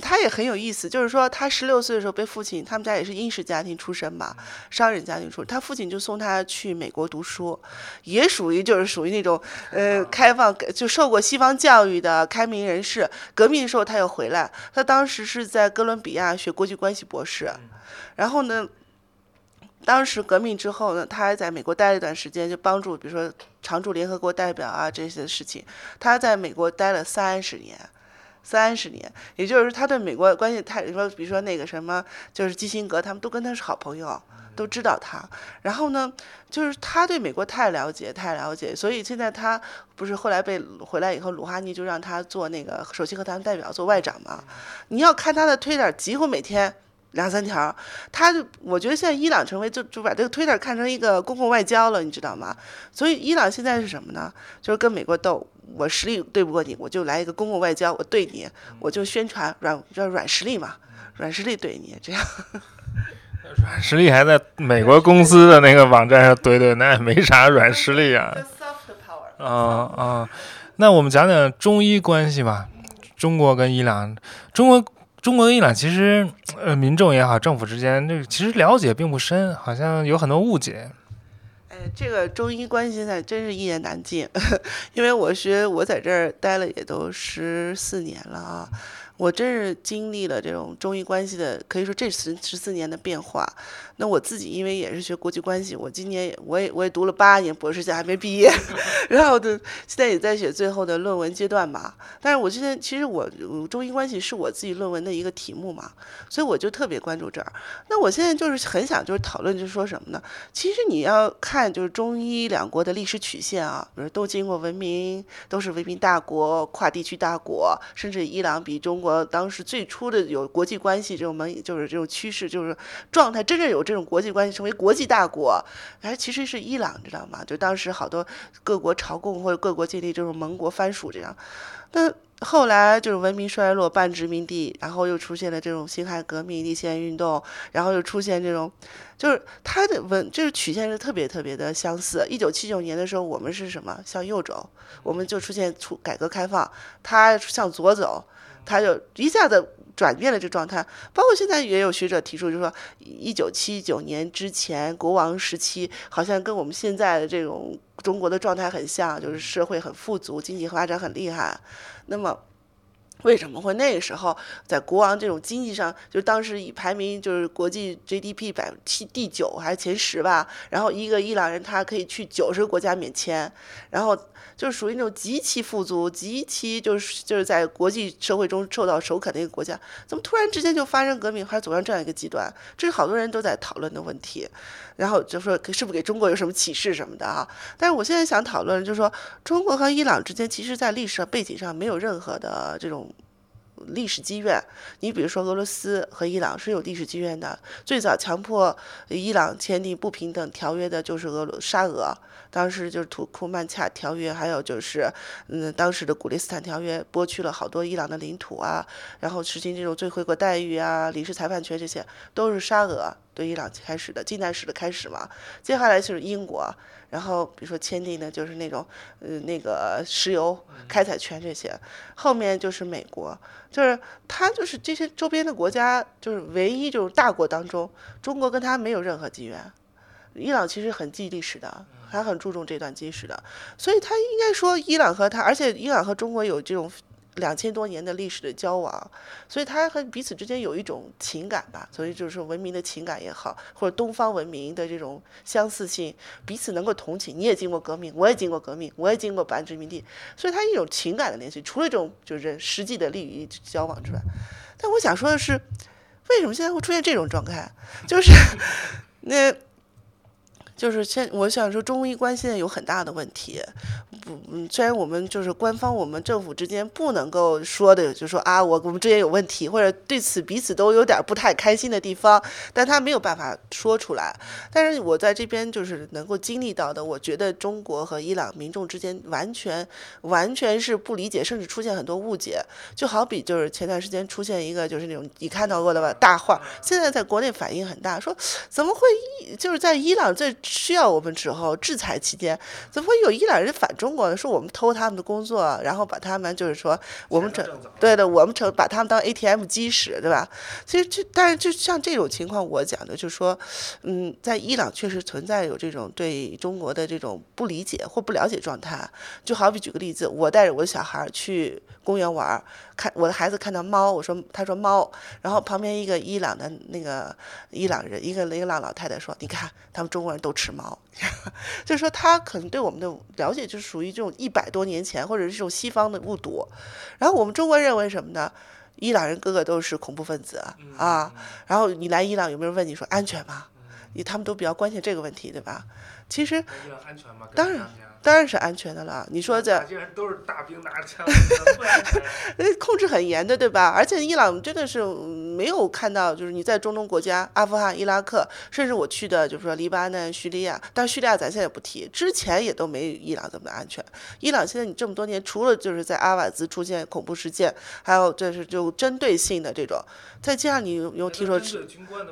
他也很有意思，就是说他十六岁的时候被父亲，他们家也是英式家庭出身嘛，商人家庭出，他父亲就送他去美国读书，也属于就是属于那种，呃，开放就受过西方教育的开明人士。革命的时候他又回来，他当时是在哥伦比亚学国际关系博士，然后呢。当时革命之后呢，他还在美国待了一段时间，就帮助，比如说常驻联合国代表啊这些事情。他在美国待了三十年，三十年，也就是说他对美国关系太，说比如说那个什么，就是基辛格他们都跟他是好朋友，都知道他。然后呢，就是他对美国太了解，太了解，所以现在他不是后来被回来以后，鲁哈尼就让他做那个首席和谈代表，做外长嘛。你要看他的推特，几乎每天。两三条，他就我觉得现在伊朗成为就就把这个 Twitter 看成一个公共外交了，你知道吗？所以伊朗现在是什么呢？就是跟美国斗，我实力对不过你，我就来一个公共外交，我对你，我就宣传软叫软实力嘛，软实力对你这样。软实力还在美国公司的那个网站上怼怼，那也没啥软实力啊。啊啊，那我们讲讲中伊关系吧，中国跟伊朗，中国。中国跟伊朗其实，呃，民众也好，政府之间这个其实了解并不深，好像有很多误解。哎，这个中医关系现在真是一言难尽，因为我学我在这儿待了也都十四年了啊。我真是经历了这种中医关系的，可以说这十十四年的变化。那我自己因为也是学国际关系，我今年我也我也读了八年博士，现在还没毕业，然后的现在也在写最后的论文阶段嘛。但是我现在其实我中英关系是我自己论文的一个题目嘛，所以我就特别关注这儿。那我现在就是很想就是讨论，就是说什么呢？其实你要看就是中伊两国的历史曲线啊，比如都经过文明，都是文明大国，跨地区大国，甚至伊朗比中国。当时最初的有国际关系这种门，就是这种趋势，就是状态，真正有这种国际关系，成为国际大国，还其实是伊朗，知道吗？就当时好多各国朝贡或者各国建立这种盟国藩属这样。那后来就是文明衰落，半殖民地，然后又出现了这种辛亥革命、立宪运动，然后又出现这种，就是它的文就是曲线是特别特别的相似。一九七九年的时候，我们是什么？向右走，我们就出现出改革开放，它向左走。他就一下子转变了这状态，包括现在也有学者提出，就是说，一九七九年之前国王时期，好像跟我们现在的这种中国的状态很像，就是社会很富足，经济发展很厉害。那么，为什么会那个时候在国王这种经济上，就当时以排名就是国际 GDP 百七第九还是前十吧，然后一个伊朗人他可以去九十个国家免签，然后。就是属于那种极其富足、极其就是就是在国际社会中受到首肯的一个国家，怎么突然之间就发生革命，还走上这样一个极端？这是好多人都在讨论的问题。然后就说是不是给中国有什么启示什么的啊？但是我现在想讨论，就是说中国和伊朗之间，其实在历史背景上没有任何的这种。历史积怨，你比如说俄罗斯和伊朗是有历史积怨的。最早强迫伊朗签订不平等条约的就是俄罗沙俄，当时就是土库曼恰条约，还有就是嗯当时的古列斯坦条约，剥去了好多伊朗的领土啊，然后实行这种最惠国待遇啊、领事裁判权，这些都是沙俄对伊朗开始的近代史的开始嘛。接下来就是英国。然后，比如说签订的就是那种，呃，那个石油开采权这些，后面就是美国，就是它就是这些周边的国家，就是唯一这种大国当中，中国跟他没有任何机缘。伊朗其实很记历史的，还很注重这段历史的，所以他应该说伊朗和他，而且伊朗和中国有这种。两千多年的历史的交往，所以他和彼此之间有一种情感吧，所以就是说文明的情感也好，或者东方文明的这种相似性，彼此能够同情。你也经过革命，我也经过革命，我也经过半殖民地，所以它一种情感的联系。除了这种就是实际的利益交往之外，但我想说的是，为什么现在会出现这种状态？就是 那。就是现，我想说，中医关现在有很大的问题。不，嗯，虽然我们就是官方，我们政府之间不能够说的，就说啊，我我们之间有问题，或者对此彼此都有点不太开心的地方，但他没有办法说出来。但是我在这边就是能够经历到的，我觉得中国和伊朗民众之间完全完全是不理解，甚至出现很多误解。就好比就是前段时间出现一个就是那种你看到过的吧大话，现在在国内反应很大，说怎么会就是在伊朗这。需要我们之后制裁期间，怎么会有伊朗人反中国呢？说我们偷他们的工作，然后把他们就是说我们成对的，我们成把他们当 ATM 机使，对吧？其实就但是就像这种情况，我讲的就是说，嗯，在伊朗确实存在有这种对中国的这种不理解或不了解状态。就好比举个例子，我带着我的小孩去公园玩，看我的孩子看到猫，我说他说猫，然后旁边一个伊朗的那个伊朗人，一个伊朗老太太说，你看他们中国人都。吃猫，就是说他可能对我们的了解就是属于这种一百多年前或者是这种西方的误读，然后我们中国认为什么呢？伊朗人个个都是恐怖分子啊，然后你来伊朗有没有问你说安全吗？你他们都比较关心这个问题，对吧？其实当然。当然是安全的了。你说这都是大兵拿着枪，控制很严的，对吧？而且伊朗真的是没有看到，就是你在中东国家，阿富汗、伊拉克，甚至我去的，就是说黎巴嫩、叙利亚，但叙利亚咱现在也不提，之前也都没伊朗这么安全。伊朗现在你这么多年，除了就是在阿瓦兹出现恐怖事件，还有就是就针对性的这种，再加上你有听说，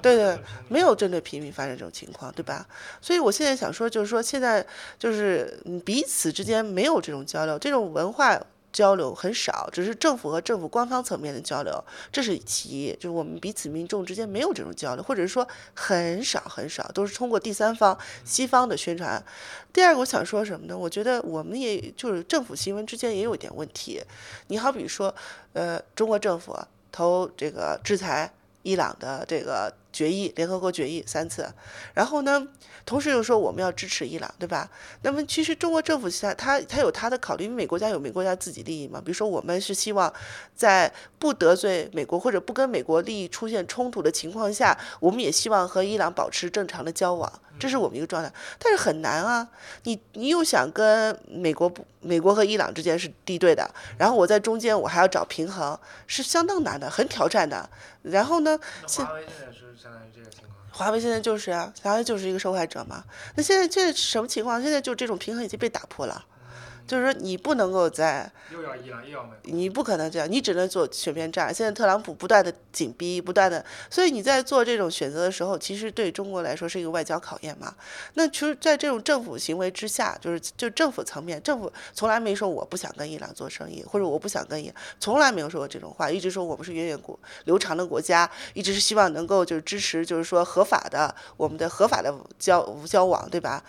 对对，没有针对平民发生这种情况，对吧？所以我现在想说，就是说现在就是彼此之间没有这种交流，这种文化交流很少，只是政府和政府官方层面的交流，这是其一。就是我们彼此民众之间没有这种交流，或者是说很少很少，都是通过第三方、西方的宣传。第二个，我想说什么呢？我觉得我们也就是政府新闻之间也有一点问题。你好比说，呃，中国政府投这个制裁伊朗的这个决议，联合国决议三次，然后呢，同时又说我们要支持伊朗，对吧？那么其实中国政府现在他他有他的考虑，因为美国家有美国家自己利益嘛。比如说我们是希望在不得罪美国或者不跟美国利益出现冲突的情况下，我们也希望和伊朗保持正常的交往，这是我们一个状态。但是很难啊，你你又想跟美国不，美国和伊朗之间是敌对的，然后我在中间我还要找平衡，是相当难的，很挑战的。然后呢，那华为现在是华为现在就是啊，华为就是一个受害者嘛。那现在这什么情况？现在就这种平衡已经被打破了。就是说，你不能够在，又要伊朗又要美国，你不可能这样，你只能做选边站。现在特朗普不断的紧逼，不断的，所以你在做这种选择的时候，其实对中国来说是一个外交考验嘛。那其实，在这种政府行为之下，就是就政府层面，政府从来没说我不想跟伊朗做生意，或者我不想跟伊，从来没有说过这种话，一直说我们是源远国流长的国家，一直是希望能够就是支持，就是说合法的我们的合法的交交往，对吧？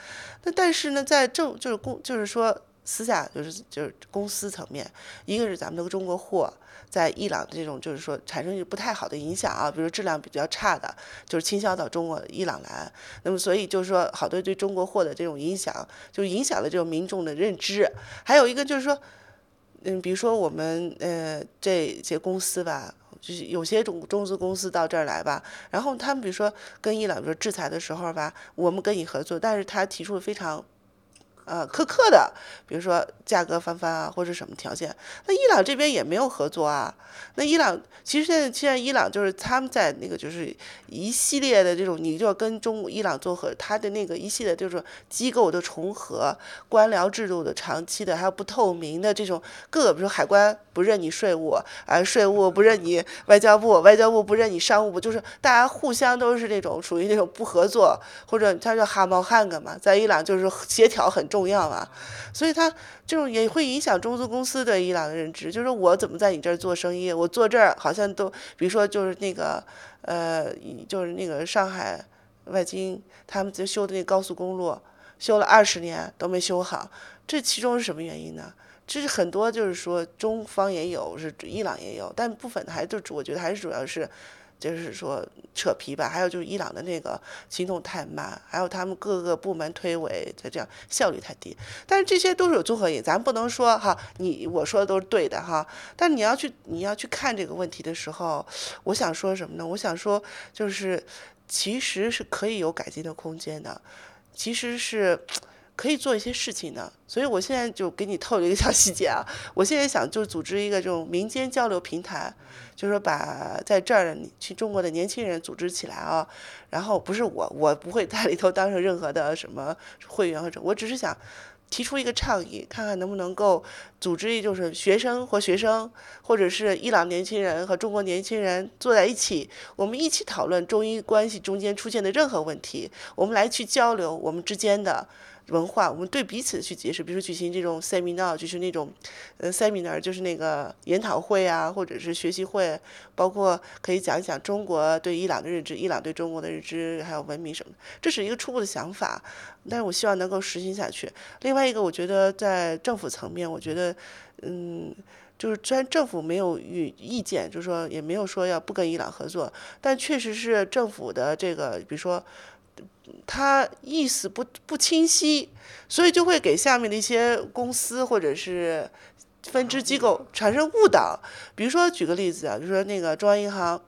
那但是呢，在政就是公就是说。私下就是就是公司层面，一个是咱们这个中国货在伊朗这种就是说产生不太好的影响啊，比如质量比较差的，就是倾销到中国伊朗来。那么所以就是说，好多对中国货的这种影响，就影响了这种民众的认知。还有一个就是说，嗯，比如说我们呃这些公司吧，就是有些中中资公司到这儿来吧，然后他们比如说跟伊朗比如说制裁的时候吧，我们跟你合作，但是他提出了非常。呃，苛刻的，比如说价格翻番啊，或者什么条件，那伊朗这边也没有合作啊。那伊朗其实现在，现在伊朗就是他们在那个就是一系列的这种，你就要跟中伊朗做和他的那个一系列就是机构的重合、官僚制度的长期的，还有不透明的这种各个，比如说海关不认你税务，啊税务不认你外交部，外交部不认你商务部，就是大家互相都是那种属于那种不合作，或者他叫哈猫汉个嘛，在伊朗就是协调很重。重要啊，所以它这种也会影响中资公司对伊朗的认知，就是我怎么在你这儿做生意，我做这儿好像都，比如说就是那个，呃，就是那个上海外经他们就修的那高速公路，修了二十年都没修好，这其中是什么原因呢？这是很多就是说中方也有，是伊朗也有，但部分还就我觉得还是主要是。就是说扯皮吧，还有就是伊朗的那个行动太慢，还有他们各个部门推诿的这样效率太低。但是这些都是有综合因，咱不能说哈，你我说的都是对的哈。但你要去你要去看这个问题的时候，我想说什么呢？我想说就是其实是可以有改进的空间的，其实是可以做一些事情的。所以我现在就给你透露一个小细节啊，我现在想就组织一个这种民间交流平台。就是说，把在这儿去中国的年轻人组织起来啊，然后不是我，我不会在里头当成任何的什么会员或者，我只是想提出一个倡议，看看能不能够组织，就是学生或学生，或者是伊朗年轻人和中国年轻人坐在一起，我们一起讨论中伊关系中间出现的任何问题，我们来去交流我们之间的。文化，我们对彼此去解释，比如说举行这种 seminar，就是那种，呃，seminar 就是那个研讨会啊，或者是学习会，包括可以讲一讲中国对伊朗的认知，伊朗对中国的认知，还有文明什么的，这是一个初步的想法，但是我希望能够实行下去。另外一个，我觉得在政府层面，我觉得，嗯，就是虽然政府没有与意见，就是说也没有说要不跟伊朗合作，但确实是政府的这个，比如说。他意思不不清晰，所以就会给下面的一些公司或者是分支机构产生误导。比如说举个例子啊，就说那个中央银行，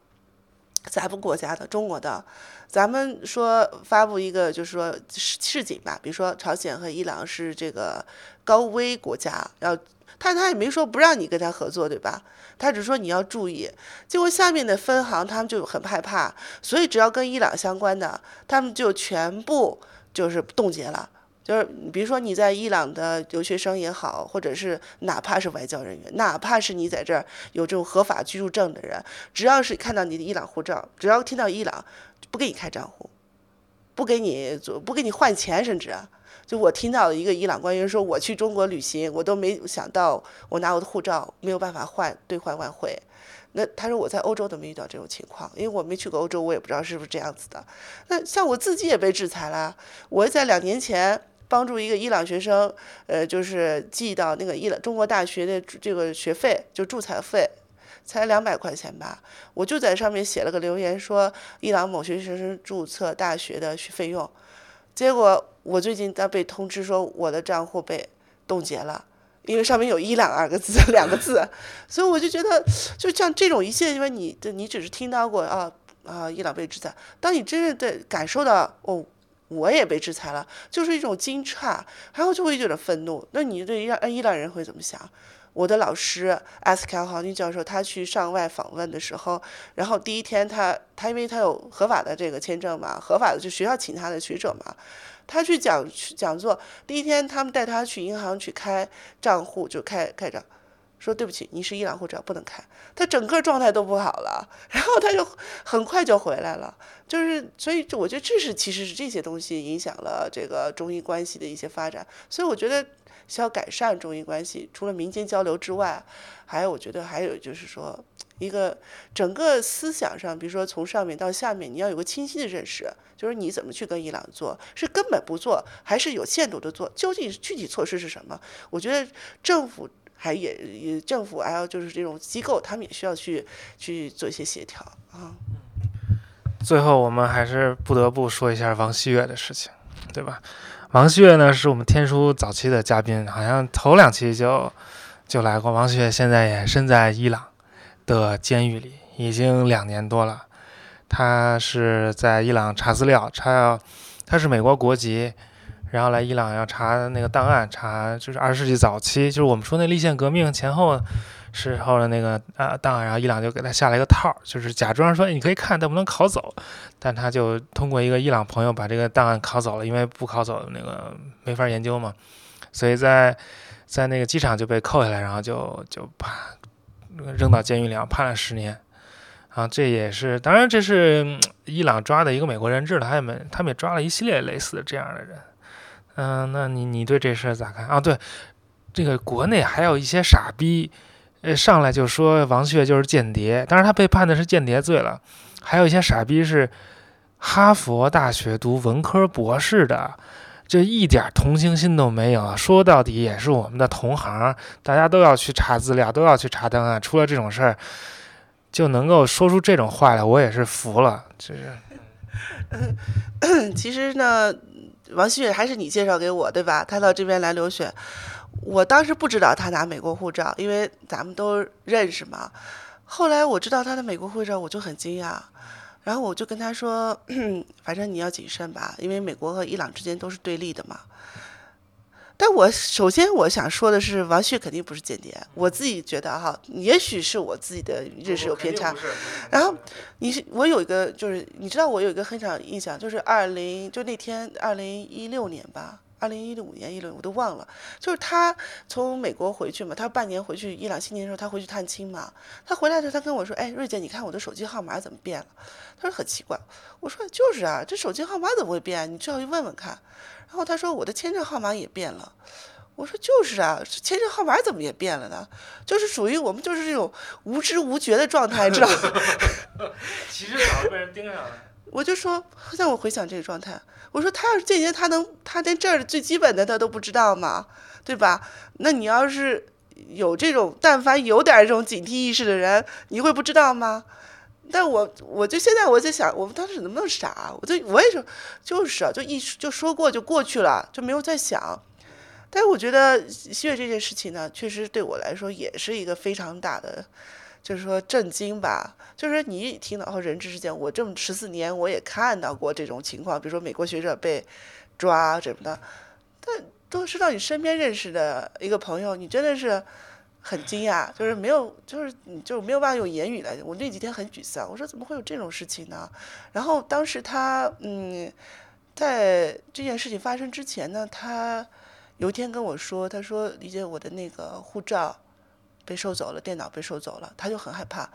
咱们国家的中国的，咱们说发布一个就是说示警吧，比如说朝鲜和伊朗是这个高危国家，要。他他也没说不让你跟他合作，对吧？他只说你要注意。结果下面的分行他们就很害怕，所以只要跟伊朗相关的，他们就全部就是冻结了。就是比如说你在伊朗的留学生也好，或者是哪怕是外交人员，哪怕是你在这儿有这种合法居住证的人，只要是看到你的伊朗护照，只要听到伊朗，不给你开账户，不给你做，不给你换钱，甚至。就我听到一个伊朗官员说，我去中国旅行，我都没想到我拿我的护照没有办法换兑换外汇。那他说我在欧洲都没遇到这种情况，因为我没去过欧洲，我也不知道是不是这样子的。那像我自己也被制裁了，我在两年前帮助一个伊朗学生，呃，就是寄到那个伊朗中国大学的这个学费，就注册费。才两百块钱吧。我就在上面写了个留言说伊朗某学生注册大学的费用，结果我最近在被通知说我的账户被冻结了，因为上面有伊朗二个字两个字，所以我就觉得就像这种一切，因为你的你只是听到过啊啊伊朗被制裁，当你真正的感受到哦。我也被制裁了，就是一种惊诧，然后就会有点愤怒。那你对让伊朗人会怎么想？我的老师阿斯卡豪尼教授，他去上外访问的时候，然后第一天他他因为他有合法的这个签证嘛，合法的就学校请他的学者嘛，他去讲讲座，第一天他们带他去银行去开账户，就开开账。说对不起，你是伊朗护照不能开，他整个状态都不好了，然后他就很快就回来了，就是所以我觉得这是其实是这些东西影响了这个中伊关系的一些发展，所以我觉得需要改善中伊关系，除了民间交流之外，还有我觉得还有就是说一个整个思想上，比如说从上面到下面，你要有个清晰的认识，就是你怎么去跟伊朗做，是根本不做，还是有限度的做，究竟具体措施是什么？我觉得政府。还也也政府还有就是这种机构，他们也需要去去做一些协调啊。最后，我们还是不得不说一下王希月的事情，对吧？王旭月呢，是我们天书早期的嘉宾，好像头两期就就来过。王旭月现在也身在伊朗的监狱里，已经两年多了。他是在伊朗查资料，查他是美国国籍。然后来伊朗要查那个档案，查就是二十世纪早期，就是我们说那立宪革命前后时候的那个啊档案，然后伊朗就给他下了一个套，就是假装说你可以看，但不能拷走。但他就通过一个伊朗朋友把这个档案拷走了，因为不拷走那个没法研究嘛，所以在在那个机场就被扣下来，然后就就把扔到监狱里，判了十年。啊，这也是当然这是伊朗抓的一个美国人质了，他们他们也抓了一系列类似的这样的人。嗯，那你你对这事儿咋看啊？对，这个国内还有一些傻逼，呃，上来就说王旭就是间谍，当然他被判的是间谍罪了。还有一些傻逼是哈佛大学读文科博士的，这一点同情心都没有。说到底也是我们的同行，大家都要去查资料，都要去查档案。出了这种事儿，就能够说出这种话来，我也是服了。就是，其实呢。王旭还是你介绍给我对吧？他到这边来留学，我当时不知道他拿美国护照，因为咱们都认识嘛。后来我知道他的美国护照，我就很惊讶，然后我就跟他说：“ 反正你要谨慎吧，因为美国和伊朗之间都是对立的嘛。”但我首先我想说的是，王旭肯定不是间谍。我自己觉得哈，也许是我自己的认识有偏差。然后，你是我有一个就是，你知道我有一个很长印象，就是二零就那天二零一六年吧，二零一五年一六我都忘了。就是他从美国回去嘛，他半年回去伊朗新年的时候，他回去探亲嘛。他回来的时候，他跟我说：“哎，瑞姐，你看我的手机号码怎么变了？”他说很奇怪。我说就是啊，这手机号码怎么会变？你最好去问问看。然后他说我的签证号码也变了，我说就是啊，签证号码怎么也变了呢？就是属于我们就是这种无知无觉的状态，知道吗？其实早就被人盯上了。我就说让我回想这个状态，我说他要是间接，他能他连这儿最基本的他都不知道吗？对吧？那你要是有这种但凡有点这种警惕意识的人，你会不知道吗？但我我就现在我在想，我们当时能不能傻？我就我也是，就是啊，就一就说过就过去了，就没有再想。但是我觉得西月这件事情呢，确实对我来说也是一个非常大的，就是说震惊吧。就是你听到人质事件，我这么十四年我也看到过这种情况，比如说美国学者被抓什么的，但都是到你身边认识的一个朋友，你真的是。很惊讶，就是没有，就是你就没有办法用言语来。我那几天很沮丧，我说怎么会有这种事情呢？然后当时他，嗯，在这件事情发生之前呢，他有一天跟我说，他说李姐，我的那个护照被收走了，电脑被收走了，他就很害怕。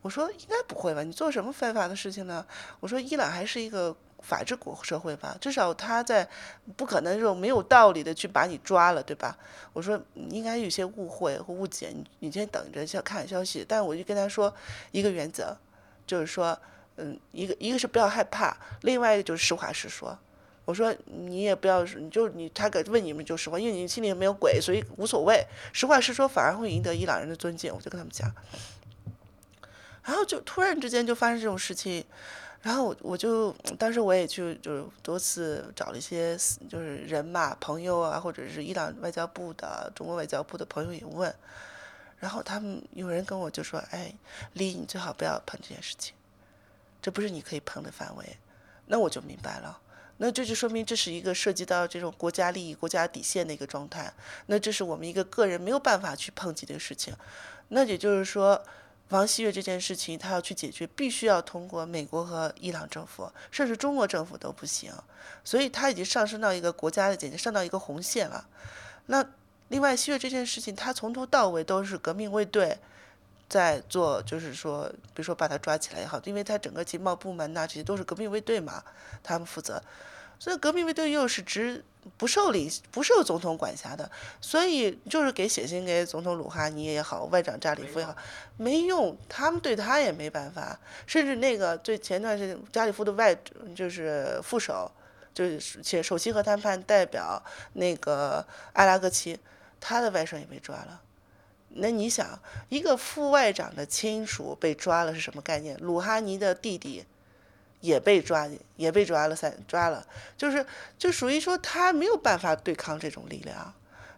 我说应该不会吧？你做什么非法的事情呢？我说伊朗还是一个。法治国社会吧，至少他在不可能这种没有道理的去把你抓了，对吧？我说应该有些误会或误解，你你先等着先看消息。但我就跟他说一个原则，就是说，嗯，一个一个是不要害怕，另外一个就是实话实说。我说你也不要，你就你他给问你们就实话，因为你心里没有鬼，所以无所谓。实话实说反而会赢得伊朗人的尊敬。我就跟他们讲。然后就突然之间就发生这种事情，然后我我就当时我也去就是多次找了一些就是人嘛朋友啊，或者是伊朗外交部的、中国外交部的朋友也问，然后他们有人跟我就说：“哎，李，你最好不要碰这件事情，这不是你可以碰的范围。”那我就明白了。那这就说明这是一个涉及到这种国家利益、国家底线的一个状态。那这是我们一个个人没有办法去碰及的事情。那也就是说，王希月这件事情他要去解决，必须要通过美国和伊朗政府，甚至中国政府都不行。所以他已经上升到一个国家的简直上到一个红线了。那另外，希月这件事情，他从头到尾都是革命卫队在做，就是说，比如说把他抓起来也好，因为他整个情报部门呐，这些都是革命卫队嘛，他们负责。所以革命卫队又是直不受理、不受总统管辖的，所以就是给写信给总统鲁哈尼也好，外长扎里夫也好，没用，他们对他也没办法。甚至那个最前段时间扎里夫的外就是副手，就是且首席和谈判代表那个阿拉格齐，他的外甥也被抓了。那你想，一个副外长的亲属被抓了是什么概念？鲁哈尼的弟弟。也被抓，也被抓了三抓了，就是就属于说他没有办法对抗这种力量，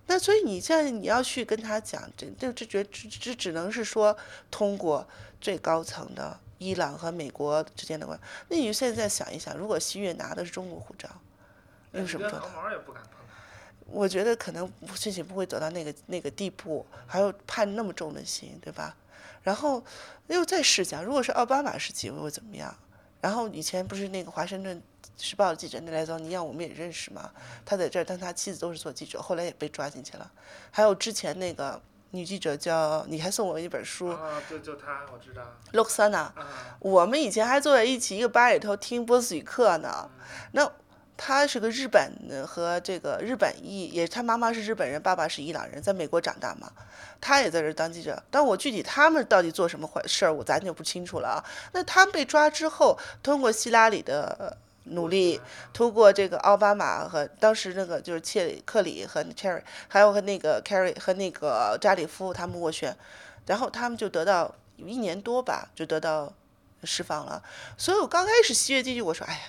那所以你现在你要去跟他讲，这这这觉只能是说通过最高层的伊朗和美国之间的关，那你现在想一想，如果西月拿的是中国护照，那有什么做的？我觉得可能事情不会走到那个那个地步，还要判那么重的刑，对吧？然后又再试想，如果是奥巴马时期会怎么样？然后以前不是那个《华盛顿时报》的记者内莱宗尼亚，我们也认识嘛。他在这儿，但他妻子都是做记者，后来也被抓进去了。还有之前那个女记者叫，你还送我一本书。啊，就就她，我知道。洛克桑娜。我们以前还坐在一起一个吧里头听波斯语课呢。那他是个日本和这个日本裔，也他妈妈是日本人，爸爸是伊朗人，在美国长大嘛。他也在这当记者，但我具体他们到底做什么坏事儿，我咱就不清楚了啊。那他们被抓之后，通过希拉里的努力，通过这个奥巴马和当时那个就是切里克里和 Cherry，还有和那个 Kerry 和那个扎里夫他们斡旋，然后他们就得到一年多吧，就得到。释放了，所以我刚开始七月进去，我说，哎呀，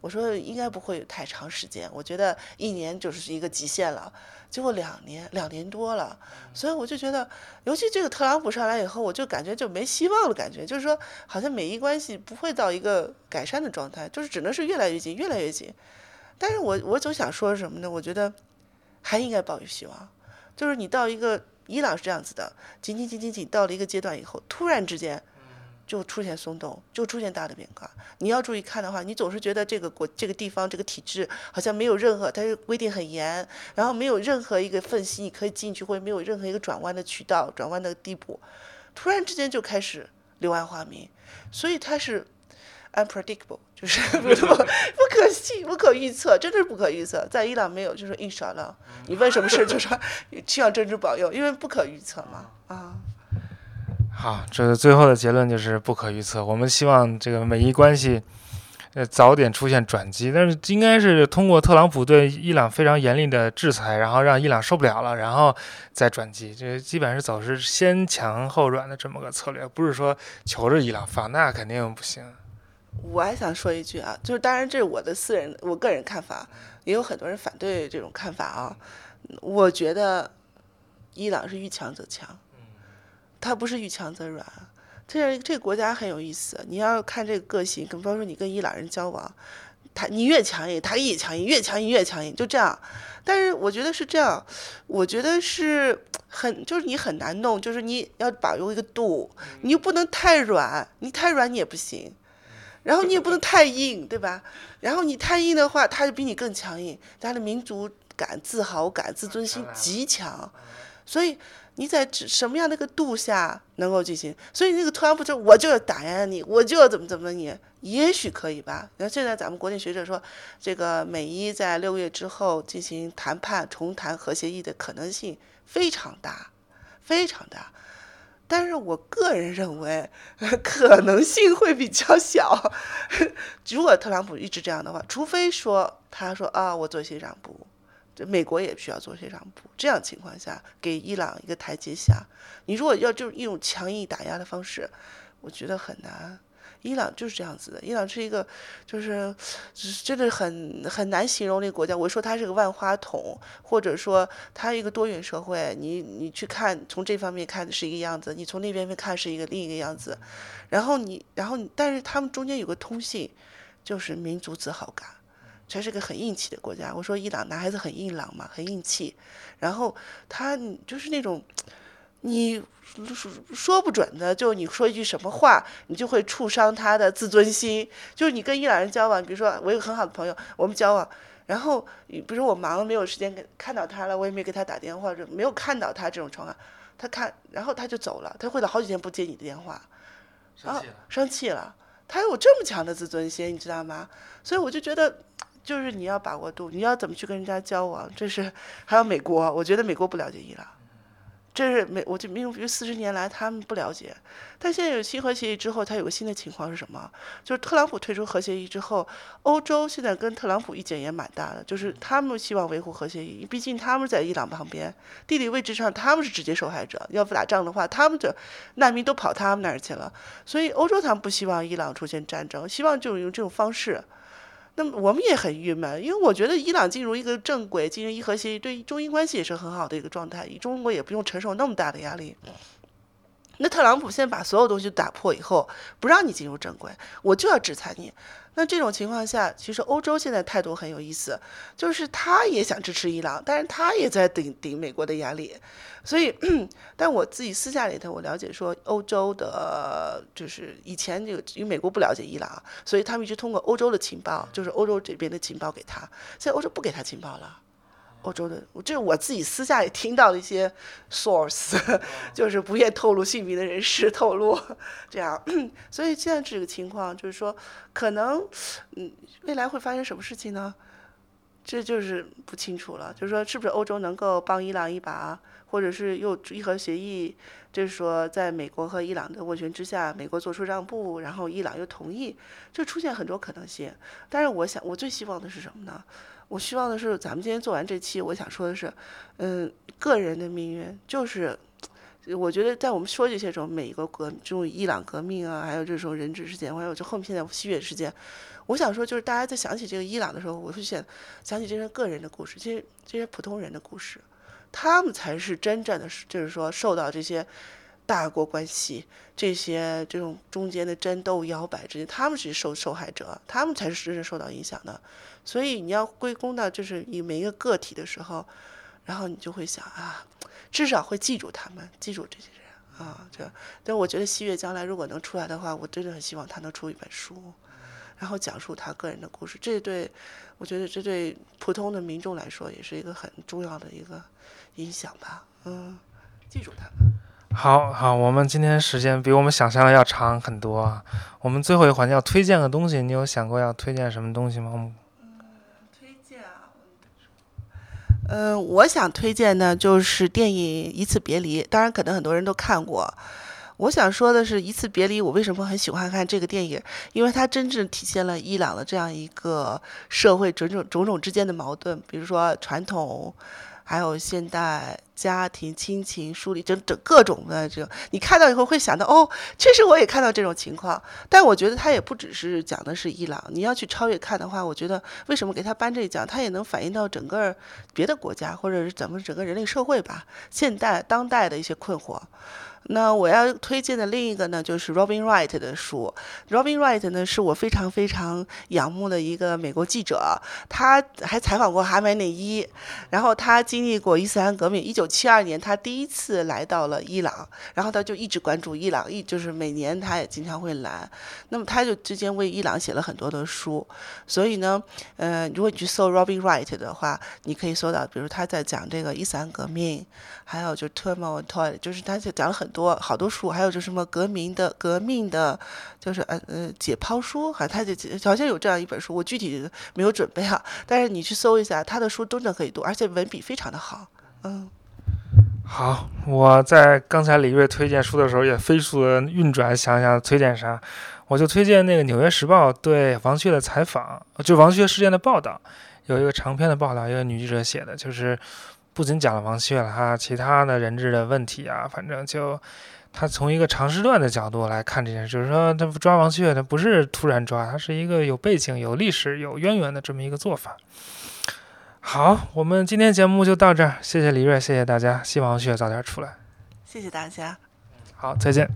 我说应该不会太长时间，我觉得一年就是一个极限了。结果两年，两年多了，所以我就觉得，尤其这个特朗普上来以后，我就感觉就没希望的感觉，就是说，好像美伊关系不会到一个改善的状态，就是只能是越来越近，越来越近。但是我我总想说什么呢？我觉得还应该抱有希望，就是你到一个伊朗是这样子的，紧紧紧紧紧到了一个阶段以后，突然之间。就出现松动，就出现大的变化。你要注意看的话，你总是觉得这个国、这个地方、这个体制好像没有任何，它是规定很严，然后没有任何一个缝隙你可以进去，或者没有任何一个转弯的渠道、转弯的地步。突然之间就开始柳暗花明，所以它是 unpredictable，就是不可信、不可预测，真的是不可预测。在伊朗没有，就是印少了。你问什么事就说希望政治保佑，因为不可预测嘛，啊。好，这个最后的结论就是不可预测。我们希望这个美伊关系，呃，早点出现转机。但是应该是通过特朗普对伊朗非常严厉的制裁，然后让伊朗受不了了，然后再转机。这基本上是走是先强后软的这么个策略，不是说求着伊朗放，那肯定不行。我还想说一句啊，就是当然这是我的私人、我个人看法，也有很多人反对这种看法啊。我觉得伊朗是遇强则强。他不是遇强则软，这这个国家很有意思。你要看这个个性，比方说你跟伊朗人交往，他你越强硬，他越强硬，越强硬越强硬，就这样。但是我觉得是这样，我觉得是很就是你很难弄，就是你要把握一个度，你又不能太软，你太软你也不行，然后你也不能太硬，对吧？然后你太硬的话，他就比你更强硬，他的民族感、自豪感、自尊心极强，所以。你在什么样的一个度下能够进行？所以那个特朗普就我就要打压你，我就要怎么怎么你，也许可以吧。那现在咱们国内学者说，这个美伊在六月之后进行谈判重谈核协议的可能性非常大，非常大。但是我个人认为可能性会比较小。如果特朗普一直这样的话，除非说他说啊，我做一些让步。这美国也需要做些让步，这样情况下给伊朗一个台阶下。你如果要就是一种强硬打压的方式，我觉得很难。伊朗就是这样子的，伊朗是一个，就是真的很很难形容那个国家。我说它是个万花筒，或者说它一个多元社会。你你去看，从这方面看是一个样子，你从那边看是一个另一个样子。然后你，然后你但是他们中间有个通信，就是民族自豪感。这是个很硬气的国家。我说伊朗男孩子很硬朗嘛，很硬气。然后他就是那种。你说说不准的，就你说一句什么话，你就会触伤他的自尊心。就是你跟伊朗人交往，比如说我有个很好的朋友，我们交往，然后比如说我忙了没有时间给看到他了，我也没给他打电话，就没有看到他这种情况，他看，然后他就走了，他会了好几天不接你的电话，生气了，生气了，他有这么强的自尊心，你知道吗？所以我就觉得，就是你要把握度，你要怎么去跟人家交往，这是还有美国，我觉得美国不了解伊朗。这是美，我就因为四十年来他们不了解，但现在有新核协议之后，它有个新的情况是什么？就是特朗普退出核协议之后，欧洲现在跟特朗普意见也蛮大的，就是他们希望维护核协议，毕竟他们在伊朗旁边，地理位置上他们是直接受害者，要不打仗的话，他们的难民都跑他们那儿去了，所以欧洲他们不希望伊朗出现战争，希望就用这种方式。那么我们也很郁闷，因为我觉得伊朗进入一个正轨，进入伊核协议，对中英关系也是很好的一个状态，中国也不用承受那么大的压力。那特朗普现在把所有东西打破以后，不让你进入正轨，我就要制裁你。那这种情况下，其实欧洲现在态度很有意思，就是他也想支持伊朗，但是他也在顶顶美国的压力。所以，但我自己私下里头我了解说，欧洲的就是以前这个因为美国不了解伊朗，所以他们一直通过欧洲的情报，就是欧洲这边的情报给他。现在欧洲不给他情报了。欧洲的，这是我自己私下也听到的一些 source，就是不愿透露姓名的人士透露，这样，所以现在这个情况就是说，可能，嗯，未来会发生什么事情呢？这就是不清楚了。就是说，是不是欧洲能够帮伊朗一把，或者是又伊核协议，就是说，在美国和伊朗的斡旋之下，美国做出让步，然后伊朗又同意，就出现很多可能性。但是，我想，我最希望的是什么呢？我希望的是，咱们今天做完这期，我想说的是，嗯，个人的命运就是，我觉得在我们说这些时候，每一个革，这种伊朗革命啊，还有这种人质事件，还有就后面现在西月事件，我想说，就是大家在想起这个伊朗的时候，我会想想起这些个人的故事，这些这些普通人的故事，他们才是真正的，就是说受到这些。大国关系这些这种中间的争斗摇摆之间，他们是受受害者，他们才是真正受到影响的。所以你要归功到就是以每一个个体的时候，然后你就会想啊，至少会记住他们，记住这些人啊。这，但我觉得西月将来如果能出来的话，我真的很希望他能出一本书，然后讲述他个人的故事。这对，我觉得这对普通的民众来说也是一个很重要的一个影响吧。嗯，记住他们。好好，我们今天时间比我们想象的要长很多啊。我们最后一环节要推荐个东西，你有想过要推荐什么东西吗？嗯，推荐啊，嗯，我想推荐的就是电影《一次别离》，当然可能很多人都看过。我想说的是，《一次别离》，我为什么很喜欢看这个电影？因为它真正体现了伊朗的这样一个社会种种种种之间的矛盾，比如说传统。还有现代家庭亲情梳理，整整各种的这个，你看到以后会想到，哦，确实我也看到这种情况。但我觉得他也不只是讲的是伊朗，你要去超越看的话，我觉得为什么给他颁这一奖，他也能反映到整个别的国家或者是咱们整个人类社会吧，现代当代的一些困惑。那我要推荐的另一个呢，就是 Robin Wright 的书。Robin Wright 呢，是我非常非常仰慕的一个美国记者，他还采访过哈梅内伊，然后他经历过伊斯兰革命。一九七二年，他第一次来到了伊朗，然后他就一直关注伊朗，一就是每年他也经常会来。那么他就之间为伊朗写了很多的书。所以呢，呃，如果你去搜 Robin Wright 的话，你可以搜到，比如他在讲这个伊斯兰革命，还有就 Turmoil Toy，就是他就讲了很。多好多书，还有就是什么革命的革命的，就是呃呃解剖书，好像他就好像有这样一本书，我具体没有准备啊。但是你去搜一下，他的书真的可以读，而且文笔非常的好。嗯，好，我在刚才李锐推荐书的时候也飞速的运转，想想推荐啥，我就推荐那个《纽约时报》对王旭的采访，就王旭事件的报道，有一个长篇的报道，一个女记者写的，就是。不仅讲了王旭了哈，其他的人质的问题啊，反正就他从一个长时段的角度来看这件事，就是说他抓王旭，他不是突然抓，他是一个有背景、有历史、有渊源的这么一个做法。好，我们今天节目就到这儿，谢谢李瑞，谢谢大家，希望王旭早点出来。谢谢大家。好，再见。